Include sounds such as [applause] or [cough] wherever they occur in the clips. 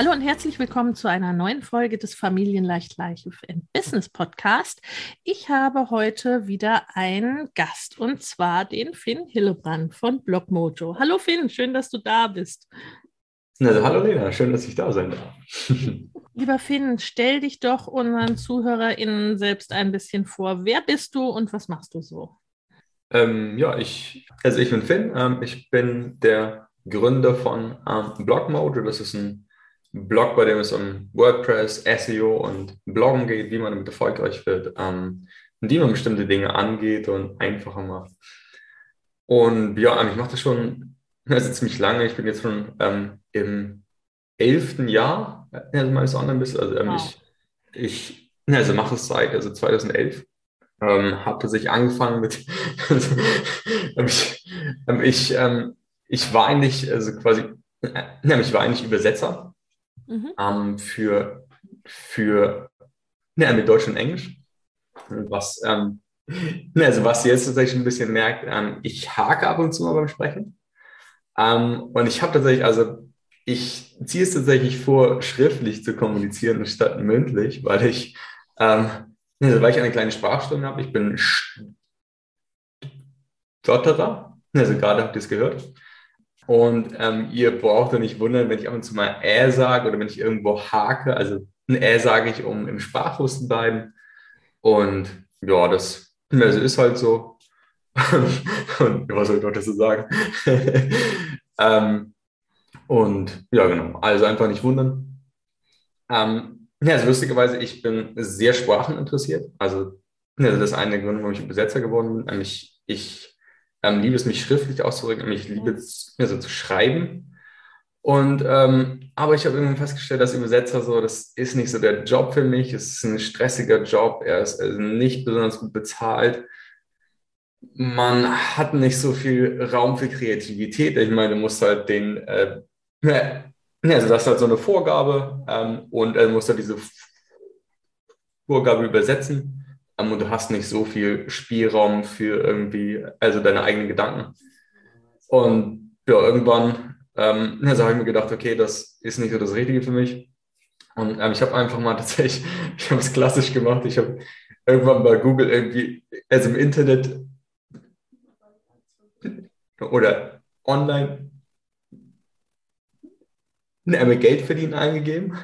Hallo und herzlich willkommen zu einer neuen Folge des Familienleicht Life and Business Podcast. Ich habe heute wieder einen Gast und zwar den Finn Hillebrand von Blogmojo. Hallo Finn, schön, dass du da bist. Also, hallo Lena, schön, dass ich da sein darf. [laughs] Lieber Finn, stell dich doch unseren ZuhörerInnen selbst ein bisschen vor. Wer bist du und was machst du so? Ähm, ja, ich, also ich bin Finn, ähm, ich bin der Gründer von ähm, Blogmojo. Das ist ein Blog, bei dem es um WordPress, SEO und Bloggen geht, wie man damit erfolgreich wird, ähm, wie man bestimmte Dinge angeht und einfacher macht. Und ja, ich mache das schon [laughs] also ziemlich lange. Ich bin jetzt schon ähm, im elften Jahr also meines Online-Business. Also ähm, wow. ich, ich also mache es seit also 2011. Ähm, habe tatsächlich angefangen mit, also, [laughs] ich, ich, ähm, ich war eigentlich, also quasi, äh, ich war eigentlich Übersetzer mhm. ähm, für, für ja, mit Deutsch und Englisch. Was, ähm, [laughs] also was ihr jetzt tatsächlich ein bisschen merkt, ähm, ich hake ab und zu mal beim Sprechen. Ähm, und ich habe tatsächlich, also ich ziehe es tatsächlich vor, schriftlich zu kommunizieren statt mündlich, weil ich, ähm, also weil ich eine kleine Sprachstunde habe. Ich bin Stotterer, also gerade habt ihr es gehört. Und ähm, ihr braucht euch nicht wundern, wenn ich ab und zu mal äh sage oder wenn ich irgendwo hake. Also ein äh sage ich, um im Sprachfluss zu bleiben. Und ja, das also ist halt so. [laughs] und was soll ich noch dazu sagen? [laughs] ähm, und ja, genau. Also einfach nicht wundern. Ähm, ja, also lustigerweise, ich bin sehr spracheninteressiert. Also, also das ist einer der Gründe, warum ich Übersetzer geworden bin. Ich, ich ähm, liebe es, mich schriftlich auszudrücken, ich liebe es, mir so zu schreiben. Und ähm, aber ich habe irgendwann festgestellt, dass Übersetzer so, das ist nicht so der Job für mich. Es ist ein stressiger Job. Er ist also nicht besonders gut bezahlt. Man hat nicht so viel Raum für Kreativität. Ich meine, du musst halt den, äh, also das ist halt so eine Vorgabe ähm, und er muss halt diese Vorgabe übersetzen und du hast nicht so viel Spielraum für irgendwie, also deine eigenen Gedanken. Und ja, irgendwann ähm, [laughs] also habe ich mir gedacht, okay, das ist nicht so das Richtige für mich. Und ähm, ich habe einfach mal [laughs] tatsächlich, ich habe es klassisch gemacht, ich habe irgendwann bei Google irgendwie, also im Internet oder online einmal Geld verdienen eingegeben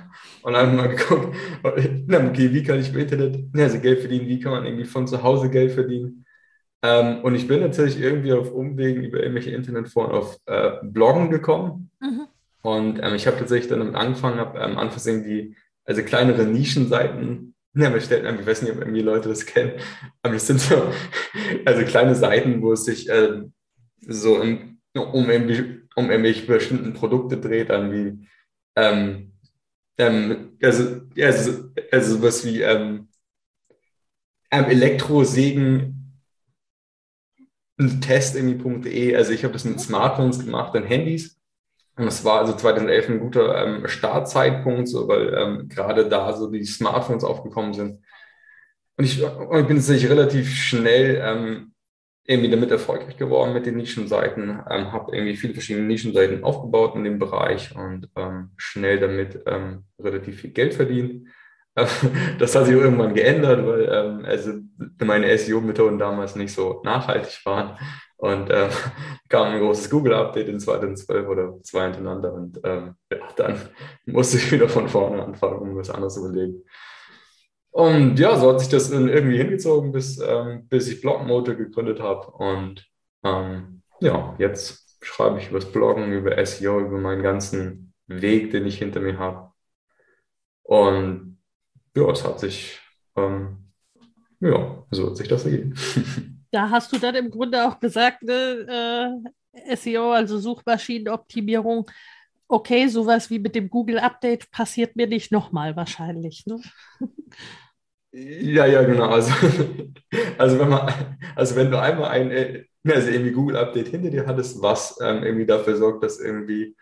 und dann mal geguckt, [laughs] okay, wie kann ich im Internet also Geld verdienen, wie kann man irgendwie von zu Hause Geld verdienen. Ähm, und ich bin natürlich irgendwie auf Umwegen über irgendwelche Internetforen auf äh, Bloggen gekommen. Mhm. Und ähm, ich habe tatsächlich dann damit angefangen, habe am ähm, Anfang irgendwie, also kleinere Nischenseiten, ja, stellt ich weiß nicht, ob irgendwie Leute das kennen, aber das sind so, [laughs] also kleine Seiten, wo es sich äh, so in, um, irgendwie, um irgendwelche bestimmten Produkte dreht, dann wie ähm, ähm, also, also, also sowas wie ähm, ähm, Elektrosägen Test irgendwie.de, also ich habe das mit Smartphones gemacht, dann Handys. Und das war also 2011 ein guter ähm, Startzeitpunkt, so, weil ähm, gerade da so die Smartphones aufgekommen sind. Und ich, und ich bin tatsächlich relativ schnell ähm, irgendwie damit erfolgreich geworden mit den Nischenseiten, ähm, habe irgendwie viele verschiedene Nischenseiten aufgebaut in dem Bereich und ähm, schnell damit ähm, relativ viel Geld verdient. [laughs] das hat sich irgendwann geändert, weil ähm, also meine SEO-Methoden damals nicht so nachhaltig waren. Und ähm, [laughs] kam ein großes Google-Update in 2012 oder zwei hintereinander. Und ähm, ja, dann [laughs] musste ich wieder von vorne anfangen, um was anderes zu überlegen. Und ja, so hat sich das irgendwie hingezogen, bis, ähm, bis ich Blogmote gegründet habe. Und ähm, ja, jetzt schreibe ich über das Bloggen, über SEO, über meinen ganzen Weg, den ich hinter mir habe. Und ja, es hat sich, ähm, ja, so hat sich das ergeben. [laughs] Da hast du dann im Grunde auch gesagt, ne, äh, SEO, also Suchmaschinenoptimierung, okay, sowas wie mit dem Google Update passiert mir nicht nochmal wahrscheinlich. Ne? [laughs] Ja, ja, genau. Also, [laughs] also, wenn man, also wenn du einmal ein äh, also irgendwie Google Update hinter dir hattest, was ähm, irgendwie dafür sorgt, dass irgendwie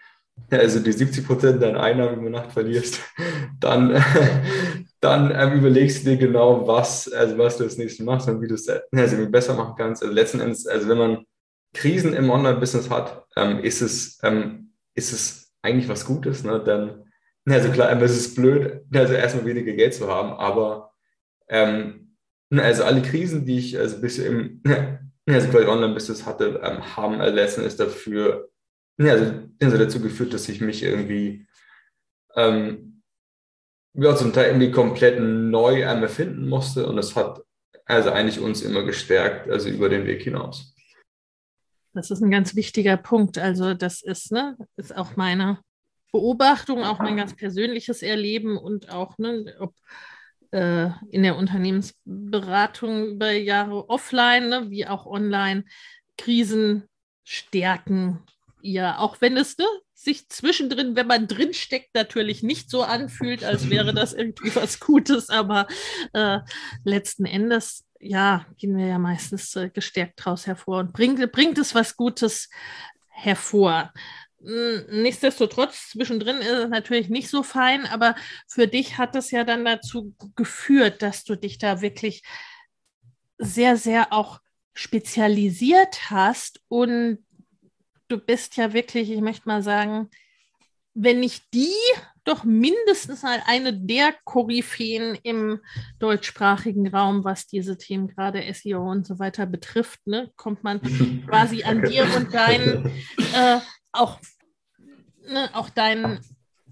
also die 70 Prozent deiner Einnahmen über Nacht verlierst, [laughs] dann, [laughs] dann ähm, überlegst du dir genau, was, also was du das nächste machst und wie du es also besser machen kannst. Also letzten Endes, also wenn man Krisen im Online-Business hat, ähm, ist, es, ähm, ist es eigentlich was Gutes. Ne? Denn, also klar, es ist blöd, also erstmal weniger Geld zu haben, aber ähm, also alle Krisen, die ich also bisher im [laughs] also Online-Business hatte, ähm, haben letzten Endes dafür ja, also, also dazu geführt, dass ich mich irgendwie ähm, ja, zum Teil irgendwie komplett neu erfinden musste und das hat also eigentlich uns immer gestärkt, also über den Weg hinaus. Das ist ein ganz wichtiger Punkt. Also das ist, ne, ist auch meine Beobachtung, auch mein ganz persönliches Erleben und auch, ne, ob äh, in der Unternehmensberatung über Jahre offline, ne, wie auch online, Krisen stärken ihr, auch wenn es ne, sich zwischendrin, wenn man drin steckt, natürlich nicht so anfühlt, als wäre das [laughs] irgendwie was Gutes, aber äh, letzten Endes, ja, gehen wir ja meistens äh, gestärkt daraus hervor und bringt, bringt es was Gutes hervor. Hm, nichtsdestotrotz, zwischendrin ist es natürlich nicht so fein, aber für dich hat es ja dann dazu geführt, dass du dich da wirklich sehr, sehr auch spezialisiert hast und du bist ja wirklich, ich möchte mal sagen, wenn nicht die, doch mindestens mal eine der Koryphäen im deutschsprachigen Raum, was diese Themen gerade SEO und so weiter betrifft, ne, kommt man [laughs] quasi an dir und deinen äh, auch, ne, auch deinen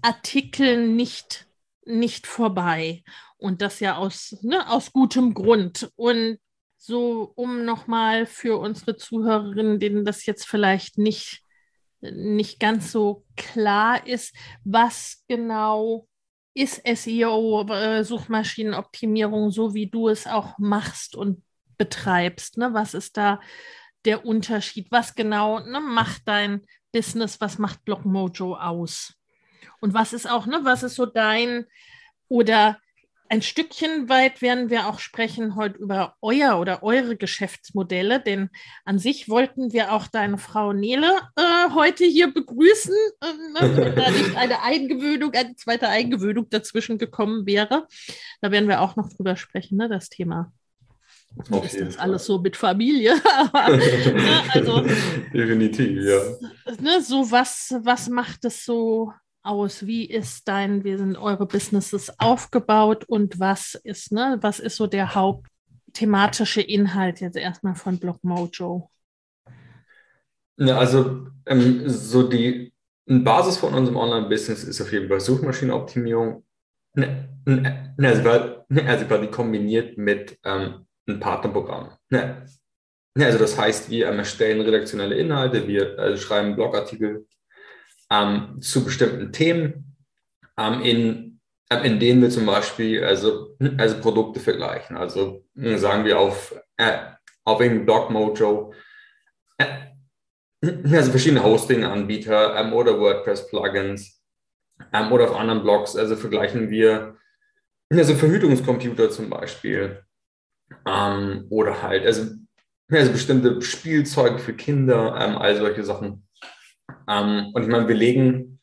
Artikeln nicht, nicht vorbei. Und das ja aus, ne, aus gutem Grund. Und so, um nochmal für unsere Zuhörerinnen, denen das jetzt vielleicht nicht, nicht ganz so klar ist, was genau ist SEO, äh, Suchmaschinenoptimierung, so wie du es auch machst und betreibst? Ne? Was ist da der Unterschied? Was genau ne, macht dein Business, was macht Blockmojo aus? Und was ist auch, ne, was ist so dein oder ein Stückchen weit werden wir auch sprechen heute über euer oder eure Geschäftsmodelle, denn an sich wollten wir auch deine Frau Nele äh, heute hier begrüßen, äh, ne, wenn da nicht [laughs] eine Eingewöhnung, eine zweite Eingewöhnung dazwischen gekommen wäre. Da werden wir auch noch drüber sprechen, ne, das Thema. Wie ist das alles so mit Familie? [laughs] [laughs] ne, also, Definitiv, ja. Ne, so was, was macht es so aus? Wie ist dein, wie sind eure Businesses aufgebaut und was ist, ne, was ist so der hauptthematische Inhalt jetzt erstmal von Blockmojo? Ja, also ähm, so die Basis von unserem Online-Business ist auf jeden Fall Suchmaschinenoptimierung. Ne, ne, ne also, also quasi kombiniert mit ähm, einem Partnerprogramm. Ne, ne, also das heißt, wir erstellen redaktionelle Inhalte, wir also schreiben Blogartikel, ähm, zu bestimmten Themen, ähm, in, äh, in denen wir zum Beispiel also, also Produkte vergleichen. Also hm, sagen wir auf, äh, auf irgendeinem Blog Mojo, äh, also verschiedene Hosting-Anbieter ähm, oder WordPress-Plugins ähm, oder auf anderen Blogs. Also vergleichen wir also Verhütungscomputer zum Beispiel ähm, oder halt also, also bestimmte Spielzeuge für Kinder, ähm, all solche Sachen. Ähm, und ich meine, wir legen,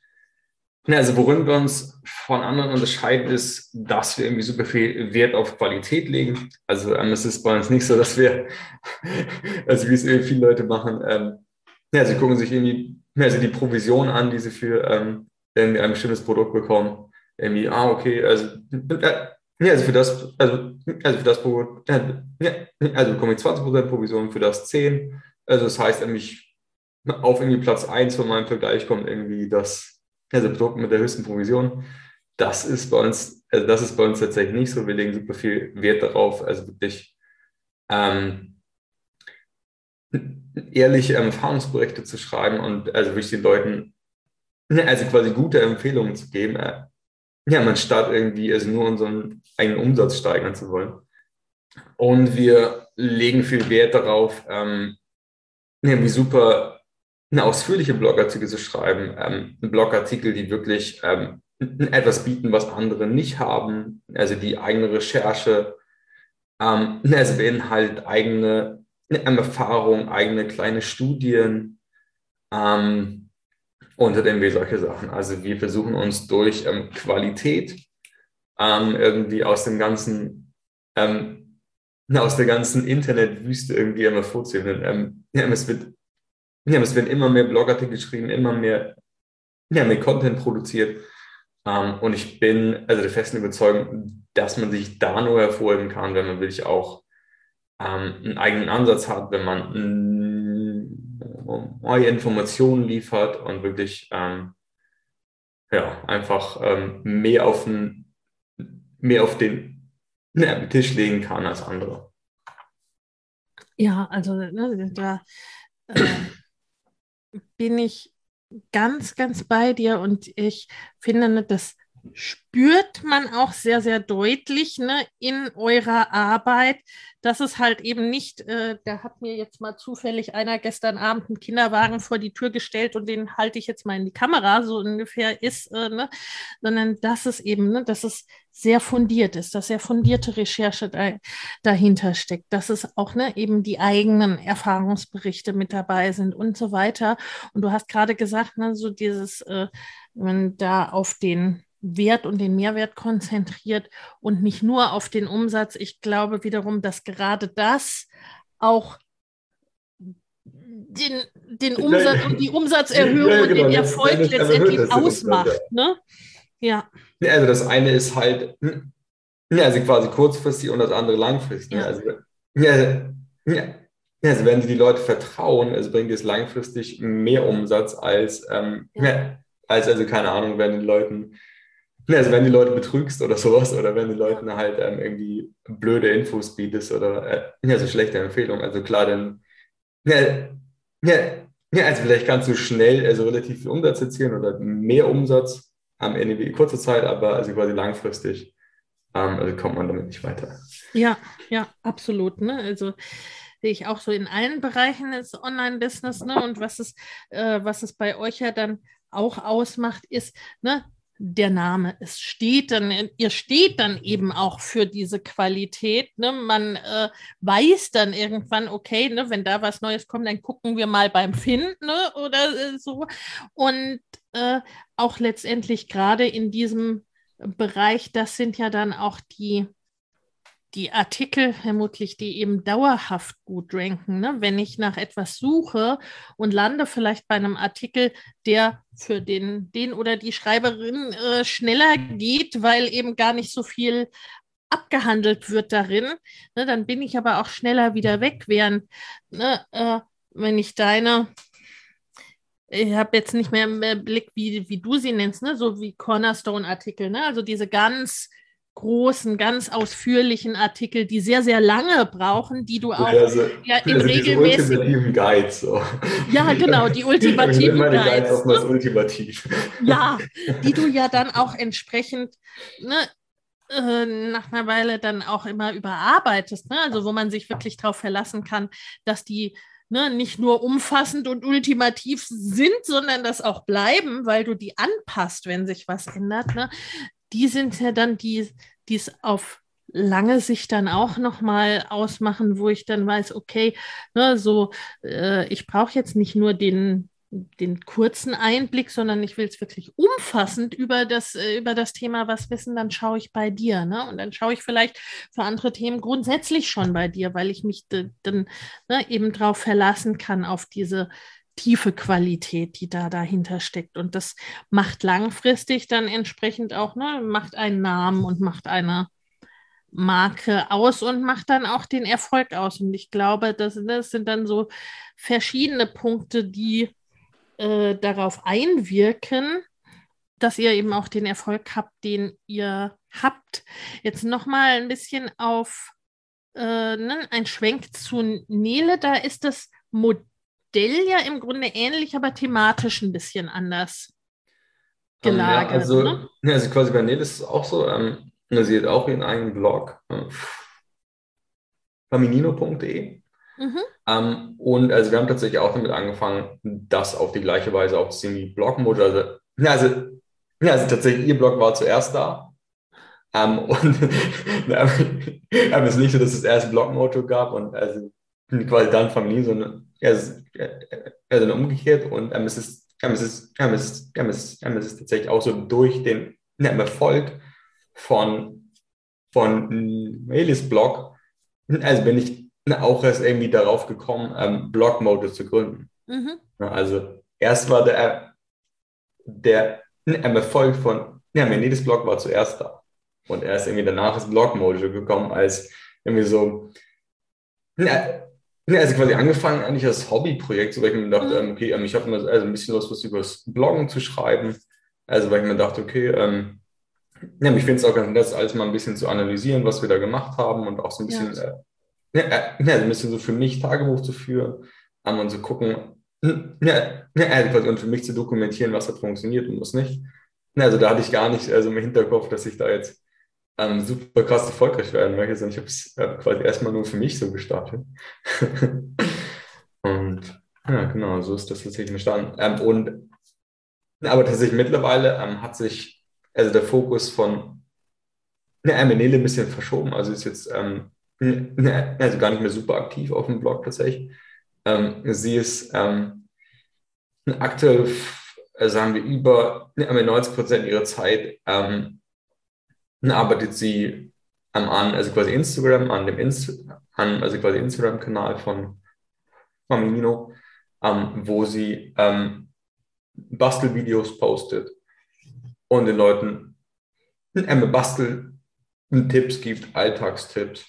also worin wir uns von anderen unterscheiden, ist, dass wir irgendwie super viel Wert auf Qualität legen. Also ähm, es ist bei uns nicht so, dass wir, [laughs] also wie es irgendwie viele Leute machen, ähm, ja, sie gucken sich irgendwie also die Provision an, die sie für ähm, ein bestimmtes Produkt bekommen. Irgendwie, ah, okay, also äh, Ja, also für das, also, also für das, ja, also bekomme ich 20% Provision, für das 10. Also das heißt nämlich, auf irgendwie Platz 1 von meinem Vergleich kommt irgendwie das, also Produkt mit der höchsten Provision. Das ist bei uns, also das ist bei uns tatsächlich nicht so. Wir legen super viel Wert darauf, also wirklich ähm, ehrliche Erfahrungsberichte zu schreiben und also wirklich den Leuten also quasi gute Empfehlungen zu geben. Ja, man statt irgendwie also nur unseren eigenen Umsatz steigern zu wollen. Und wir legen viel Wert darauf, ähm, ja, wie super eine ausführliche Blogartikel zu schreiben. Ähm, Blogartikel, die wirklich ähm, etwas bieten, was andere nicht haben. Also die eigene Recherche, ähm, also beinhaltet eigene Erfahrungen, eigene kleine Studien. Ähm, und irgendwie solche Sachen. Also wir versuchen uns durch ähm, Qualität ähm, irgendwie aus dem ganzen, ähm, aus der ganzen Internetwüste irgendwie immer vorzuheben. Ähm, ja, es wird, ja, es werden immer mehr Blogartikel geschrieben, immer mehr, ja, mehr Content produziert. Ähm, und ich bin also der festen Überzeugung, dass man sich da nur hervorheben kann, wenn man wirklich auch ähm, einen eigenen Ansatz hat, wenn man neue Informationen liefert und wirklich ähm, ja, einfach ähm, mehr, auf den, mehr auf den ja, Tisch legen kann als andere. Ja, also ne, da äh, bin ich ganz, ganz bei dir und ich finde, ne, das spürt man auch sehr, sehr deutlich ne, in eurer Arbeit, dass es halt eben nicht, äh, da hat mir jetzt mal zufällig einer gestern Abend einen Kinderwagen vor die Tür gestellt und den halte ich jetzt mal in die Kamera, so ungefähr ist, äh, ne, sondern dass es eben, ne, dass es sehr fundiert ist, dass sehr fundierte Recherche da, dahinter steckt, dass es auch ne, eben die eigenen Erfahrungsberichte mit dabei sind und so weiter. Und du hast gerade gesagt, ne, so dieses, äh, wenn da auf den Wert und den Mehrwert konzentriert und nicht nur auf den Umsatz. Ich glaube wiederum, dass gerade das auch den, den Umsatz und die Umsatzerhöhung ja, genau. und den Erfolg letztendlich ausmacht. Ne? Ja. Also das eine ist halt, also quasi kurzfristig und das andere langfristig. Ja. Also, ja, ja. Also wenn die Leute vertrauen, also bringt es langfristig mehr Umsatz als, ähm, ja. als also keine Ahnung, wenn den Leuten also wenn die Leute betrügst oder sowas oder wenn die Leuten halt ähm, irgendwie blöde Infos bietest oder äh, ja, so schlechte Empfehlungen. Also klar, dann ja, ja, ja, also vielleicht kannst du schnell also relativ viel Umsatz erzielen oder mehr Umsatz am Ende wie kurzer Zeit, aber also quasi langfristig ähm, also kommt man damit nicht weiter. Ja, ja, absolut. Ne? Also sehe ich auch so in allen Bereichen des Online-Business, ne? Und was es, äh, was es bei euch ja dann auch ausmacht, ist, ne, der Name. Es steht dann, ihr steht dann eben auch für diese Qualität. Ne? Man äh, weiß dann irgendwann, okay, ne, wenn da was Neues kommt, dann gucken wir mal beim Finden ne, oder äh, so. Und äh, auch letztendlich gerade in diesem Bereich, das sind ja dann auch die die Artikel vermutlich, die eben dauerhaft gut ranken. Ne? Wenn ich nach etwas suche und lande vielleicht bei einem Artikel, der für den, den oder die Schreiberin äh, schneller geht, weil eben gar nicht so viel abgehandelt wird darin, ne? dann bin ich aber auch schneller wieder weg, während ne, äh, wenn ich deine ich habe jetzt nicht mehr im Blick, wie, wie du sie nennst, ne? so wie Cornerstone-Artikel, ne? also diese ganz großen, ganz ausführlichen Artikel, die sehr, sehr lange brauchen, die du auch also, ja, in also regelmäßigen ultimativen Guides. So. Ja, genau, die [laughs] ultimativen Guides. Guides auch ne? ultimativ. Ja, die du ja [laughs] dann auch entsprechend ne, äh, nach einer Weile dann auch immer überarbeitest. Ne? Also wo man sich wirklich darauf verlassen kann, dass die Ne, nicht nur umfassend und ultimativ sind, sondern das auch bleiben, weil du die anpasst, wenn sich was ändert. Ne? Die sind ja dann die, die es auf lange Sicht dann auch nochmal ausmachen, wo ich dann weiß, okay, ne, so, äh, ich brauche jetzt nicht nur den, den kurzen Einblick, sondern ich will es wirklich umfassend über das, äh, über das Thema was wissen, dann schaue ich bei dir. Ne? Und dann schaue ich vielleicht für andere Themen grundsätzlich schon bei dir, weil ich mich dann ne, eben darauf verlassen kann, auf diese tiefe Qualität, die da dahinter steckt. Und das macht langfristig dann entsprechend auch, ne, macht einen Namen und macht eine, Marke aus und macht dann auch den Erfolg aus. Und ich glaube, das, das sind dann so verschiedene Punkte, die äh, darauf einwirken, dass ihr eben auch den Erfolg habt, den ihr habt. Jetzt nochmal ein bisschen auf äh, ne, ein Schwenk zu Nele. Da ist das Modell ja im Grunde ähnlich, aber thematisch ein bisschen anders gelagert. Ja, also, ne? ja, also quasi bei Nele ist es auch so, ähm, sie hat auch ihren eigenen Blog, äh, faminino.de. Mhm. Ähm, und also wir haben tatsächlich auch damit angefangen, das auf die gleiche Weise aufzuziehen wie Blogmodul. Also, ja, also, ja, also tatsächlich, ihr Blog war zuerst da. Ähm, und [laughs] aber es ist nicht so, dass es erst Blogmotto gab und also quasi dann Familie, sondern es ist, also umgekehrt und ähm, es ist ähm, es ist, ähm, es ist, ähm, es ist, ähm, es ist tatsächlich auch so durch den ja, Erfolg von, von Melis Blog, also bin ich auch erst irgendwie darauf gekommen, ähm, Blog-Mode zu gründen. Mhm. Also erst war der, der ähm, Erfolg von, ja, Melis Blog war zuerst da. Und erst irgendwie danach ist Blog-Mode gekommen, als irgendwie so, ja, also quasi angefangen eigentlich als Hobbyprojekt, so weil ich mir dachte, mhm. okay, ich habe immer also ein bisschen Lust, was über das Bloggen zu schreiben. Also weil ich mir dachte, okay, ähm, ja, ich finde es auch ganz nett, alles mal ein bisschen zu analysieren, was wir da gemacht haben und auch so ein bisschen, ja. äh, ja, ein bisschen so für mich Tagebuch zu führen ähm, und zu gucken, ja, ja, und für mich zu dokumentieren, was hat funktioniert und was nicht. Also da hatte ich gar nicht also im Hinterkopf, dass ich da jetzt ähm, super krass erfolgreich werden möchte, sondern ich habe es äh, quasi erstmal nur für mich so gestartet. [laughs] und ja, genau, so ist das tatsächlich entstanden. Ähm, und aber tatsächlich mittlerweile ähm, hat sich also der Fokus von ne, Menele ein bisschen verschoben. Also ist jetzt ähm, ne, also gar nicht mehr super aktiv auf dem Blog tatsächlich. Ähm, sie ist ähm, aktuell, also sagen wir, über ne, 90 Prozent ihrer Zeit ähm, arbeitet sie an, also quasi Instagram, an dem Inst an, also quasi Instagram-Kanal von Mamino, ähm, wo sie ähm, Bastelvideos postet und den Leuten ähm, Bastel Tipps gibt, Alltagstipps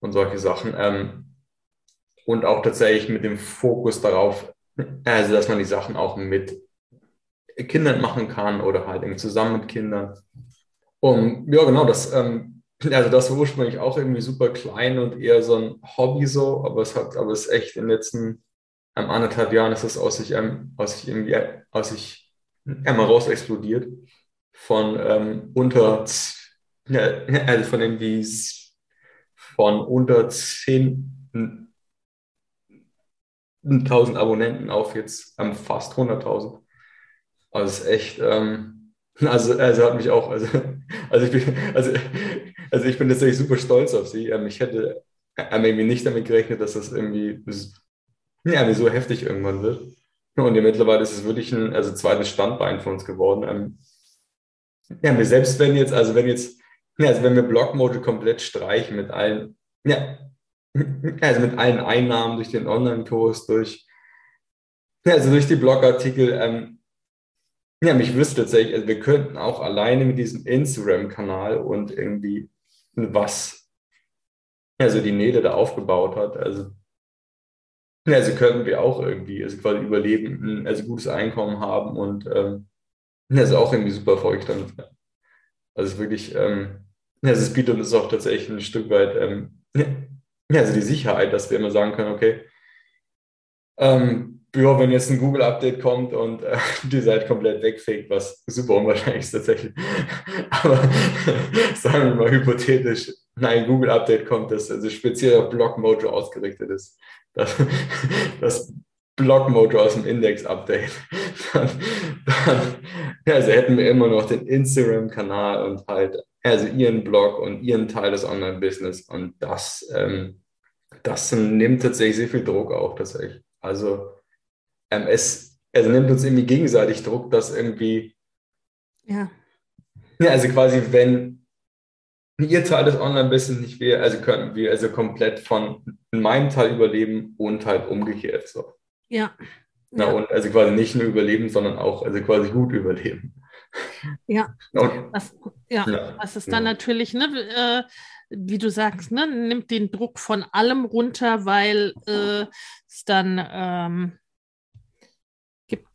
und solche Sachen. Ähm, und auch tatsächlich mit dem Fokus darauf, also dass man die Sachen auch mit Kindern machen kann oder halt eben zusammen mit Kindern. Und ja, genau, das, ähm, also das war ursprünglich auch irgendwie super klein und eher so ein Hobby so, aber es hat, aber es ist echt in den letzten ähm, anderthalb Jahren ist das aus sich, ähm, aus sich irgendwie, aus sich einmal raus explodiert von ähm, unter, ja, also von irgendwie von unter 10.000 Abonnenten auf jetzt ähm, fast 100.000. Also ist echt, ähm, also, also hat mich auch, also, also, ich bin, also, also ich bin tatsächlich super stolz auf sie. Ähm, ich hätte ähm, irgendwie nicht damit gerechnet, dass das irgendwie ja, so heftig irgendwann wird. Und ja, mittlerweile ist es wirklich ein also zweites Standbein für uns geworden. Ähm, ja, wir selbst wenn jetzt, also wenn jetzt, ja, also wenn wir Blockmode komplett streichen mit allen, ja, also mit allen Einnahmen durch den Online-Kurs, durch, ja, also durch die Blogartikel, ähm, ja, mich wüsste tatsächlich, also wir könnten auch alleine mit diesem Instagram-Kanal und irgendwie was, also die Nele da aufgebaut hat, also, also könnten wir auch irgendwie, also quasi überleben, also gutes Einkommen haben und ähm, also auch irgendwie super erfolgreich damit. Also wirklich, ähm, also es bietet uns auch tatsächlich ein Stück weit, ähm, also die Sicherheit, dass wir immer sagen können, okay, ähm, ja, wenn jetzt ein Google-Update kommt und äh, [laughs] die Seite komplett wegfegt, was super unwahrscheinlich ist tatsächlich. [laughs] Aber [laughs] sagen wir mal hypothetisch, nein, Google-Update kommt, das also speziell auf Blog-Mojo ausgerichtet ist. Das, das Blog-Mojo aus dem Index-Update. Dann, dann, also hätten wir immer noch den Instagram-Kanal und halt also ihren Blog und ihren Teil des Online-Business. Und das, ähm, das nimmt tatsächlich sehr viel Druck auch tatsächlich. Also ähm, es, es nimmt uns irgendwie gegenseitig Druck, dass irgendwie, ja. ja also quasi, wenn ihr Teil des Online-Business nicht wäre, also könnten wir also komplett von meinem Teil überleben und halt umgekehrt so. Ja. Na, ja. und also quasi nicht nur überleben, sondern auch also quasi gut überleben. Ja, [laughs] und, was, ja, ja, was ist dann ja. natürlich, ne, wie du sagst, ne, nimmt den Druck von allem runter, weil äh, es dann ähm,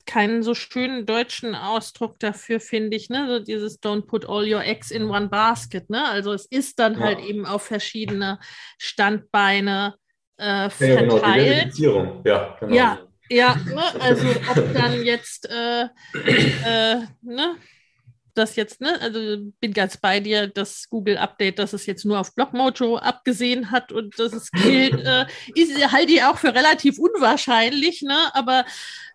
keinen so schönen deutschen Ausdruck dafür, finde ich, ne? So dieses Don't put all your eggs in one basket, ne? Also es ist dann ja. halt eben auf verschiedene Standbeine äh, verteilt. Ja, genau, ja, genau. Ja, ja, ne? also ob dann jetzt äh, äh, ne? Das jetzt, ne, also bin ganz bei dir, das Google-Update, dass es jetzt nur auf Blockmojo abgesehen hat und dass es gilt, [laughs] äh, ist, halte ich auch für relativ unwahrscheinlich, ne, aber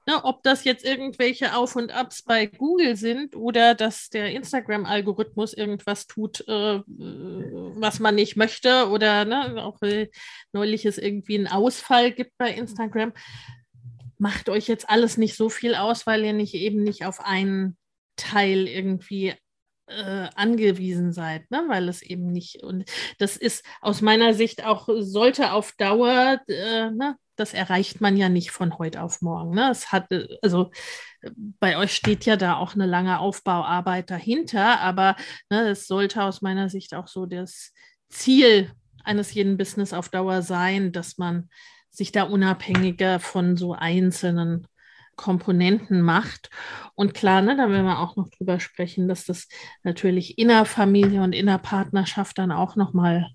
ne, ob das jetzt irgendwelche Auf- und Abs bei Google sind oder dass der Instagram-Algorithmus irgendwas tut, äh, was man nicht möchte oder ne, auch äh, neulich es irgendwie einen Ausfall gibt bei Instagram, macht euch jetzt alles nicht so viel aus, weil ihr nicht eben nicht auf einen Teil irgendwie äh, angewiesen seid, ne? weil es eben nicht, und das ist aus meiner Sicht auch, sollte auf Dauer, äh, ne? das erreicht man ja nicht von heute auf morgen. Ne? Es hat, also bei euch steht ja da auch eine lange Aufbauarbeit dahinter, aber ne, es sollte aus meiner Sicht auch so das Ziel eines jeden Business auf Dauer sein, dass man sich da unabhängiger von so einzelnen Komponenten macht. Und klar, ne, da werden wir auch noch drüber sprechen, dass das natürlich innerfamilie und innerpartnerschaft dann auch nochmal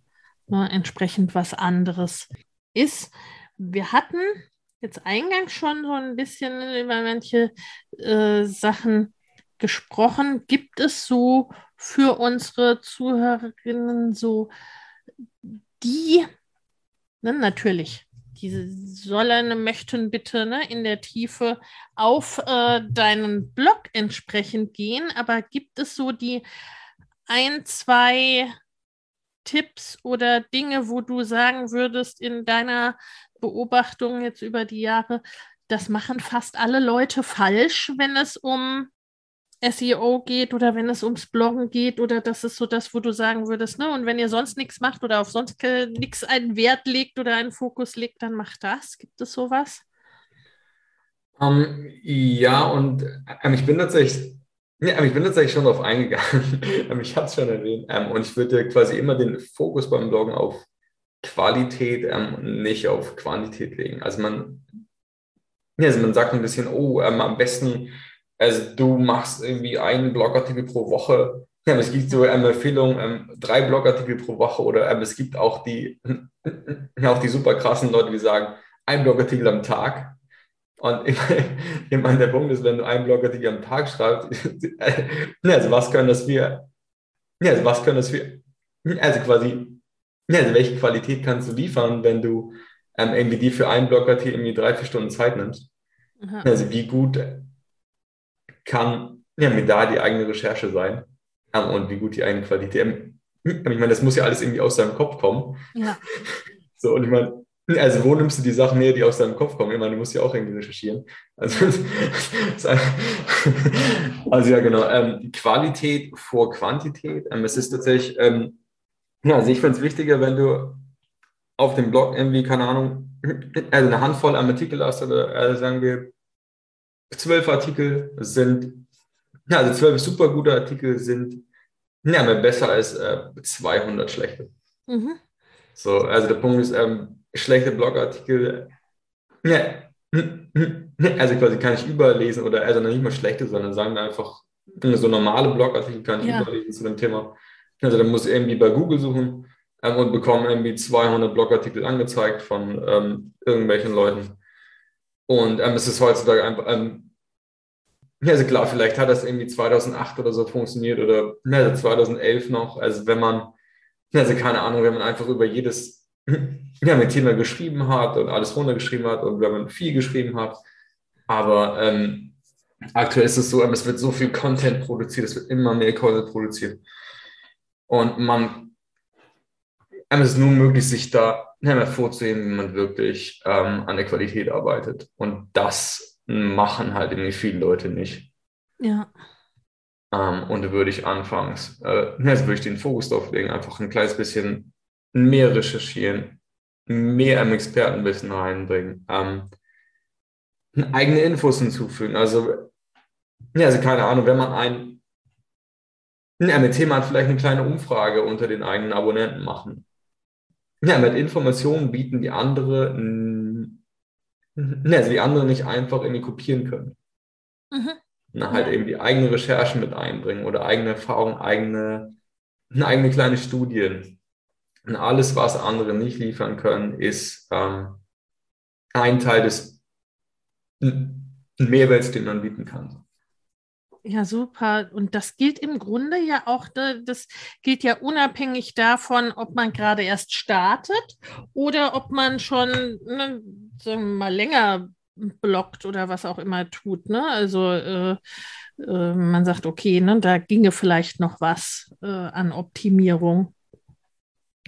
ne, entsprechend was anderes ist. Wir hatten jetzt eingangs schon so ein bisschen über manche äh, Sachen gesprochen. Gibt es so für unsere Zuhörerinnen so die, ne, natürlich die sollen, möchten bitte ne, in der Tiefe auf äh, deinen Blog entsprechend gehen. Aber gibt es so die ein, zwei Tipps oder Dinge, wo du sagen würdest in deiner Beobachtung jetzt über die Jahre, das machen fast alle Leute falsch, wenn es um SEO geht oder wenn es ums Bloggen geht oder das ist so das, wo du sagen würdest, ne? Und wenn ihr sonst nichts macht oder auf sonst nichts einen Wert legt oder einen Fokus legt, dann macht das. Gibt es sowas? Um, ähm, ja, und ähm, ich bin tatsächlich, ja, ich bin tatsächlich schon darauf eingegangen. [laughs] Ähm, ich habe es schon erwähnt. Ähm, und ich würde quasi immer den Fokus beim Bloggen auf Qualität, ähm, nicht auf Quantität legen. Also man, also man sagt ein bisschen, oh, am besten also du machst irgendwie einen Blogartikel pro Woche. Ja, es gibt so eine Empfehlung, ähm, drei Blogartikel pro Woche oder ähm, es gibt auch die, [laughs] auch die super krassen Leute, die sagen, ein Blogartikel am Tag. Und ich, ich meine, der Punkt ist, wenn du einen Blogartikel am Tag schreibst, [laughs] also was können das wir, also was können das wir, also quasi, also welche Qualität kannst du liefern, wenn du ähm, irgendwie die für einen Blogartikel irgendwie drei, vier Stunden Zeit nimmst? Aha. Also wie gut kann ja mit da die eigene Recherche sein ähm, und wie gut die eigene Qualität. Ähm, ich meine, das muss ja alles irgendwie aus deinem Kopf kommen. Ja. [laughs] So, und ich meine, also wo nimmst du die Sachen her, die aus deinem Kopf kommen? Ich meine, du musst ja auch irgendwie recherchieren. Also, [laughs] also ja, genau. Ähm, Qualität vor Quantität. Ähm, es ist tatsächlich, ähm, ja, also ich finde es wichtiger, wenn du auf dem Blog irgendwie, keine Ahnung, also eine Handvoll an Artikel hast oder also sagen wir zwölf Artikel sind, ja, also zwölf super gute Artikel sind ja, besser als äh, 200 schlechte. Mhm. So, also der Punkt ist, ähm, schlechte Blogartikel, ja, also quasi kann ich überlesen oder also nicht mal schlechte, sondern sagen wir einfach, so normale Blogartikel kann ich ja. überlesen zu dem Thema. Also dann muss ich irgendwie bei Google suchen ähm, und bekomme irgendwie 200 Blogartikel angezeigt von ähm, irgendwelchen Leuten. Und ähm, es ist heutzutage einfach, ähm, also klar, vielleicht hat das irgendwie 2008 oder so funktioniert oder also 2011 noch. Also wenn man, also keine Ahnung, wenn man einfach über jedes [clears throat] ja, mit Thema geschrieben hat und alles runtergeschrieben hat und wenn man viel geschrieben hat. Aber ähm, aktuell ist es so, ähm, es wird so viel Content produziert, es wird immer mehr Content produziert. Und man, ähm, es ist nur möglich, sich da vorzusehen, wie man wirklich ähm, an der Qualität arbeitet. Und das machen halt irgendwie viele Leute nicht. Ja. Ähm, und da würde ich anfangs, äh, [laughs] jetzt würde ich den Fokus drauf legen, einfach ein kleines bisschen mehr recherchieren, mehr am Expertenwissen reinbringen, ähm, eigene Infos hinzufügen. Also, ja, also keine Ahnung, wenn man ein ja, mit Thema hat vielleicht eine kleine Umfrage unter den eigenen Abonnenten machen. Ja, mit Informationen bieten, die andere, also die andere nicht einfach irgendwie kopieren können. Mhm. Na, halt eben die eigenen Recherchen mit einbringen oder eigene Erfahrungen, eigene, eigene kleine Studien. Und alles, was andere nicht liefern können, ist ähm, ein Teil des Mehrwerts, den man bieten kann. Ja, super. Und das gilt im Grunde ja auch, das gilt ja unabhängig davon, ob man gerade erst startet oder ob man schon, ne, sagen wir mal, länger blockt oder was auch immer tut. Ne? Also äh, äh, man sagt, okay, ne, da ginge vielleicht noch was äh, an Optimierung.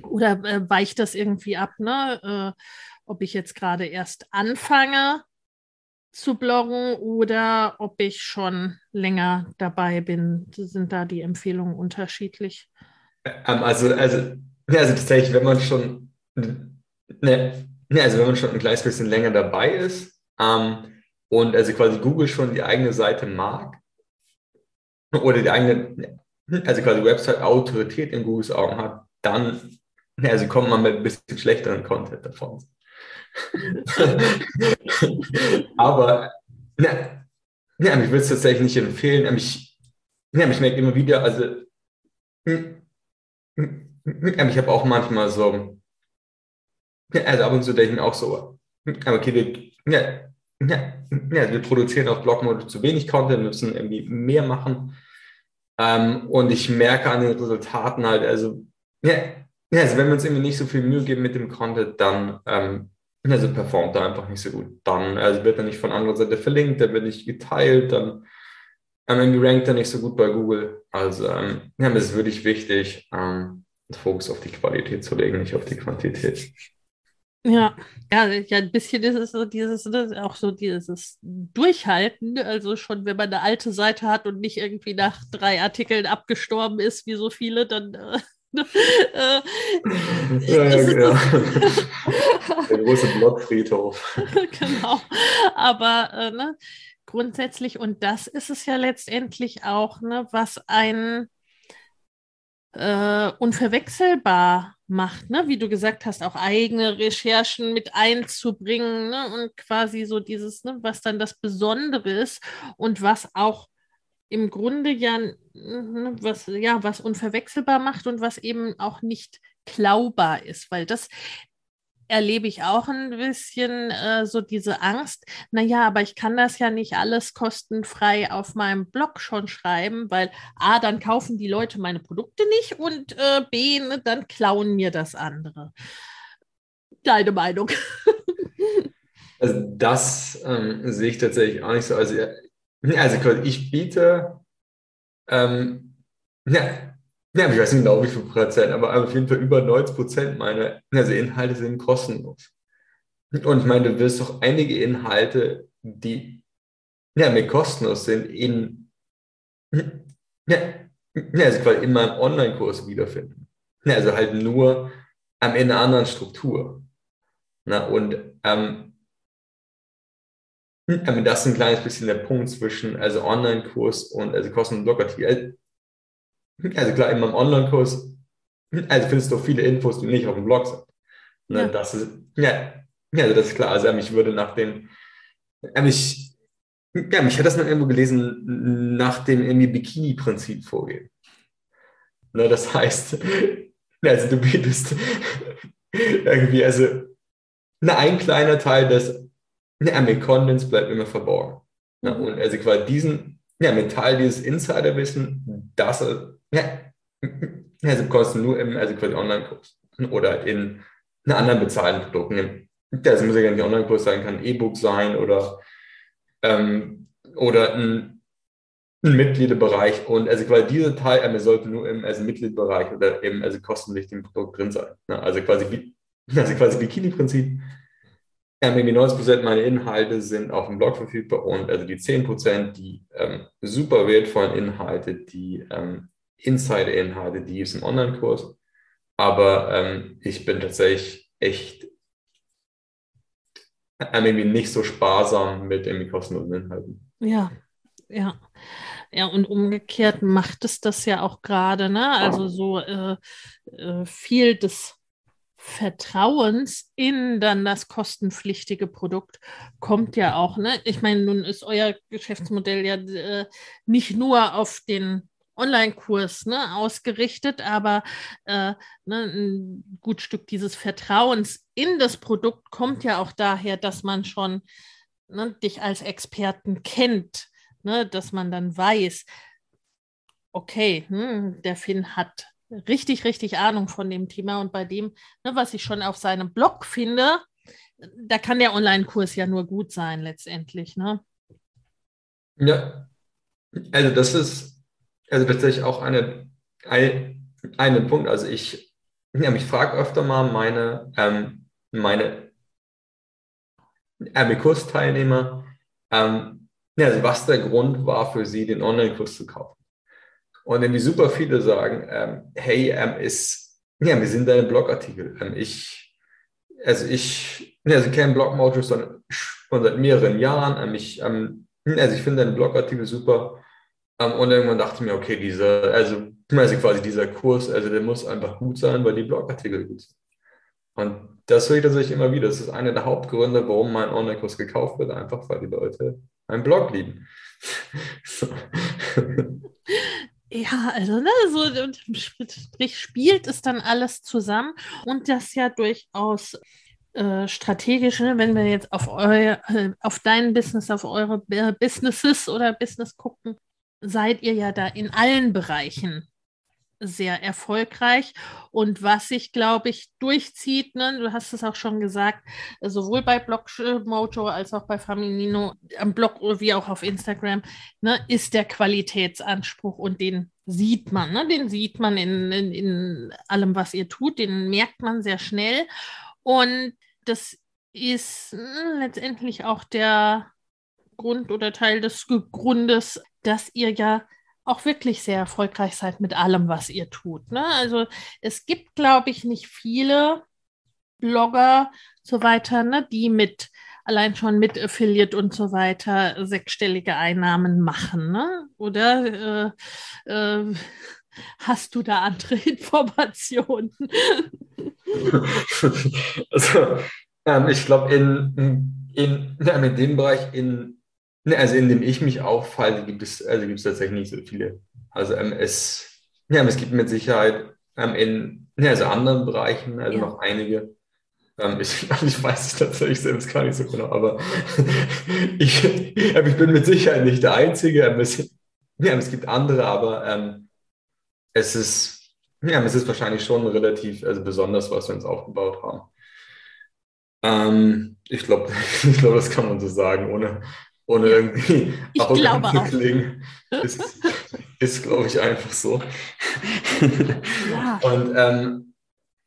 Oder äh, weicht das irgendwie ab, ne? Äh, ob ich jetzt gerade erst anfange zu bloggen oder ob ich schon länger dabei bin. Sind da die Empfehlungen unterschiedlich? Ähm, also, also, also tatsächlich, wenn man schon, ne, ne, also wenn man schon ein kleines bisschen länger dabei ist ähm, und also quasi Google schon die eigene Seite mag oder die eigene, also quasi Website-Autorität in Googles Augen hat, dann also kommt man mit ein bisschen schlechteren Content davon. [laughs] Aber na, na, ich würde es tatsächlich nicht empfehlen. Ich, na, ich merke immer wieder, also hm, hm, hm, ich habe auch manchmal so, also ab und zu denke ich mir auch so, okay, wir, ja, ja, ja, wir produzieren auf Blogmode zu wenig Content, müssen irgendwie mehr machen. Ähm, und ich merke an den Resultaten halt, also, ja, also wenn wir uns irgendwie nicht so viel Mühe geben mit dem Content, dann ähm, also performt er einfach nicht so gut. Dann also wird er nicht von anderer Seite verlinkt, der wird nicht geteilt, dann ähm, rankt er nicht so gut bei Google. Also ähm, ja, es ist wirklich wichtig, ähm, Fokus auf die Qualität zu legen, nicht auf die Quantität. Ja, ja, ja, ein bisschen ist es so dieses, ne, auch so dieses Durchhalten. Also schon, wenn man eine alte Seite hat und nicht irgendwie nach drei Artikeln abgestorben ist, wie so viele, dann äh, äh, ja, ja, genau. [laughs] Der große Blockfriedhof. [laughs] genau. Aber äh, ne, grundsätzlich, und das ist es ja letztendlich auch, ne, was ein äh, unverwechselbar macht, ne? wie du gesagt hast, auch eigene Recherchen mit einzubringen ne? und quasi so dieses, ne, was dann das Besondere ist und was auch im Grunde ja mhm, was, ja was unverwechselbar macht und was eben auch nicht klaubar ist, weil das erlebe ich auch ein bisschen äh, so diese Angst, naja, aber ich kann das ja nicht alles kostenfrei auf meinem Blog schon schreiben, weil A, dann kaufen die Leute meine Produkte nicht und äh, B, ne, dann klauen mir das andere. Deine Meinung. [laughs] Also das ähm, sehe ich tatsächlich auch nicht so. Also also ich biete, ähm, ja, ja, ich weiß nicht genau wie viel Prozent, aber auf jeden Fall über 90 Prozent meiner also Inhalte sind kostenlos. Und ich meine, du wirst auch einige Inhalte, die ja, mir kostenlos sind, in, ja, also quasi in meinem Online-Kurs wiederfinden. Ja, also halt nur am Ende einer anderen Struktur. Na, und ähm, aber das ist ein kleines bisschen der Punkt zwischen also Online-Kurs und also Kosten- und Blogartikel. Also klar, in meinem Online-Kurs, also findest du viele Infos, die nicht auf dem Blog sind. Ne, ja. Das ist, ja, also das ist klar. Also ich würde nach dem, ich, ja, mich hat das mal irgendwo gelesen, nach dem irgendwie Bikini-Prinzip vorgehen. Ne, das heißt, [laughs] also du bietest [laughs] irgendwie, also ein kleiner Teil des ja, mit Condens bleibt immer verborgen. Ja, und also quasi diesen, ja, mit Teil dieses Insiderwissen, das, ja, also du nur im, also quasi Online-Kurs oder in anderen bezahlten Produkten. Das muss ja gar nicht Online-Kurs sein, kann E-Book sein oder, ähm, oder ein, ein Mitgliederbereich. Und also quasi dieser Teil ähm, sollte nur im also Mitgliederbereich oder eben also kostenpflichtigen Produkt drin sein. Ja, also quasi, [laughs] also quasi Bikini-Prinzip ähm, irgendwie 90 Prozent meiner Inhalte sind auf dem Blog verfügbar und also die 10 Prozent, die ähm, super wertvollen Inhalte, die ähm, Insider-Inhalte, die ist im Online-Kurs. Aber ähm, ich bin tatsächlich echt irgendwie nicht so sparsam mit irgendwie kostenlosen Inhalten. Ja, Ja. Ja, und umgekehrt macht es das ja auch gerade, ne? Also so äh, äh, viel des Vertrauens in dann das kostenpflichtige Produkt kommt ja auch, ne? Ich meine, nun ist euer Geschäftsmodell ja äh, nicht nur auf den Online-Kurs ne, ausgerichtet, aber äh, ne, ein gut Stück dieses Vertrauens in das Produkt kommt ja auch daher, dass man schon ne, dich als Experten kennt, ne, dass man dann weiß, okay, hm, der Finn hat richtig, richtig Ahnung von dem Thema und bei dem, ne, was ich schon auf seinem Blog finde, da kann der Online-Kurs ja nur gut sein letztendlich. Ne? Ja, also das ist also tatsächlich auch eine, ein, einen Punkt. Also ich, ja, ich frage öfter mal meine, ähm, meine ähm, ja, also was der Grund war für sie, den Online-Kurs zu kaufen. Und irgendwie super viele sagen, ähm, hey, ähm, ist, ja, wir sind deine Blogartikel. Ähm, ich, also ich, also ich kenne Blogmojo schon, seit mehreren Jahren. Ähm, ich, ähm, also ich finde deine Blogartikel super. Ähm, und irgendwann dachte ich mir, okay, dieser, also, also quasi dieser Kurs, also der muss einfach gut sein, weil die Blogartikel gut sind. Und das höre ich tatsächlich immer wieder. Das ist einer der Hauptgründe, warum mein Online-Kurs gekauft wird, einfach weil die Leute meinen Blog lieben. [laughs] Ja, also ne, so Strich spielt es dann alles zusammen und das ja durchaus äh, strategisch, ne, wenn wir jetzt auf euer, äh, auf dein Business, auf eure Businesses oder Business gucken, seid ihr ja da in allen Bereichen sehr erfolgreich. Und was sich, glaube ich, durchzieht, ne, du hast es auch schon gesagt, sowohl bei Blogmojo als auch bei Familino, am Blog wie auch auf Instagram, ne, ist der Qualitätsanspruch und den sieht man, ne, den sieht man in, in, in allem, was ihr tut, den merkt man sehr schnell. Und das ist hm, letztendlich auch der Grund oder Teil des Grundes, dass ihr ja auch wirklich sehr erfolgreich seid mit allem, was ihr tut. Ne? Also es gibt, glaube ich, nicht viele Blogger so weiter, ne, die mit allein schon mit Affiliate und so weiter sechsstellige Einnahmen machen. Ne? Oder äh, äh, hast du da andere [laughs] Informationen? [laughs] also, ähm, ich glaube, in, in, in, in dem Bereich, in Ne, also in dem ich mich aufhalte, gibt es, also gibt es tatsächlich nicht so viele. Also ähm, es, ja, es gibt mit Sicherheit ähm, in ja, also anderen Bereichen, also ja. noch einige. Ähm, ich, [laughs] ich weiß es tatsächlich selbst gar nicht so genau, aber [laughs] ich, ähm, ich bin mit Sicherheit nicht der Einzige. Ähm, es, ja, es gibt andere, aber ähm, es ist, ja, es ist wahrscheinlich schon relativ, also besonders, was wir uns aufgebaut haben. Ähm, ich glaube, [laughs] ich glaube, das kann man so sagen, ohne, ohne irgendwie [laughs] ich glaube zu klingen. [laughs] Ist, ist glaube ich, einfach so. Ja. Und, ähm,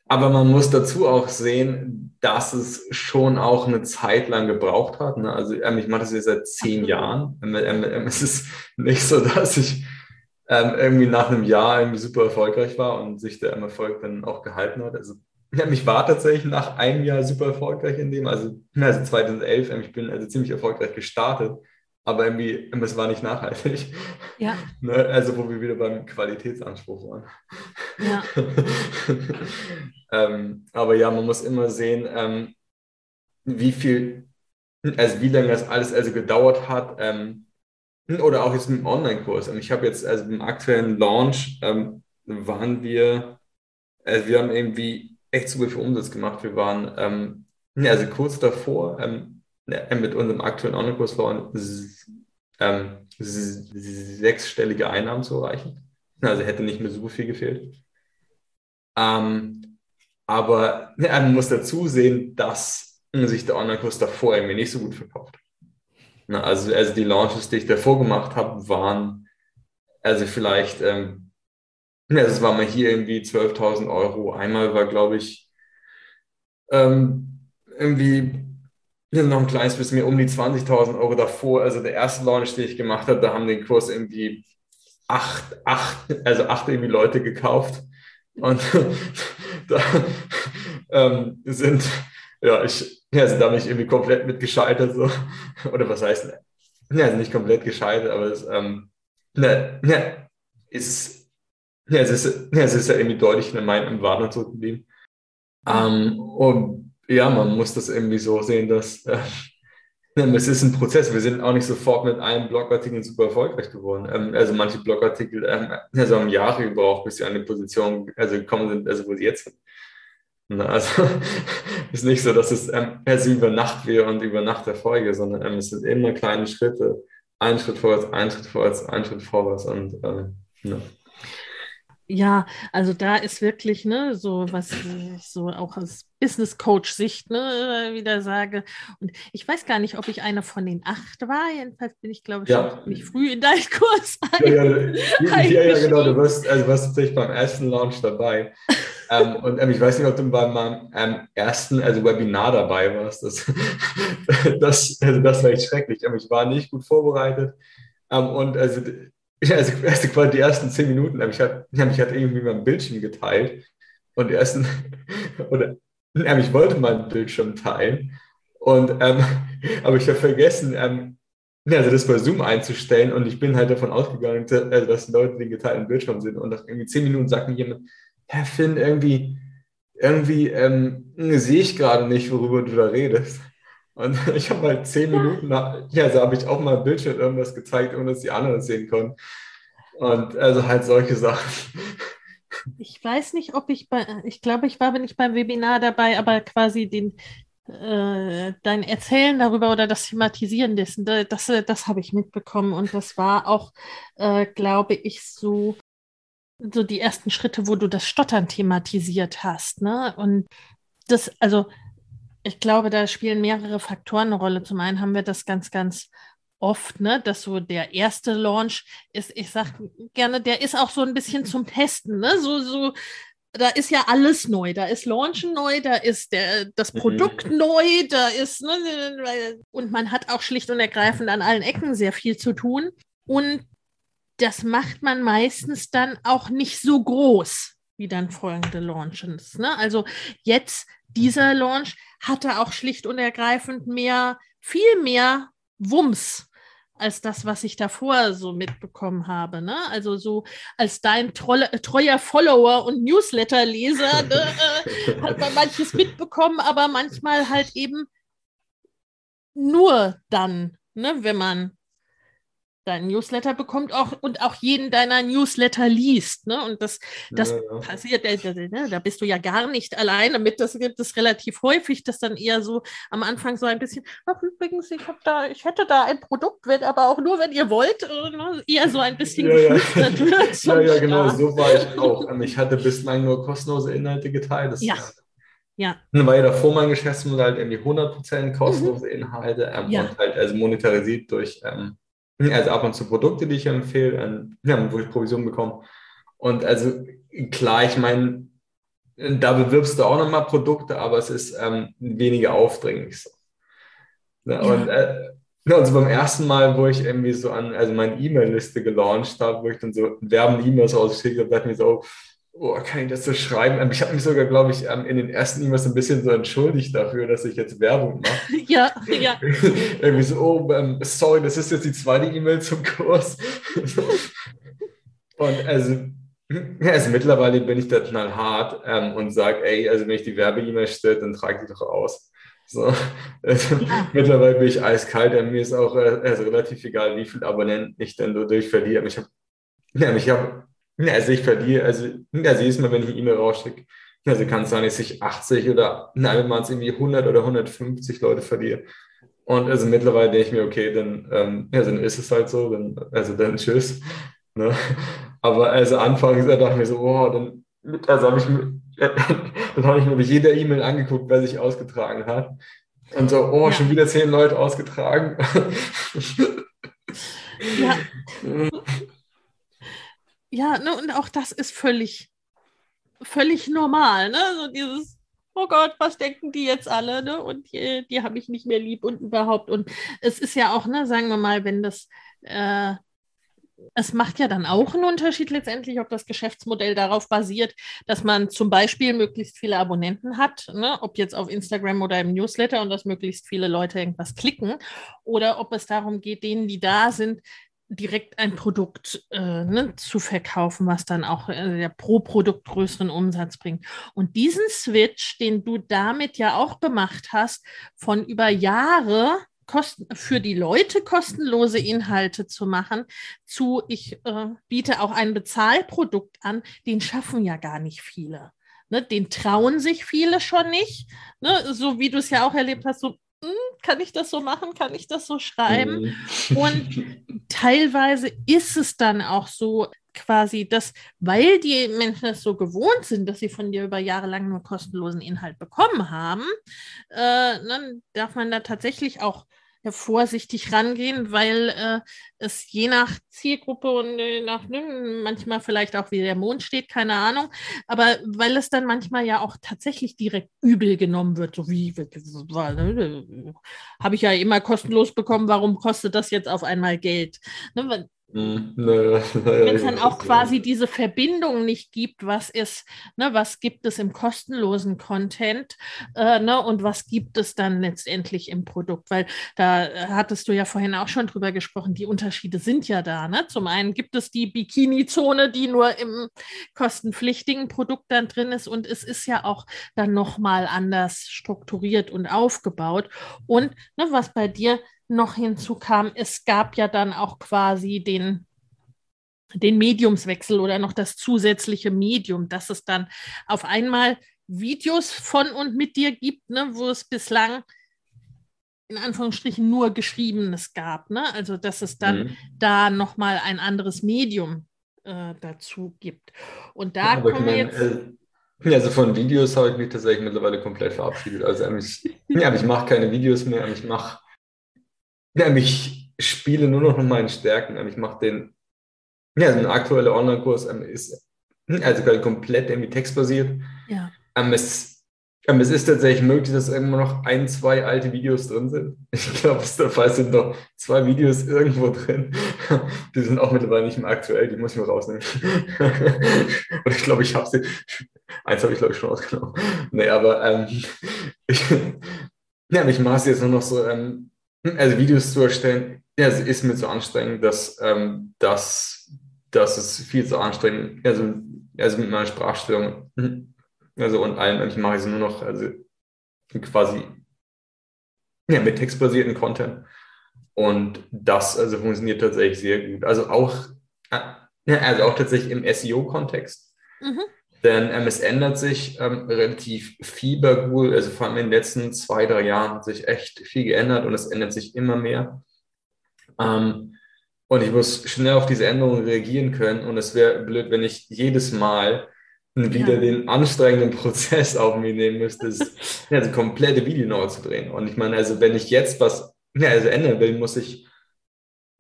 aber man muss dazu auch sehen, dass es schon auch eine Zeit lang gebraucht hat. Ne? Also ähm, ich mache das jetzt seit zehn Jahren. Ähm, ähm, ähm, es ist nicht so, dass ich ähm, irgendwie nach einem Jahr irgendwie super erfolgreich war und sich der Erfolg dann auch gehalten hat. Also ja, mich war tatsächlich nach einem Jahr super erfolgreich in dem, also, also 2011, ich bin also ziemlich erfolgreich gestartet, aber irgendwie, es war nicht nachhaltig. Ja. [laughs] Ne, also, wo wir wieder beim Qualitätsanspruch waren. Ja. [laughs] ähm, aber ja, man muss immer sehen, ähm, wie viel, also wie lange das alles also gedauert hat, ähm, oder auch jetzt mit dem Online-Kurs. Ich habe jetzt, also im aktuellen Launch ähm, waren wir, also wir haben irgendwie echt super viel Umsatz gemacht. Wir waren ähm, also kurz davor, ähm, mit unserem aktuellen Online-Kurs ähm, sechsstellige Einnahmen zu erreichen. Also hätte nicht mehr so viel gefehlt. Ähm, aber ja, man muss dazu sehen, dass sich der Online-Kurs davor irgendwie nicht so gut verkauft. Na, also, also die Launches, die ich davor gemacht habe, waren also vielleicht ähm, ja, das war mal hier irgendwie 12.000 Euro. Einmal war, glaube ich, ähm, irgendwie noch ein kleines bisschen mehr um die 20.000 Euro davor. Also der erste Launch, den ich gemacht habe, da haben den Kurs irgendwie acht, acht, also acht irgendwie Leute gekauft. Und [laughs] da ähm, sind, ja, ich, also da bin ich irgendwie komplett mit gescheitert. So. Oder was heißt, ja, also nicht komplett gescheitert, aber es, ähm, ne, ne, ist, ja, es ist, ja, es ist ja irgendwie deutlich in der Meinung Warnung zurückgeblieben. Ähm, und ja, man muss das irgendwie so sehen, dass äh, [laughs] es ist ein Prozess. Wir sind auch nicht sofort mit einem Blogartikel super erfolgreich geworden. Ähm, also manche Blogartikel ähm, also haben Jahre gebraucht, bis sie an die Position also gekommen sind, also wo sie jetzt sind. Also [laughs] ist nicht so, dass es ähm, also über Nacht wäre und über Nacht Erfolge, sondern ähm, es sind immer kleine Schritte. Ein Schritt vorwärts, ein Schritt vorwärts, ein Schritt vorwärts und ähm, ja. Ja, also da ist wirklich, ne, so was ich so auch aus Business Coach Sicht, ne, wieder sage. Und ich weiß gar nicht, ob ich einer von den acht war. Jedenfalls bin ich, glaube ich, ja. schon ziemlich früh in deinem [laughs] Kurs. Ja, ja, ja, ja, genau. Du wirst, also warst tatsächlich beim ersten Launch dabei. ähm, und ähm, ich weiß nicht, ob du bei meinem ähm, ersten, also Webinar dabei warst. Das, [laughs] das, also das war echt schrecklich. Ähm, ich war nicht gut vorbereitet. Ähm, und also also, also quasi die ersten zehn Minuten, ich hatte, ich hatte irgendwie mein Bildschirm geteilt und die ersten, [laughs] oder ich wollte meinen Bildschirm teilen und ähm, [laughs] aber ich habe vergessen, ähm, also das bei Zoom einzustellen und ich bin halt davon ausgegangen, also dass Leute den geteilten Bildschirm sind und nach irgendwie zehn Minuten sagt mir jemand, Herr Finn, irgendwie, irgendwie ähm, sehe ich gerade nicht, worüber du da redest. Und [laughs] ich habe halt zehn Minuten, nach, ja, so habe ich auch mal Bildschirm irgendwas gezeigt, ohne dass die anderen es sehen konnten. Und also halt solche Sachen. [laughs] Ich weiß nicht, ob ich bei, ich glaube, ich war nicht beim Webinar dabei, aber quasi den, äh, dein Erzählen darüber oder das Thematisieren dessen, das, das, das habe ich mitbekommen. Und das war auch, äh, glaube ich, so, so die ersten Schritte, wo du das Stottern thematisiert hast. Ne? Und das, also ich glaube, da spielen mehrere Faktoren eine Rolle. Zum einen haben wir das ganz, ganz oft, ne, dass so der erste Launch ist, ich sage gerne, der ist auch so ein bisschen zum Testen, ne? So, so, da ist ja alles neu. Da ist Launchen neu, da ist der, das mhm. Produkt mhm. neu, da ist, ne, und man hat auch schlicht und ergreifend an allen Ecken sehr viel zu tun. Und das macht man meistens dann auch nicht so groß wie dann folgende Launches. Ne? Also jetzt dieser Launch hatte auch schlicht und ergreifend mehr, viel mehr Wumms als das, was ich davor so mitbekommen habe. Ne? Also so als dein trolle, treuer Follower und Newsletter-Leser [laughs] ne, äh, hat man manches mitbekommen, aber manchmal halt eben nur dann, ne, wenn man deinen Newsletter bekommt auch und auch jeden deiner Newsletter liest. Ne? Und das, das ja, ja. passiert, äh, äh, da bist du ja gar nicht alleine mit. Das gibt es relativ häufig, dass dann eher so am Anfang so ein bisschen, ach übrigens, ich habe da, ich hätte da ein Produkt, wird aber auch nur, wenn ihr wollt, äh, ne? eher so ein bisschen [laughs] ja, geflüstert ja. wird. [laughs] ja, ja, genau, so war ich auch. Ähm, ich hatte bislang nur kostenlose Inhalte geteilt. Das ja. Ja. Dann war ja davor mein Geschäftsmodell halt irgendwie 100% kostenlose mhm. Inhalte ähm, ja. und halt also monetarisiert durch ähm, also ab und zu Produkte, die ich empfehle, ja, wo ich Provision bekomme. Und also klar, ich meine, da bewirbst du auch nochmal Produkte, aber es ist ähm, weniger aufdringlich. So. Ja, ja. Und äh, also beim ersten Mal, wo ich irgendwie so an, also meine E-Mail-Liste gelauncht habe, wo ich dann so werbende E-Mails rausgeschickt habe, dachte ich mir so, oh, kann ich das so schreiben? Ähm, ich habe mich sogar, glaube ich, ähm, in den ersten E-Mails ein bisschen so entschuldigt dafür, dass ich jetzt Werbung mache. [laughs] Ja, ja. [laughs] Irgendwie so, oh, ähm, sorry, das ist jetzt die zweite E-Mail zum Kurs. [laughs] und also, also mittlerweile bin ich da knallhart ähm, und sage, ey, also wenn ich die Werbe-E-Mail stelle, dann trage die doch aus. So, also, ja. Mittlerweile bin ich eiskalt, mir ist auch äh, also relativ egal, wie viele Abonnenten ich denn dadurch verliere. Ich habe ja, ich habe also ich verliere, also, also jedes Mal, wenn ich eine E-Mail rausschicke, also kann es sein, dass ich 80 oder nein, wenn man es irgendwie 100 oder 150 Leute verliere. Und also mittlerweile denke ich mir, okay, dann, ähm, also dann ist es halt so, dann, also dann tschüss. Ne? Aber also anfangs dachte ich mir so, oh, dann, also habe ich, dann habe ich mir [laughs] jeder E-Mail angeguckt, wer sich ausgetragen hat. Und so, oh, ja. schon wieder zehn Leute ausgetragen. Ja. [laughs] [laughs] Ja, ne, und auch das ist völlig, völlig normal, ne? So dieses, oh Gott, was denken die jetzt alle, ne? Und die, die habe ich nicht mehr lieb und überhaupt. Und es ist ja auch, ne, sagen wir mal, wenn das, äh, es macht ja dann auch einen Unterschied letztendlich, ob das Geschäftsmodell darauf basiert, dass man zum Beispiel möglichst viele Abonnenten hat, ne? ob jetzt auf Instagram oder im Newsletter und dass möglichst viele Leute irgendwas klicken, oder ob es darum geht, denen, die da sind, direkt ein Produkt äh, ne, zu verkaufen, was dann auch äh, pro Produkt größeren Umsatz bringt. Und diesen Switch, den du damit ja auch gemacht hast, von über Jahre Kosten, für die Leute kostenlose Inhalte zu machen, zu ich äh, biete auch ein Bezahlprodukt an, den schaffen ja gar nicht viele. Ne, den trauen sich viele schon nicht. Ne, so wie du es ja auch erlebt hast, so kann ich das so machen, kann ich das so schreiben? Mhm. Und [laughs] teilweise ist es dann auch so, quasi, dass, weil die Menschen es so gewohnt sind, dass sie von dir über Jahre lang nur kostenlosen Inhalt bekommen haben, äh, dann darf man da tatsächlich auch vorsichtig rangehen, weil äh, es je nach Zielgruppe und äh, nach ne, manchmal vielleicht auch wie der Mond steht, keine Ahnung, aber weil es dann manchmal ja auch tatsächlich direkt übel genommen wird, so wie habe ich ja immer kostenlos bekommen, warum kostet das jetzt auf einmal Geld? Ne, hm, Wenn es dann auch quasi diese Verbindung nicht gibt, was ist, ne, was gibt es im kostenlosen Content äh, ne, und was gibt es dann letztendlich im Produkt? Weil da hattest du ja vorhin auch schon drüber gesprochen, die Unterschiede sind ja da. Ne? Zum einen gibt es die Bikini-Zone, die nur im kostenpflichtigen Produkt dann drin ist und es ist ja auch dann nochmal anders strukturiert und aufgebaut. Und ne, was bei dir noch hinzukam, es gab ja dann auch quasi den, den Mediumswechsel oder noch das zusätzliche Medium, dass es dann auf einmal Videos von und mit dir gibt, ne, wo es bislang in Anführungsstrichen nur Geschriebenes gab. Ne? Also dass es dann mhm. da nochmal ein anderes Medium äh, dazu gibt. Und da ja, kommen wir jetzt. Äh, also von Videos habe ich mich tatsächlich mittlerweile komplett verabschiedet. Also ich, [laughs] ja, ich mache keine Videos mehr, ich mache ja, ich spiele nur noch mit meinen Stärken. Ich mache den, ja, ein aktueller Online-Kurs ähm, ist also komplett irgendwie textbasiert. Ja. Ähm, es, ähm, es ist tatsächlich möglich, dass irgendwo noch ein, zwei alte Videos drin sind. Ich glaube, es dabei sind noch zwei Videos irgendwo drin. [laughs] Die sind auch mittlerweile nicht mehr aktuell, die muss ich mal rausnehmen. [laughs] Und ich glaube, ich habe sie. Eins habe ich, glaube ich, schon ausgenommen. Nee, aber ähm, [laughs] ich, ja, ich mache es jetzt nur noch so, ähm, also Videos zu erstellen, ja, es ist mir zu anstrengend, dass, ähm, dass, dass es viel zu anstrengend, also, also mit meiner Sprachstellung, also und allem, ich mache es nur noch, also quasi ja, mit textbasierten Content. Und das also funktioniert tatsächlich sehr gut. Also auch, äh, also auch tatsächlich im SEO-Kontext. Mhm. Denn ähm, es ändert sich ähm, relativ viel bei Google. Also vor allem in den letzten zwei, drei Jahren hat sich echt viel geändert und es ändert sich immer mehr. Ähm, und ich muss schnell auf diese Änderungen reagieren können. Und es wäre blöd, wenn ich jedes Mal wieder ja. den anstrengenden Prozess [laughs] auf mich nehmen müsste, das also komplette Video neu zu drehen. Und ich meine, also wenn ich jetzt was ja, also ändern will, muss ich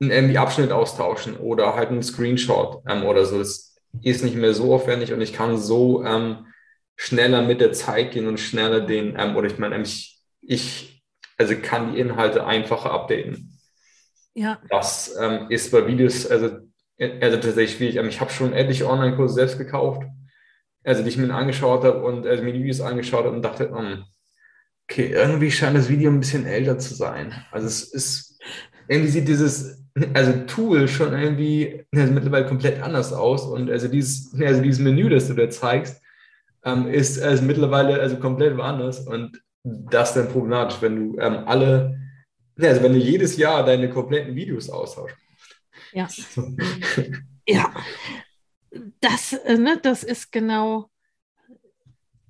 einen irgendwie Abschnitt austauschen oder halt einen Screenshot ähm, oder so. Das ist nicht mehr so aufwendig und ich kann so ähm, schneller mit der Zeit gehen und schneller den, ähm, oder ich meine, ich, ich also kann die Inhalte einfacher updaten. Ja. Das ähm, ist bei Videos, also, also tatsächlich schwierig. Ähm, ich habe schon etliche Online-Kurse selbst gekauft, also die ich mir angeschaut habe und also mir die Videos angeschaut habe und dachte, um, hm, okay, irgendwie scheint das Video ein bisschen älter zu sein. Also es ist, irgendwie sieht dieses also Tool schon irgendwie also mittlerweile komplett anders aus. Und also dieses, also dieses Menü, das du da zeigst, ähm, ist also mittlerweile also komplett woanders. Und das ist dann problematisch, wenn du ähm, alle, also wenn du jedes Jahr deine kompletten Videos austauschst. Ja. [laughs] ja. Das, äh, ne, das ist genau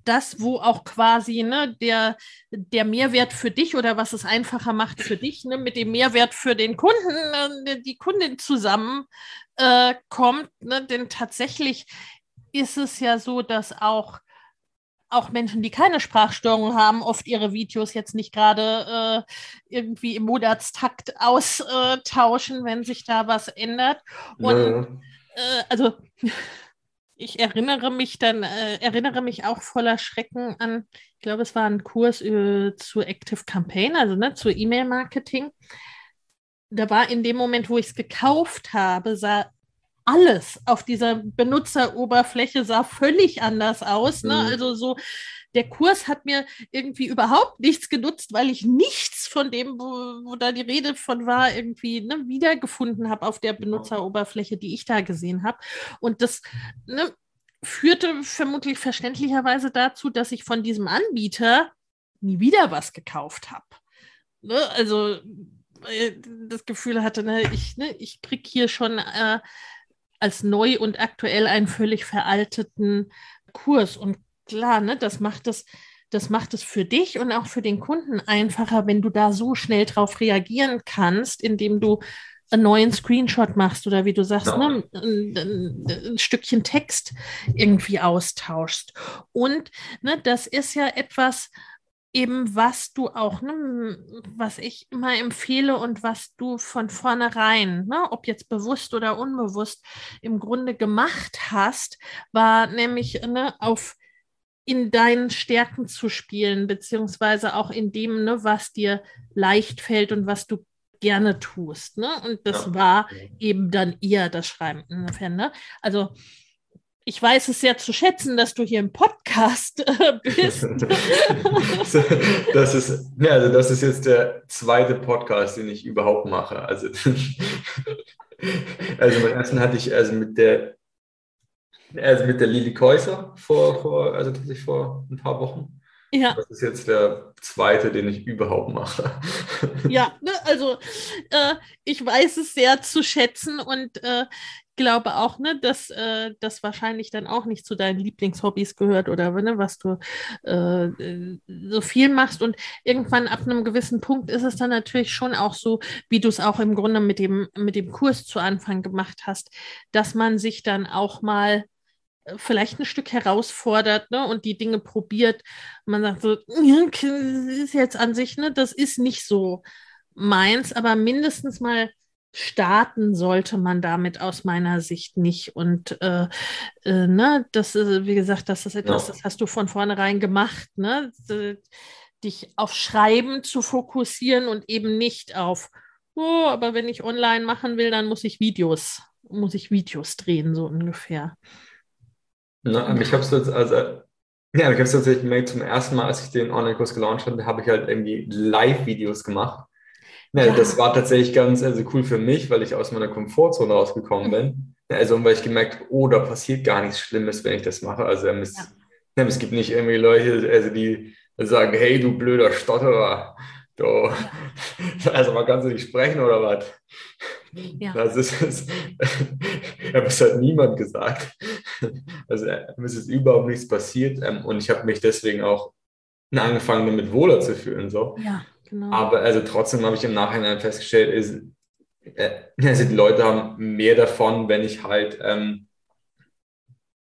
das, wo auch quasi ne, der, der Mehrwert für dich oder was es einfacher macht für dich, ne, mit dem Mehrwert für den Kunden, äh, die Kundin zusammenkommt. Äh, kommt, ne? Denn tatsächlich ist es ja so, dass auch auch Menschen, die keine Sprachstörung haben, oft ihre Videos jetzt nicht gerade äh, irgendwie im Monatstakt austauschen, wenn sich da was ändert. Und ja. äh, also [laughs] ich erinnere mich dann, äh, erinnere mich auch voller Schrecken an, ich glaube, es war ein Kurs äh, zu Active Campaign, also ne, zu E-Mail-Marketing. Da war in dem Moment, wo ich es gekauft habe, sah alles auf dieser Benutzeroberfläche sah völlig anders aus. Ne? Mhm. Also so, der Kurs hat mir irgendwie überhaupt nichts genutzt, weil ich nichts von dem, wo, wo da die Rede von war, irgendwie ne, wiedergefunden habe auf der Benutzeroberfläche, die ich da gesehen habe. Und das ne, führte vermutlich verständlicherweise dazu, dass ich von diesem Anbieter nie wieder was gekauft habe. Ne? Also äh, das Gefühl hatte, ne, ich, ne, ich kriege hier schon äh, als neu und aktuell einen völlig veralteten Kurs. Und klar, ne, das macht es, das macht es für dich und auch für den Kunden einfacher, wenn du da so schnell drauf reagieren kannst, indem du einen neuen Screenshot machst oder wie du sagst, Ja. ne, ein, ein, ein Stückchen Text irgendwie austauschst. Und ne, das ist ja etwas, eben was du auch, ne, was ich immer empfehle und was du von vornherein, ne, ob jetzt bewusst oder unbewusst, im Grunde gemacht hast, war nämlich ne, auf in deinen Stärken zu spielen, beziehungsweise auch in dem, ne, was dir leicht fällt und was du gerne tust. Ne? Und das Ja. war eben dann eher das Schreiben. Insofern, ne? Also ich weiß es sehr zu schätzen, dass du hier im Podcast äh, bist. [laughs] das ist, ja, also das ist jetzt der zweite Podcast, den ich überhaupt mache. Also, [laughs] also meinen ersten hatte ich also mit der, also mit der Lili Käuser vor, vor, also tatsächlich vor ein paar Wochen. ja, Das ist jetzt der zweite, den ich überhaupt mache. ja, ne? also äh, ich weiß es sehr zu schätzen und äh, glaube auch, ne, dass äh, das wahrscheinlich dann auch nicht zu deinen Lieblingshobbys gehört oder ne, was du äh, äh, so viel machst. Und irgendwann ab einem gewissen Punkt ist es dann natürlich schon auch so, wie du es auch im Grunde mit dem, mit dem Kurs zu Anfang gemacht hast, dass man sich dann auch mal vielleicht ein Stück herausfordert ne, und die Dinge probiert. Man sagt so, das ist jetzt an sich, ne, das ist nicht so meins, aber mindestens mal starten sollte man damit aus meiner Sicht nicht. Und äh, äh, ne, das ist, wie gesagt, das ist etwas, Ja. das hast du von vornherein gemacht, ne? Dich auf Schreiben zu fokussieren und eben nicht auf, oh, aber wenn ich online machen will, dann muss ich Videos, muss ich Videos drehen, so ungefähr. Na, aber ich habe es jetzt, also, ja, ich habe es tatsächlich gemerkt, zum ersten Mal, als ich den Online-Kurs gelauncht habe, habe ich halt irgendwie Live-Videos gemacht. Ja, Ja. Das war tatsächlich ganz also cool für mich, weil ich aus meiner Komfortzone rausgekommen bin. Ja, Also, und weil ich gemerkt habe, oh, da passiert gar nichts Schlimmes, wenn ich das mache. Also, ähm, es, Ja. ja, es gibt nicht irgendwie Leute, also die sagen, hey, du blöder Stotterer, du, [laughs] also mal kannst du nicht sprechen oder was? Ja. Das ist, es [laughs] hat niemand gesagt. Also äh, es ist überhaupt nichts passiert ähm, und ich habe mich deswegen auch angefangen, damit wohler zu fühlen. So. Ja, genau. Aber also trotzdem habe ich im Nachhinein festgestellt, ist, äh, also die Leute haben mehr davon, wenn ich halt, ähm,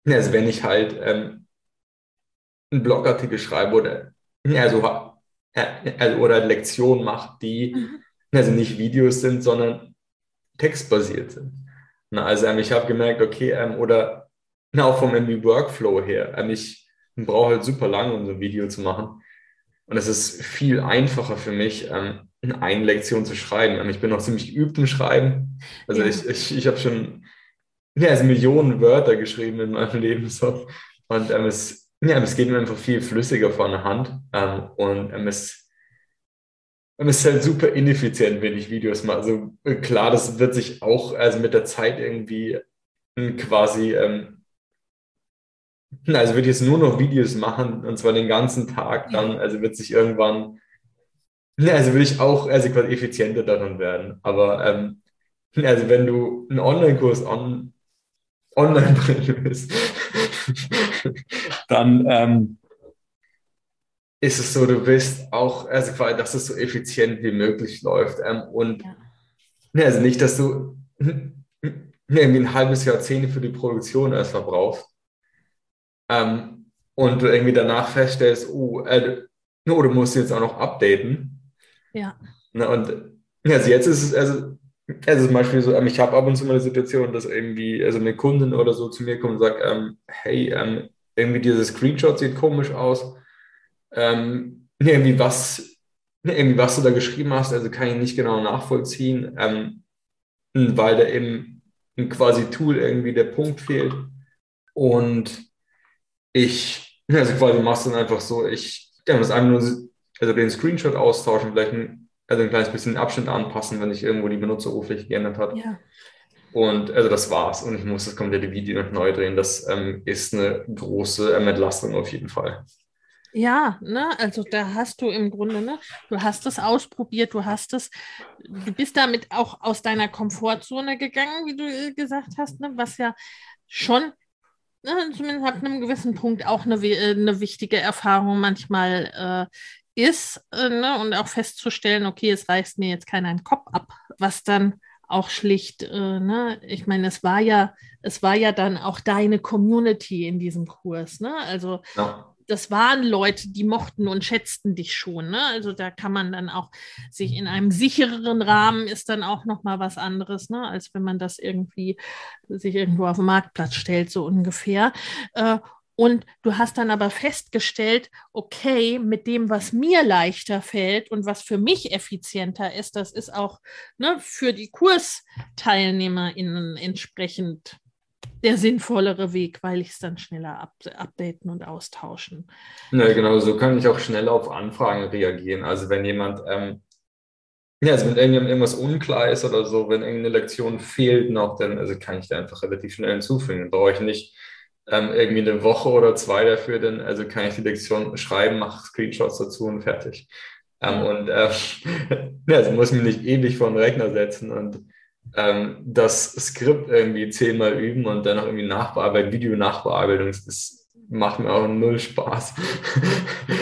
also wenn ich halt ähm, einen Blogartikel schreibe oder also, äh, also oder Lektionen mache, die Mhm. also nicht Videos sind, sondern textbasiert sind. Na, also ähm, ich habe gemerkt, okay, ähm, oder na, auch vom irgendwie Workflow her, ähm, ich brauche halt super lange, um so ein Video zu machen. Und es ist viel einfacher für mich, ähm, eine Lektion zu schreiben. Ähm, ich bin noch ziemlich geübt im Schreiben. Also Ja. ich, ich, ich habe schon ja, also Millionen Wörter geschrieben in meinem Leben. So. Und ähm, es, ja, es geht mir einfach viel flüssiger von der Hand. Ähm, und ähm, es, ähm, es ist halt super ineffizient, wenn ich Videos mache. Also äh, klar, das wird sich auch also mit der Zeit irgendwie ähm, quasi ähm, also würde ich jetzt nur noch Videos machen und zwar den ganzen Tag dann, also wird sich irgendwann, ja, also würde ich auch also quasi effizienter daran werden. Aber ähm, also wenn du einen Online-Kurs on, online bringen willst, [laughs] dann ähm, ist es so, du willst auch, also quasi, dass es so effizient wie möglich läuft. Ähm, und Ja. also nicht, dass du [laughs] irgendwie ein halbes Jahrzehnt für die Produktion erstmal brauchst. Ähm, und du irgendwie danach feststellst, oh, äh, oh, du musst jetzt auch noch updaten. Ja. Na, und ja, also jetzt ist es, also, also zum Beispiel so, ähm, ich habe ab und zu mal eine Situation, dass irgendwie, also eine Kundin oder so zu mir kommt und sagt, ähm, hey, ähm, irgendwie dieses Screenshot sieht komisch aus. Ähm, irgendwie was, irgendwie was du da geschrieben hast, also kann ich nicht genau nachvollziehen, ähm, weil da eben ein quasi Tool irgendwie der Punkt fehlt. Und ich, also quasi machst du dann einfach so, ich ja, muss einfach nur also den Screenshot austauschen, vielleicht ein, also ein kleines bisschen den Abschnitt anpassen, wenn sich irgendwo die Benutzeroberfläche geändert hat. Ja. Und also das war's. Und ich muss das komplette Video noch neu drehen. Das ähm, ist eine große ähm, Entlastung auf jeden Fall. Ja, ne, also da hast du im Grunde, ne, du hast es ausprobiert, du hast es, du bist damit auch aus deiner Komfortzone gegangen, wie du äh, gesagt hast, ne, was ja schon, ne, zumindest ab einem gewissen Punkt auch eine, äh, eine wichtige Erfahrung manchmal äh, ist, äh, ne, und auch festzustellen, okay, es reißt mir jetzt keiner einen Kopf ab, was dann auch schlicht, äh, ne, ich meine, es war ja, es war ja dann auch deine Community in diesem Kurs, ne? Also ja das waren Leute, die mochten und schätzten dich schon. Ne? Also da kann man dann auch sich in einem sichereren Rahmen ist dann auch noch mal was anderes, ne? als wenn man das irgendwie sich irgendwo auf den Marktplatz stellt, so ungefähr. Äh, und du hast dann aber festgestellt, okay, mit dem, was mir leichter fällt und was für mich effizienter ist, das ist auch ne, für die KursteilnehmerInnen entsprechend der sinnvollere Weg, weil ich es dann schneller up updaten und austauschen. Ja, genau, so kann ich auch schneller auf Anfragen reagieren. Also wenn jemand, ähm, ja, also wenn irgendwas unklar ist oder so, wenn irgendeine Lektion fehlt noch, dann also kann ich da einfach relativ schnell hinzufügen. Dann brauche ich nicht ähm, irgendwie eine Woche oder zwei dafür, dann also kann ich die Lektion schreiben, mache Screenshots dazu und fertig. Ähm, und äh, [laughs] ja, also muss mich nicht ewig vor den Rechner setzen und ähm, das Skript irgendwie zehnmal üben und dann noch irgendwie nachbearbeiten, Video-Nachbearbeitung, das macht mir auch null Spaß.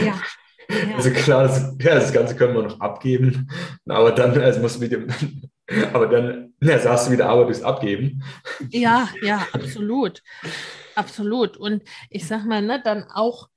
Ja. Ja. [laughs] Also klar, das, ja, das Ganze können wir noch abgeben, aber dann also muss wieder, [laughs] aber dann ja, sagst du wieder Arbeit durchs Abgeben. Ja, ja, absolut. Absolut. Und ich sag mal, ne, dann auch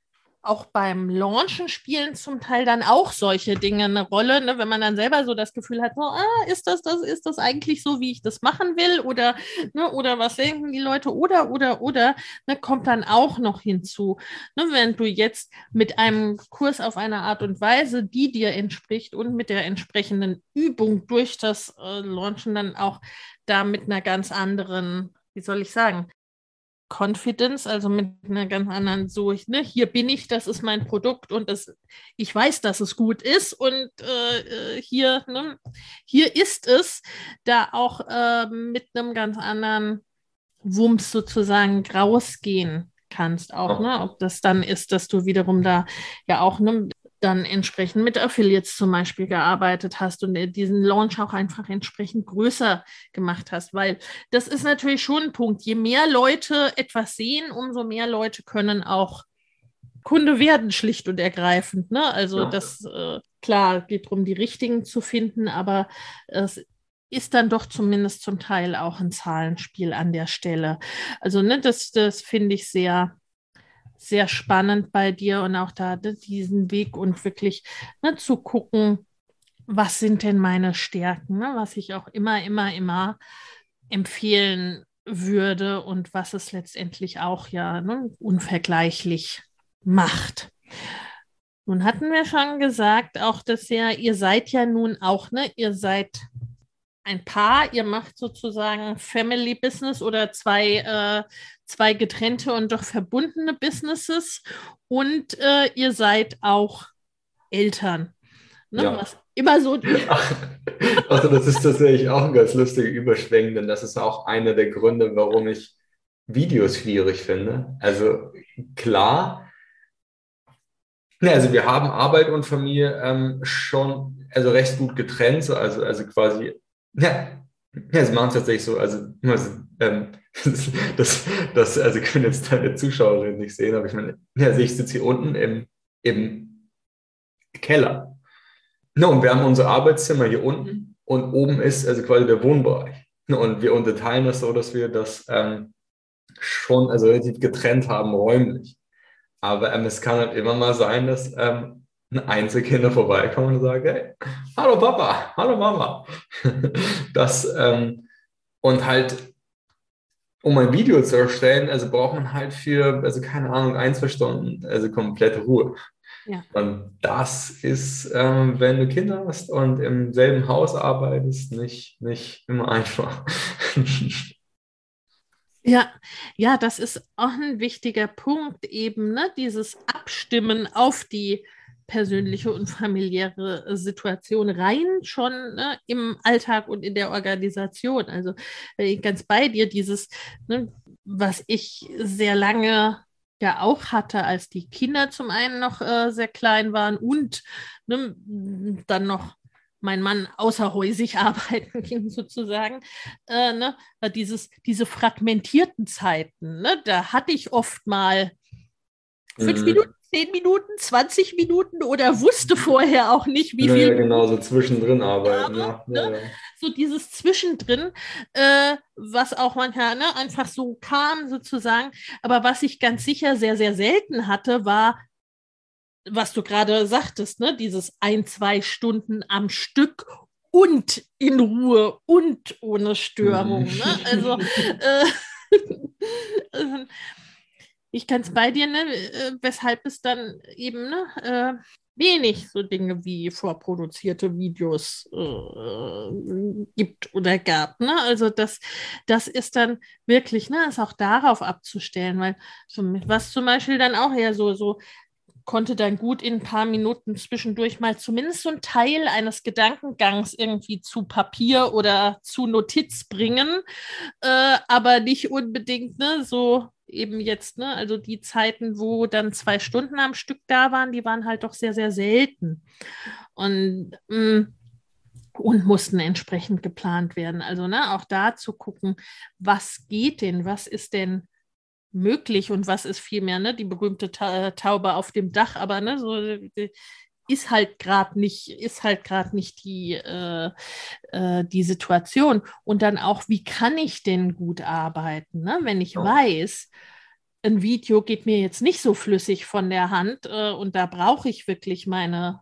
auch beim Launchen spielen zum Teil dann auch solche Dinge eine Rolle, ne? wenn man dann selber so das Gefühl hat, so, ah, ist das das, ist das eigentlich so, wie ich das machen will oder, ne, oder was denken die Leute oder, oder, oder, ne, kommt dann auch noch hinzu. Ne, wenn du jetzt mit einem Kurs auf eine Art und Weise, die dir entspricht und mit der entsprechenden Übung durch das äh, Launchen dann auch da mit einer ganz anderen, wie soll ich sagen, Confidence, also mit einer ganz anderen, so, ne, hier bin ich, das ist mein Produkt und das, ich weiß, dass es gut ist und äh, hier, ne, hier ist es, da auch äh, mit einem ganz anderen Wumms sozusagen rausgehen kannst auch, ne? Ob das dann ist, dass du wiederum da ja auch ne, dann entsprechend mit Affiliates zum Beispiel gearbeitet hast und diesen Launch auch einfach entsprechend größer gemacht hast, weil das ist natürlich schon ein Punkt. Je mehr Leute etwas sehen, umso mehr Leute können auch Kunde werden, schlicht und ergreifend. Ne? Also ja. das, äh, klar, geht darum, die richtigen zu finden, aber es ist dann doch zumindest zum Teil auch ein Zahlenspiel an der Stelle. Also ne, das, das finde ich sehr, sehr spannend bei dir und auch da diesen Weg und wirklich ne, zu gucken, was sind denn meine Stärken, ne, was ich auch immer, immer, immer empfehlen würde und was es letztendlich auch ja ne, unvergleichlich macht. Nun hatten wir schon gesagt, auch dass ja, ihr seid ja nun auch, ne, ihr seid ein Paar, ihr macht sozusagen Family Business oder zwei, äh, zwei getrennte und doch verbundene Businesses und äh, ihr seid auch Eltern. Ne? Ja. Was immer so. [laughs] also, das ist tatsächlich auch ein ganz lustiger Überschwenk, denn das ist auch einer der Gründe, warum ich Videos schwierig finde. Also, klar, also wir haben Arbeit und Familie ähm, schon also recht gut getrennt, also, also quasi ja, ja, sie machen es tatsächlich so. Also, also ähm, [laughs] das, das, also können jetzt deine Zuschauerinnen nicht sehen, aber ich meine, ja, also ich sitze hier unten im, im Keller. No, und wir haben unser Arbeitszimmer hier unten und oben ist also quasi der Wohnbereich. Und wir unterteilen das so, dass wir das ähm, schon also relativ getrennt haben räumlich. Aber ähm, es kann halt immer mal sein, dass ähm, Einzelkinder vorbeikommen und sagen, hey, hallo Papa, hallo Mama. Das, ähm, und halt, um ein Video zu erstellen, also braucht man halt für, also keine Ahnung, ein, zwei Stunden, also komplette Ruhe. Ja. Und das ist, ähm, wenn du Kinder hast und im selben Haus arbeitest, nicht, nicht immer einfach. Ja, ja, das ist auch ein wichtiger Punkt, eben, ne? dieses Abstimmen auf die persönliche und familiäre Situation rein schon ne, im Alltag und in der Organisation. Also ganz bei dir, dieses, ne, was ich sehr lange ja auch hatte, als die Kinder zum einen noch äh, sehr klein waren und ne, dann noch mein Mann außerhäusig [laughs] arbeiten ging, sozusagen, äh, ne, dieses, diese fragmentierten Zeiten, ne, da hatte ich oft mal fünf mhm. Minuten 10 Minuten, 20 Minuten oder wusste vorher auch nicht, wie viel. Ja, genau, so zwischendrin arbeiten. Ja, ne? ja, so dieses Zwischendrin, äh, was auch manchmal ne, einfach so kam, sozusagen. Aber was ich ganz sicher sehr, sehr selten hatte, war, was du gerade sagtest, ne, dieses ein, zwei Stunden am Stück und in Ruhe und ohne Störung. Mhm. Ne? Also, [laughs] äh, äh [laughs] ich kann es bei dir, ne, äh, weshalb es dann eben ne, äh, wenig so Dinge wie vorproduzierte Videos äh, gibt oder gab. Ne? Also das, das ist dann wirklich, ne, ist auch darauf abzustellen, weil was zum Beispiel dann auch eher so, so konnte dann gut in ein paar Minuten zwischendurch mal zumindest so ein Teil eines Gedankengangs irgendwie zu Papier oder zu Notiz bringen, äh, aber nicht unbedingt ne, so eben jetzt, ne, also die Zeiten, wo dann zwei Stunden am Stück da waren, die waren halt doch sehr, sehr selten. Und, mm, und mussten entsprechend geplant werden. Also ne, auch da zu gucken, was geht denn, was ist denn möglich und was ist vielmehr, ne, die berühmte Ta Taube auf dem Dach, aber ne, so ist halt gerade nicht, ist halt gerade nicht die, äh, äh, die Situation. Und dann auch, wie kann ich denn gut arbeiten? Ne? Wenn ich oh. weiß, ein Video geht mir jetzt nicht so flüssig von der Hand äh, und da brauche ich wirklich meine,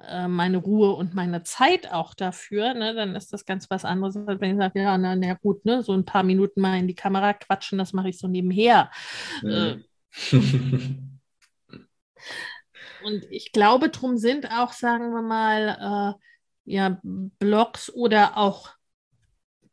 äh, meine Ruhe und meine Zeit auch dafür, ne? dann ist das ganz was anderes, als wenn ich sage, ja, na, na gut, ne? so ein paar Minuten mal in die Kamera quatschen, das mache ich so nebenher. Mhm. [laughs] Und ich glaube, drum sind auch, sagen wir mal, äh, ja, Blogs oder auch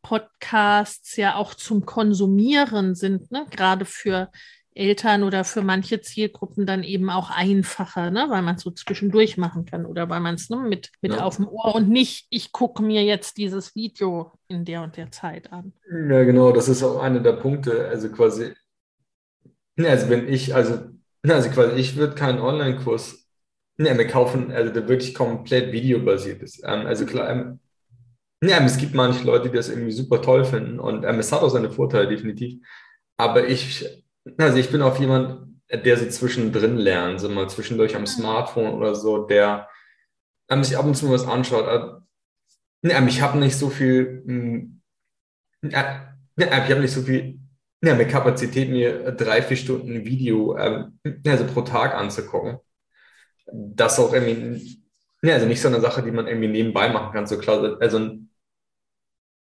Podcasts ja auch zum Konsumieren sind, ne? gerade für Eltern oder für manche Zielgruppen dann eben auch einfacher, ne? weil man es so zwischendurch machen kann oder weil man es ne, mit, mit ja. auf dem Ohr und nicht, ich gucke mir jetzt dieses Video in der und der Zeit an. Ja, genau, das ist auch einer der Punkte. Also quasi, also wenn ich, also also quasi, ich würde keinen Online-Kurs ne, mehr kaufen, also der wirklich komplett videobasiert ist. Ähm, also klar, ähm, ja, es gibt manche Leute, die das irgendwie super toll finden und ähm, es hat auch seine Vorteile, definitiv. Aber ich, also ich bin auch jemand, der so zwischendrin lernt, so mal zwischendurch am Smartphone oder so, der ähm, sich ab und zu was anschaut. Äh, ja, ich habe nicht so viel, äh, ich habe nicht so viel ja, mit Kapazität, mir drei, vier Stunden Video ähm, also pro Tag anzugucken. Das auch irgendwie, ja, also nicht so eine Sache, die man irgendwie nebenbei machen kann, so klar. Also,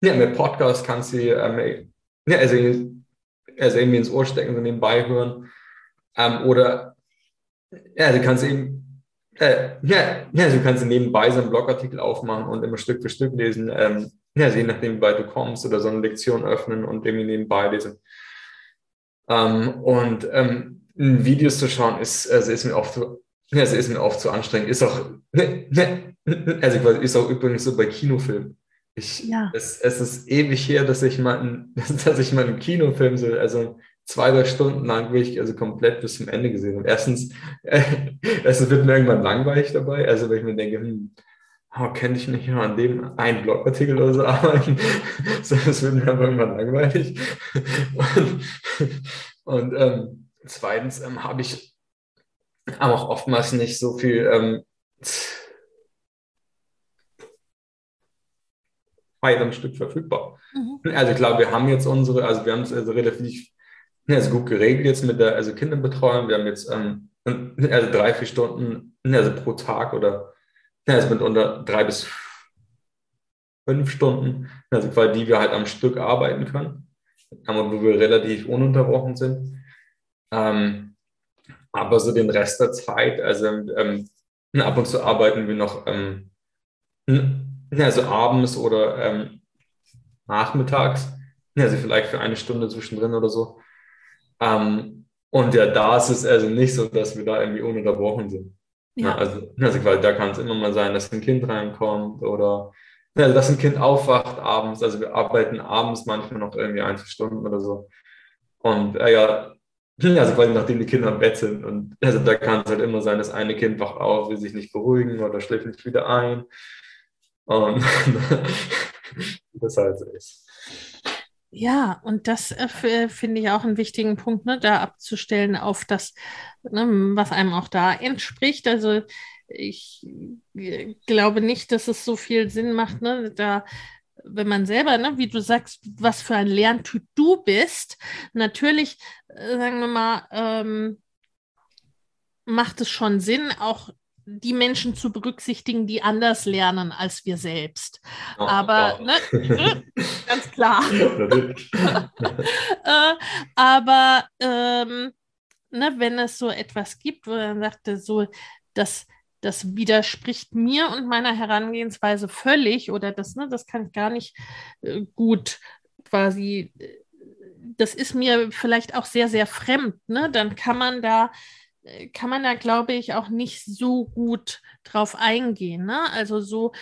ja, mit Podcast kannst du, ähm, ja, also, also irgendwie ins Ohr stecken, so nebenbei hören. Ähm, oder, ja, also kannst du eben, äh, ja, ja, also kannst du nebenbei so einen Blogartikel aufmachen und immer Stück für Stück lesen. Ähm, ja, je nachdem, wie weit du kommst oder so eine Lektion öffnen und irgendwie nebenbei lesen. Ähm, und ähm, Videos zu schauen, ist, also ist mir oft zu, also ist mir oft zu anstrengend. Ist auch, [laughs] also ist auch übrigens so bei Kinofilmen. Ich, ja. es, es ist ewig her, dass ich mal, einen, [laughs] dass ich mal einen Kinofilm so, also zwei, drei Stunden lang wirklich also komplett bis zum Ende gesehen habe. Erstens, [laughs] äh, erstens wird mir irgendwann langweilig dabei, also weil ich mir denke, hm, oh, könnte ich nicht an dem einen Blogartikel oder so arbeiten? [laughs] so, das wird mir aber irgendwann langweilig. Und, und ähm, zweitens ähm, habe ich aber auch oftmals nicht so viel ähm, Zeit am Stück verfügbar. Mhm. Also klar, wir haben jetzt unsere, also wir haben es also relativ also gut geregelt jetzt mit der also Kinderbetreuung. Wir haben jetzt ähm, also drei, vier Stunden also pro Tag oder ja, es sind unter drei bis fünf Stunden, also quasi die wir halt am Stück arbeiten können, aber wo wir relativ ununterbrochen sind. Ähm, aber so den Rest der Zeit, also ähm, ab und zu arbeiten wir noch ähm, also abends oder ähm, nachmittags, also vielleicht für eine Stunde zwischendrin oder so. Ähm, und ja, da ist es also nicht so, dass wir da irgendwie ununterbrochen sind. Ja. also, also weil da kann es immer mal sein, dass ein Kind reinkommt oder also dass ein Kind aufwacht abends. Also wir arbeiten abends manchmal noch irgendwie ein, zwei Stunden oder so. Und äh, ja, also quasi nachdem die Kinder im Bett sind. Und also da kann es halt immer sein, das eine Kind wacht auf, will sich nicht beruhigen oder schläft nicht wieder ein. Und [laughs] das halt so ist. Ja, und das äh, finde ich auch einen wichtigen Punkt, ne, da abzustellen auf das, ne, was einem auch da entspricht. Also ich glaube nicht, dass es so viel Sinn macht, ne, da wenn man selber, ne, wie du sagst, was für ein Lerntyp du bist, natürlich, äh, sagen wir mal, ähm, macht es schon Sinn, auch die Menschen zu berücksichtigen, die anders lernen als wir selbst. Oh, aber wow. ne, [laughs] ganz klar. [laughs] äh, aber ähm, ne, wenn es so etwas gibt, wo er sagte, so, dass das widerspricht mir und meiner Herangehensweise völlig oder das, ne, das kann ich gar nicht äh, gut quasi, äh, das ist mir vielleicht auch sehr, sehr fremd, ne? Dann kann man da äh, kann man da, glaube ich, auch nicht so gut drauf eingehen. Ne? Also so,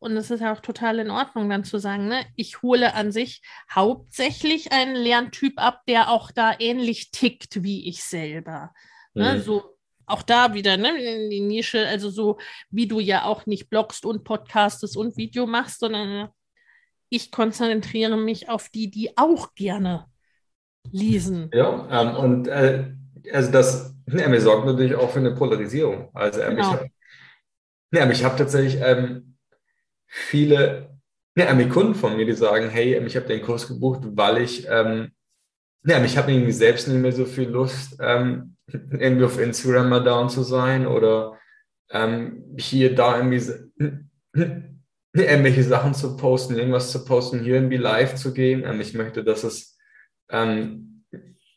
und es ist ja auch total in Ordnung, dann zu sagen, ne, ich hole an sich hauptsächlich einen Lerntyp ab, der auch da ähnlich tickt wie ich selber. Ne? Mhm. So auch da wieder, ne, in die Nische, also so wie du ja auch nicht bloggst und podcastest und Video machst, sondern ich konzentriere mich auf die, die auch gerne lesen. Ja, ähm, und äh, also das ja, mir sorgt natürlich auch für eine Polarisierung. Also ähm, genau. ich habe ja, ich hab tatsächlich ähm, viele ja, Kunden von mir, die sagen, hey, ich habe den Kurs gebucht, weil ich ähm, ja, ich habe irgendwie selbst nicht mehr so viel Lust, ähm, [laughs] irgendwie auf Instagram mal down zu sein oder ähm, hier, da irgendwie [laughs] irgendwelche Sachen zu posten, irgendwas zu posten, hier irgendwie live zu gehen. Ähm, ich möchte, dass es ähm,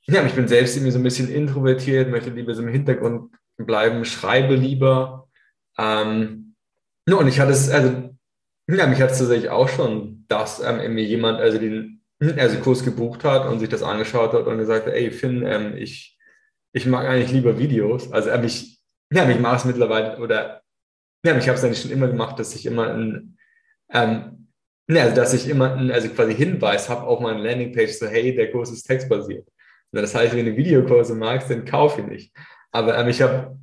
ja, ich bin selbst irgendwie so ein bisschen introvertiert, möchte lieber so im Hintergrund bleiben, schreibe lieber. Ähm, und ich hatte es, also, ja, mich hat es tatsächlich auch schon, dass ähm, irgendwie jemand, also den also Kurs gebucht hat und sich das angeschaut hat und gesagt hat, ey, Finn, ähm, ich, ich mag eigentlich lieber Videos. Also ähm, ich, ja, ich mache es mittlerweile, oder ja, ich habe es eigentlich schon immer gemacht, dass ich immer ein, ähm, ja, also dass ich immer einen, also quasi Hinweis habe auf meine Landingpage, so hey, der Kurs ist textbasiert. Das heißt, wenn du Videokurse magst, dann kauf ihn nicht. Aber ähm, ich habe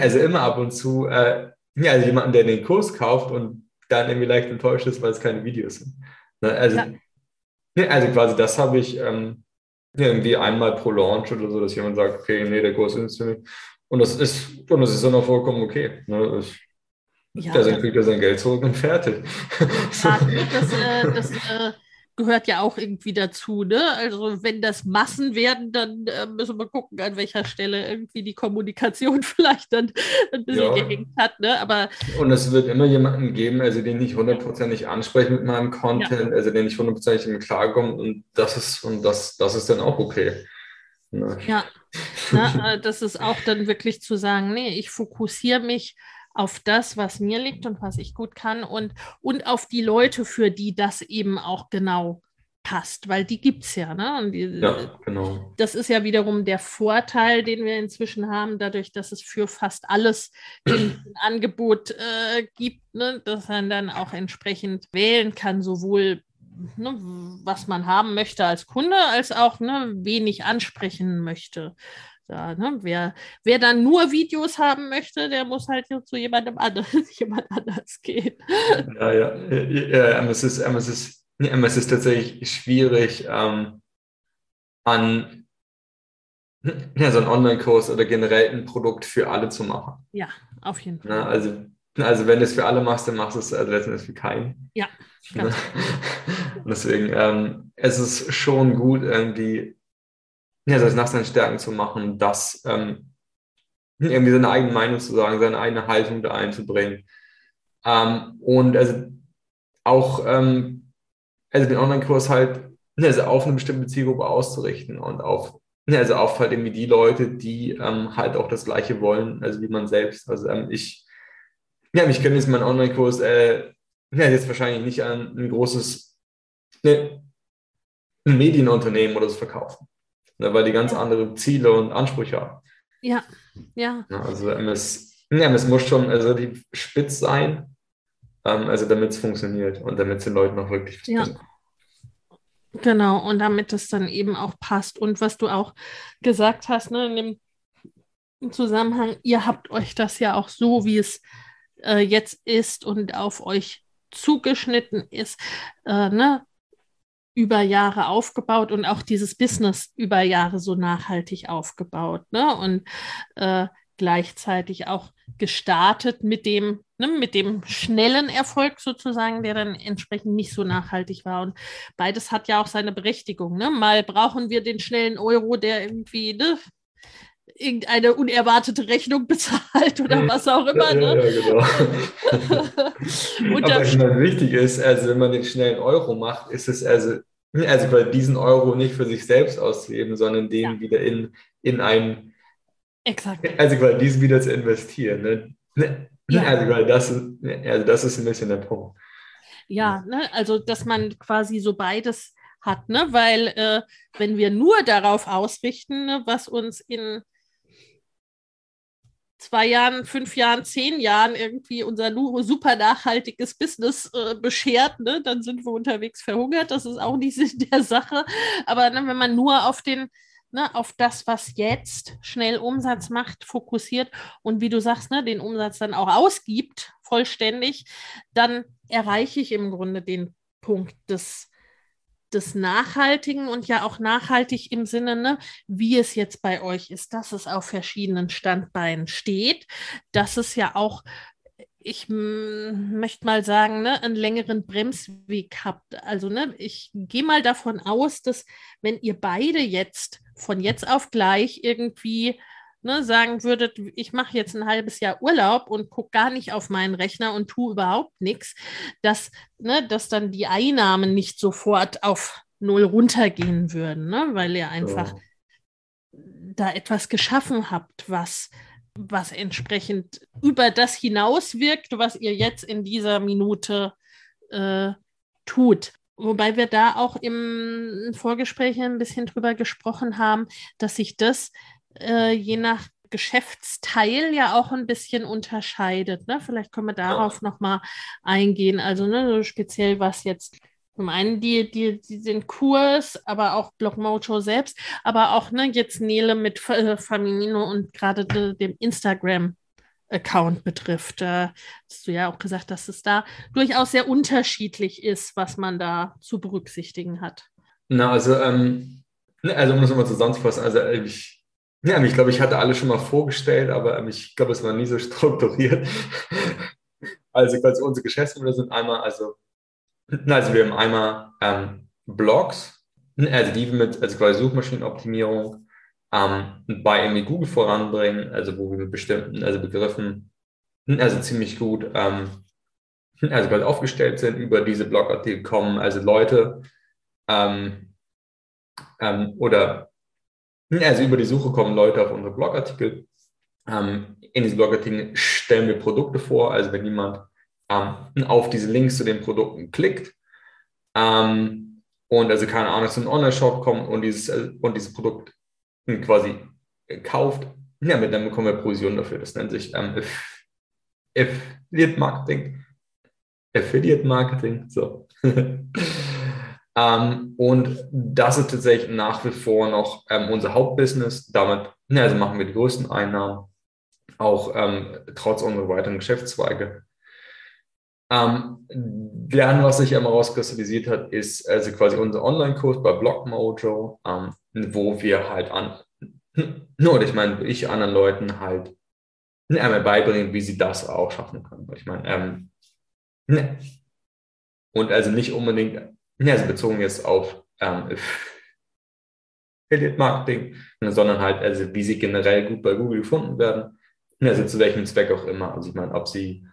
also immer ab und zu äh, ja, also jemanden, der den Kurs kauft und dann irgendwie leicht enttäuscht ist, weil es keine Videos sind. Ne, also, ja. ne, also quasi das habe ich ähm, irgendwie einmal pro Launch oder so, dass jemand sagt, okay, nee, der Kurs ist für mich. Und das ist, und das ist dann auch vollkommen okay. Ne? Ich, ja, der kriegt er sein Geld zurück und fertig. [laughs] Ja, das, äh, das äh, gehört ja auch irgendwie dazu. Ne? Also wenn das Massen werden, dann äh, müssen wir gucken, an welcher Stelle irgendwie die Kommunikation [laughs] vielleicht dann ein bisschen ja. gehängt hat. Ne? Aber, und es wird immer jemanden geben, also den ich hundertprozentig anspreche mit meinem Content, ja. also den ich hundertprozentig im Klarkomme und das ist, und das, das ist dann auch okay. Ne? Ja, Na, äh, das ist auch dann wirklich zu sagen, nee, ich fokussiere mich auf das, was mir liegt und was ich gut kann und, und auf die Leute, für die das eben auch genau passt, weil die gibt es ja. Ne? Die, ja, genau. Das ist ja wiederum der Vorteil, den wir inzwischen haben, dadurch, dass es für fast alles [clears throat] ein Angebot äh, gibt, ne? dass man dann auch entsprechend wählen kann, sowohl ne, was man haben möchte als Kunde, als auch ne, wen ich ansprechen möchte. Da, ne? wer, wer dann nur Videos haben möchte, der muss halt zu jemandem [laughs] anders, jemand anders gehen. Ja, ja. ja, ja es, ist, es, ist, es ist tatsächlich schwierig, ähm, an ja, so einen Online-Kurs oder generell ein Produkt für alle zu machen. Ja, auf jeden Fall. Ja, also, also wenn du es für alle machst, dann machst du es also letztendlich für keinen. Ja. Ganz [laughs] Deswegen, ähm, es ist schon gut, irgendwie ja, das nach seinen Stärken zu machen, das ähm, irgendwie seine eigene Meinung zu sagen, seine eigene Haltung da einzubringen. Ähm, und also auch ähm, also den Online-Kurs halt also auf eine bestimmte Zielgruppe auszurichten und auf also auf halt irgendwie die Leute, die ähm, halt auch das Gleiche wollen, also wie man selbst. Also ähm, ich, ja, ich könnte jetzt meinen Online-Kurs äh, ja, jetzt wahrscheinlich nicht an ein großes, ne, Medienunternehmen oder so verkaufen, ne, weil die ganz ja. andere Ziele und Ansprüche haben. Ja, ja. Also MS, ja, MS muss schon also die spitz sein, ähm, also damit es funktioniert und damit es den Leuten auch wirklich ja. Genau, und damit es dann eben auch passt. Und was du auch gesagt hast, ne, in dem Zusammenhang, ihr habt euch das ja auch so, wie es äh, jetzt ist und auf euch zugeschnitten ist, äh, ne, über Jahre aufgebaut und auch dieses Business über Jahre so nachhaltig aufgebaut. Ne? Und äh, gleichzeitig auch gestartet mit dem, ne, mit dem schnellen Erfolg sozusagen, der dann entsprechend nicht so nachhaltig war. Und beides hat ja auch seine Berechtigung. Ne? Mal brauchen wir den schnellen Euro, der irgendwie ne, irgendeine unerwartete Rechnung [laughs] bezahlt oder was auch immer. Ja, ne? ja, genau. [laughs] Und Aber meine, wichtig ist, also wenn man den schnellen Euro macht, ist es also, also quasi diesen Euro nicht für sich selbst auszugeben, sondern den ja. wieder in, in ein Exakt. Also quasi diesen wieder zu investieren. Ne? ne? Ja. Also, quasi das, also das ist ein bisschen der Punkt. Ja, ne? also dass man quasi so beides hat, ne? weil äh, wenn wir nur darauf ausrichten, ne, was uns in zwei Jahren, fünf Jahren, zehn Jahren irgendwie unser super nachhaltiges Business äh, beschert, ne, dann sind wir unterwegs verhungert. Das ist auch nicht [laughs] Sinn der Sache. Aber ne, wenn man nur auf den Ne, auf das, was jetzt schnell Umsatz macht, fokussiert und wie du sagst, ne, den Umsatz dann auch ausgibt, vollständig, dann erreiche ich im Grunde den Punkt des des Nachhaltigen und ja auch nachhaltig im Sinne, ne, wie es jetzt bei euch ist, dass es auf verschiedenen Standbeinen steht, dass es ja auch ich möchte mal sagen, ne, einen längeren Bremsweg habt. Also, ne, ich gehe mal davon aus, dass wenn ihr beide jetzt von jetzt auf gleich irgendwie ne, sagen würdet, ich mache jetzt ein halbes Jahr Urlaub und gucke gar nicht auf meinen Rechner und tue überhaupt nichts, dass, ne, dass dann die Einnahmen nicht sofort auf null runtergehen würden, ne, weil ihr einfach ja. da etwas geschaffen habt, was was entsprechend über das hinaus wirkt, was ihr jetzt in dieser Minute äh, tut. Wobei wir da auch im Vorgespräch ein bisschen drüber gesprochen haben, dass sich das äh, je nach Geschäftsteil ja auch ein bisschen unterscheidet. Ne? Vielleicht können wir darauf ja. nochmal eingehen. Also ne, so speziell was jetzt zum einen die, die, die den Kurs, aber auch Blogmojo selbst, aber auch ne, jetzt Nele mit äh, Famino und gerade de, dem Instagram. Account betrifft. Äh, hast du ja auch gesagt, dass es da durchaus sehr unterschiedlich ist, was man da zu berücksichtigen hat. Na, also, ähm, ne, also um das nochmal zusammenzufassen, also ich ja, ich glaube, ich hatte alle schon mal vorgestellt, aber ähm, ich glaube, es war nie so [laughs] strukturiert. Also quasi unsere Geschäftsmodelle sind einmal, also, also wir haben einmal ähm, Blogs, also die wir mit, also quasi Suchmaschinenoptimierung ähm, bei irgendwie Google voranbringen, also wo wir mit bestimmten, also Begriffen, also ziemlich gut, ähm, also quasi aufgestellt sind über diese Blogartikel kommen, also Leute ähm, ähm, oder also über die Suche kommen Leute auf unsere Blogartikel. Ähm, in diesen Blogartikeln stellen wir Produkte vor. Also wenn jemand ähm, auf diese Links zu den Produkten klickt ähm, und also keine Ahnung, zu einem Online-Shop kommt und dieses, äh, und dieses Produkt quasi kauft, ja, dann bekommen wir Provision dafür. Das nennt sich ähm, Affiliate Marketing. Affiliate Marketing, so. [laughs] Ähm, und das ist tatsächlich nach wie vor noch ähm, unser Hauptbusiness. Damit also machen wir die größten Einnahmen, auch ähm, trotz unserer weiteren Geschäftszweige. Ähm, dann, was sich immer rauskristallisiert hat, ist also quasi unser Online-Kurs bei Blockmojo, ähm, wo wir halt an, [laughs] nur, ich meine, ich anderen Leuten halt einmal beibringen, wie sie das auch schaffen können. Ich meine, ähm, ne. und also nicht unbedingt ja, also bezogen jetzt auf ähm, [laughs] Affiliate Marketing, sondern halt, also wie sie generell gut bei Google gefunden werden, also zu welchem Zweck auch immer. Also ich meine, ob sie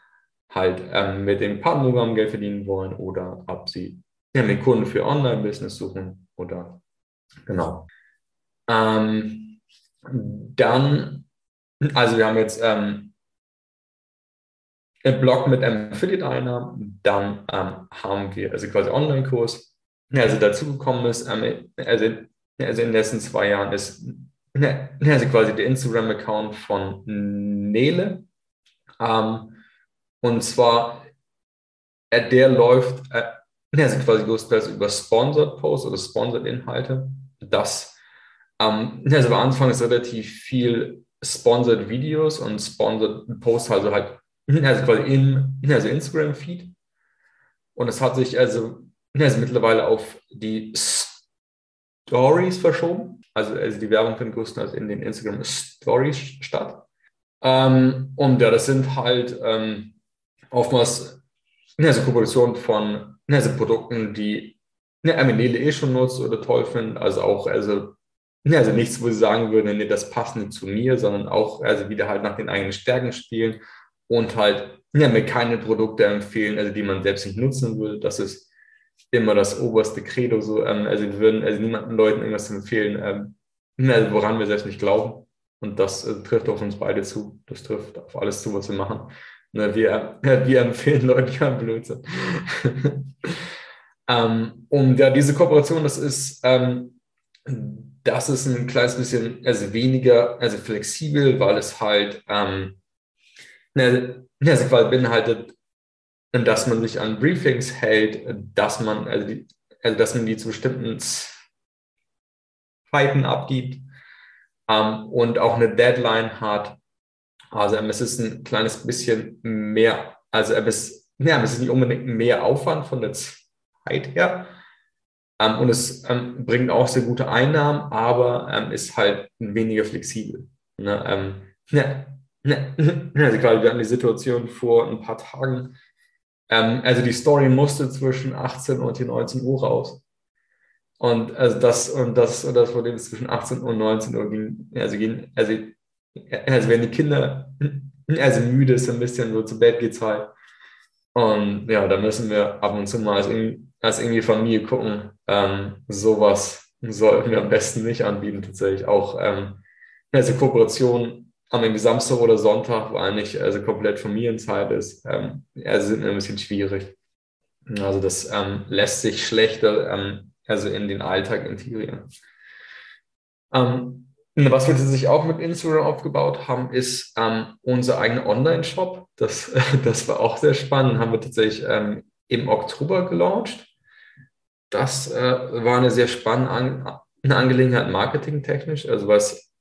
halt ähm, mit dem Partnerprogramm Geld verdienen wollen oder ob sie ja, mit Kunden für Online-Business suchen oder genau. Ähm, dann, also wir haben jetzt ähm, Blog mit Affiliate-Einnahmen, dann ähm, haben wir also quasi Online-Kurs, also dazugekommen ist, ähm, also, also in den letzten zwei Jahren ist also quasi der Instagram-Account von Nele. Ähm, und zwar, äh, der läuft, äh, also quasi größtenteils über Sponsored Posts oder Sponsored Inhalte. Das, ähm, also am Anfang ist relativ viel Sponsored Videos und Sponsored Posts, also halt, also quasi in, also Instagram-Feed. Und es hat sich also, also mittlerweile auf die Stories verschoben. Also, also die Werbung findet größtenteils in den Instagram Stories statt. Ähm, und ja, das sind halt ähm, oftmals also Kooperationen von also Produkten, die eine Aminele eh schon nutzt oder toll findet. Also auch, also, also nichts, wo sie sagen würden, nee, das passt nicht zu mir, sondern auch, also wieder halt nach den eigenen Stärken spielen und halt ja, mir keine Produkte empfehlen, also die man selbst nicht nutzen will. Das ist immer das oberste Credo. So, ähm, also wir würden also niemanden Leuten irgendwas empfehlen, ähm, also woran wir selbst nicht glauben. Und das äh, trifft auf uns beide zu. Das trifft auf alles zu, was wir machen. Ne, wir, [laughs] wir empfehlen Leuten keinen Blödsinn. [laughs] ähm, und ja, diese Kooperation, das ist, ähm, das ist ein kleines bisschen also weniger, also flexibel, weil es halt ähm, ne, also quasi beinhaltet, dass man sich an Briefings hält, dass man, also, die, also dass man die zu bestimmten Zeiten abgibt ähm, und auch eine Deadline hat. Also ähm, es ist ein kleines bisschen mehr, also ähm, es, ja, es ist nicht unbedingt mehr Aufwand von der Zeit her. Ähm, und es ähm, bringt auch sehr gute Einnahmen, aber ähm, ist halt weniger flexibel. Ne? ja, also gerade wir hatten die Situation vor ein paar Tagen, ähm, also die Story musste zwischen 18 und 19 Uhr raus. Und also das und das und das Problem ist zwischen 18 und 19 Uhr ging, also ging, also, also wenn die Kinder also müde ist, ein bisschen so zu Bett geht's halt. Und ja, da müssen wir ab und zu mal als, als irgendwie Familie gucken. Ähm, sowas sollten wir am besten nicht anbieten, tatsächlich. Auch ähm, also Kooperation am irgendwie Samstag oder Sonntag, wo eigentlich also komplett Familienzeit ist, ähm, also sind ein bisschen schwierig. Also das ähm, lässt sich schlechter ähm, also in den Alltag integrieren. Ähm, was wir sich auch mit Instagram aufgebaut haben, ist ähm, unser eigener Online-Shop. Das, [laughs] das war auch sehr spannend. Haben wir tatsächlich ähm, im Oktober gelauncht. Das äh, war eine sehr spannende An Angelegenheit marketingtechnisch, also was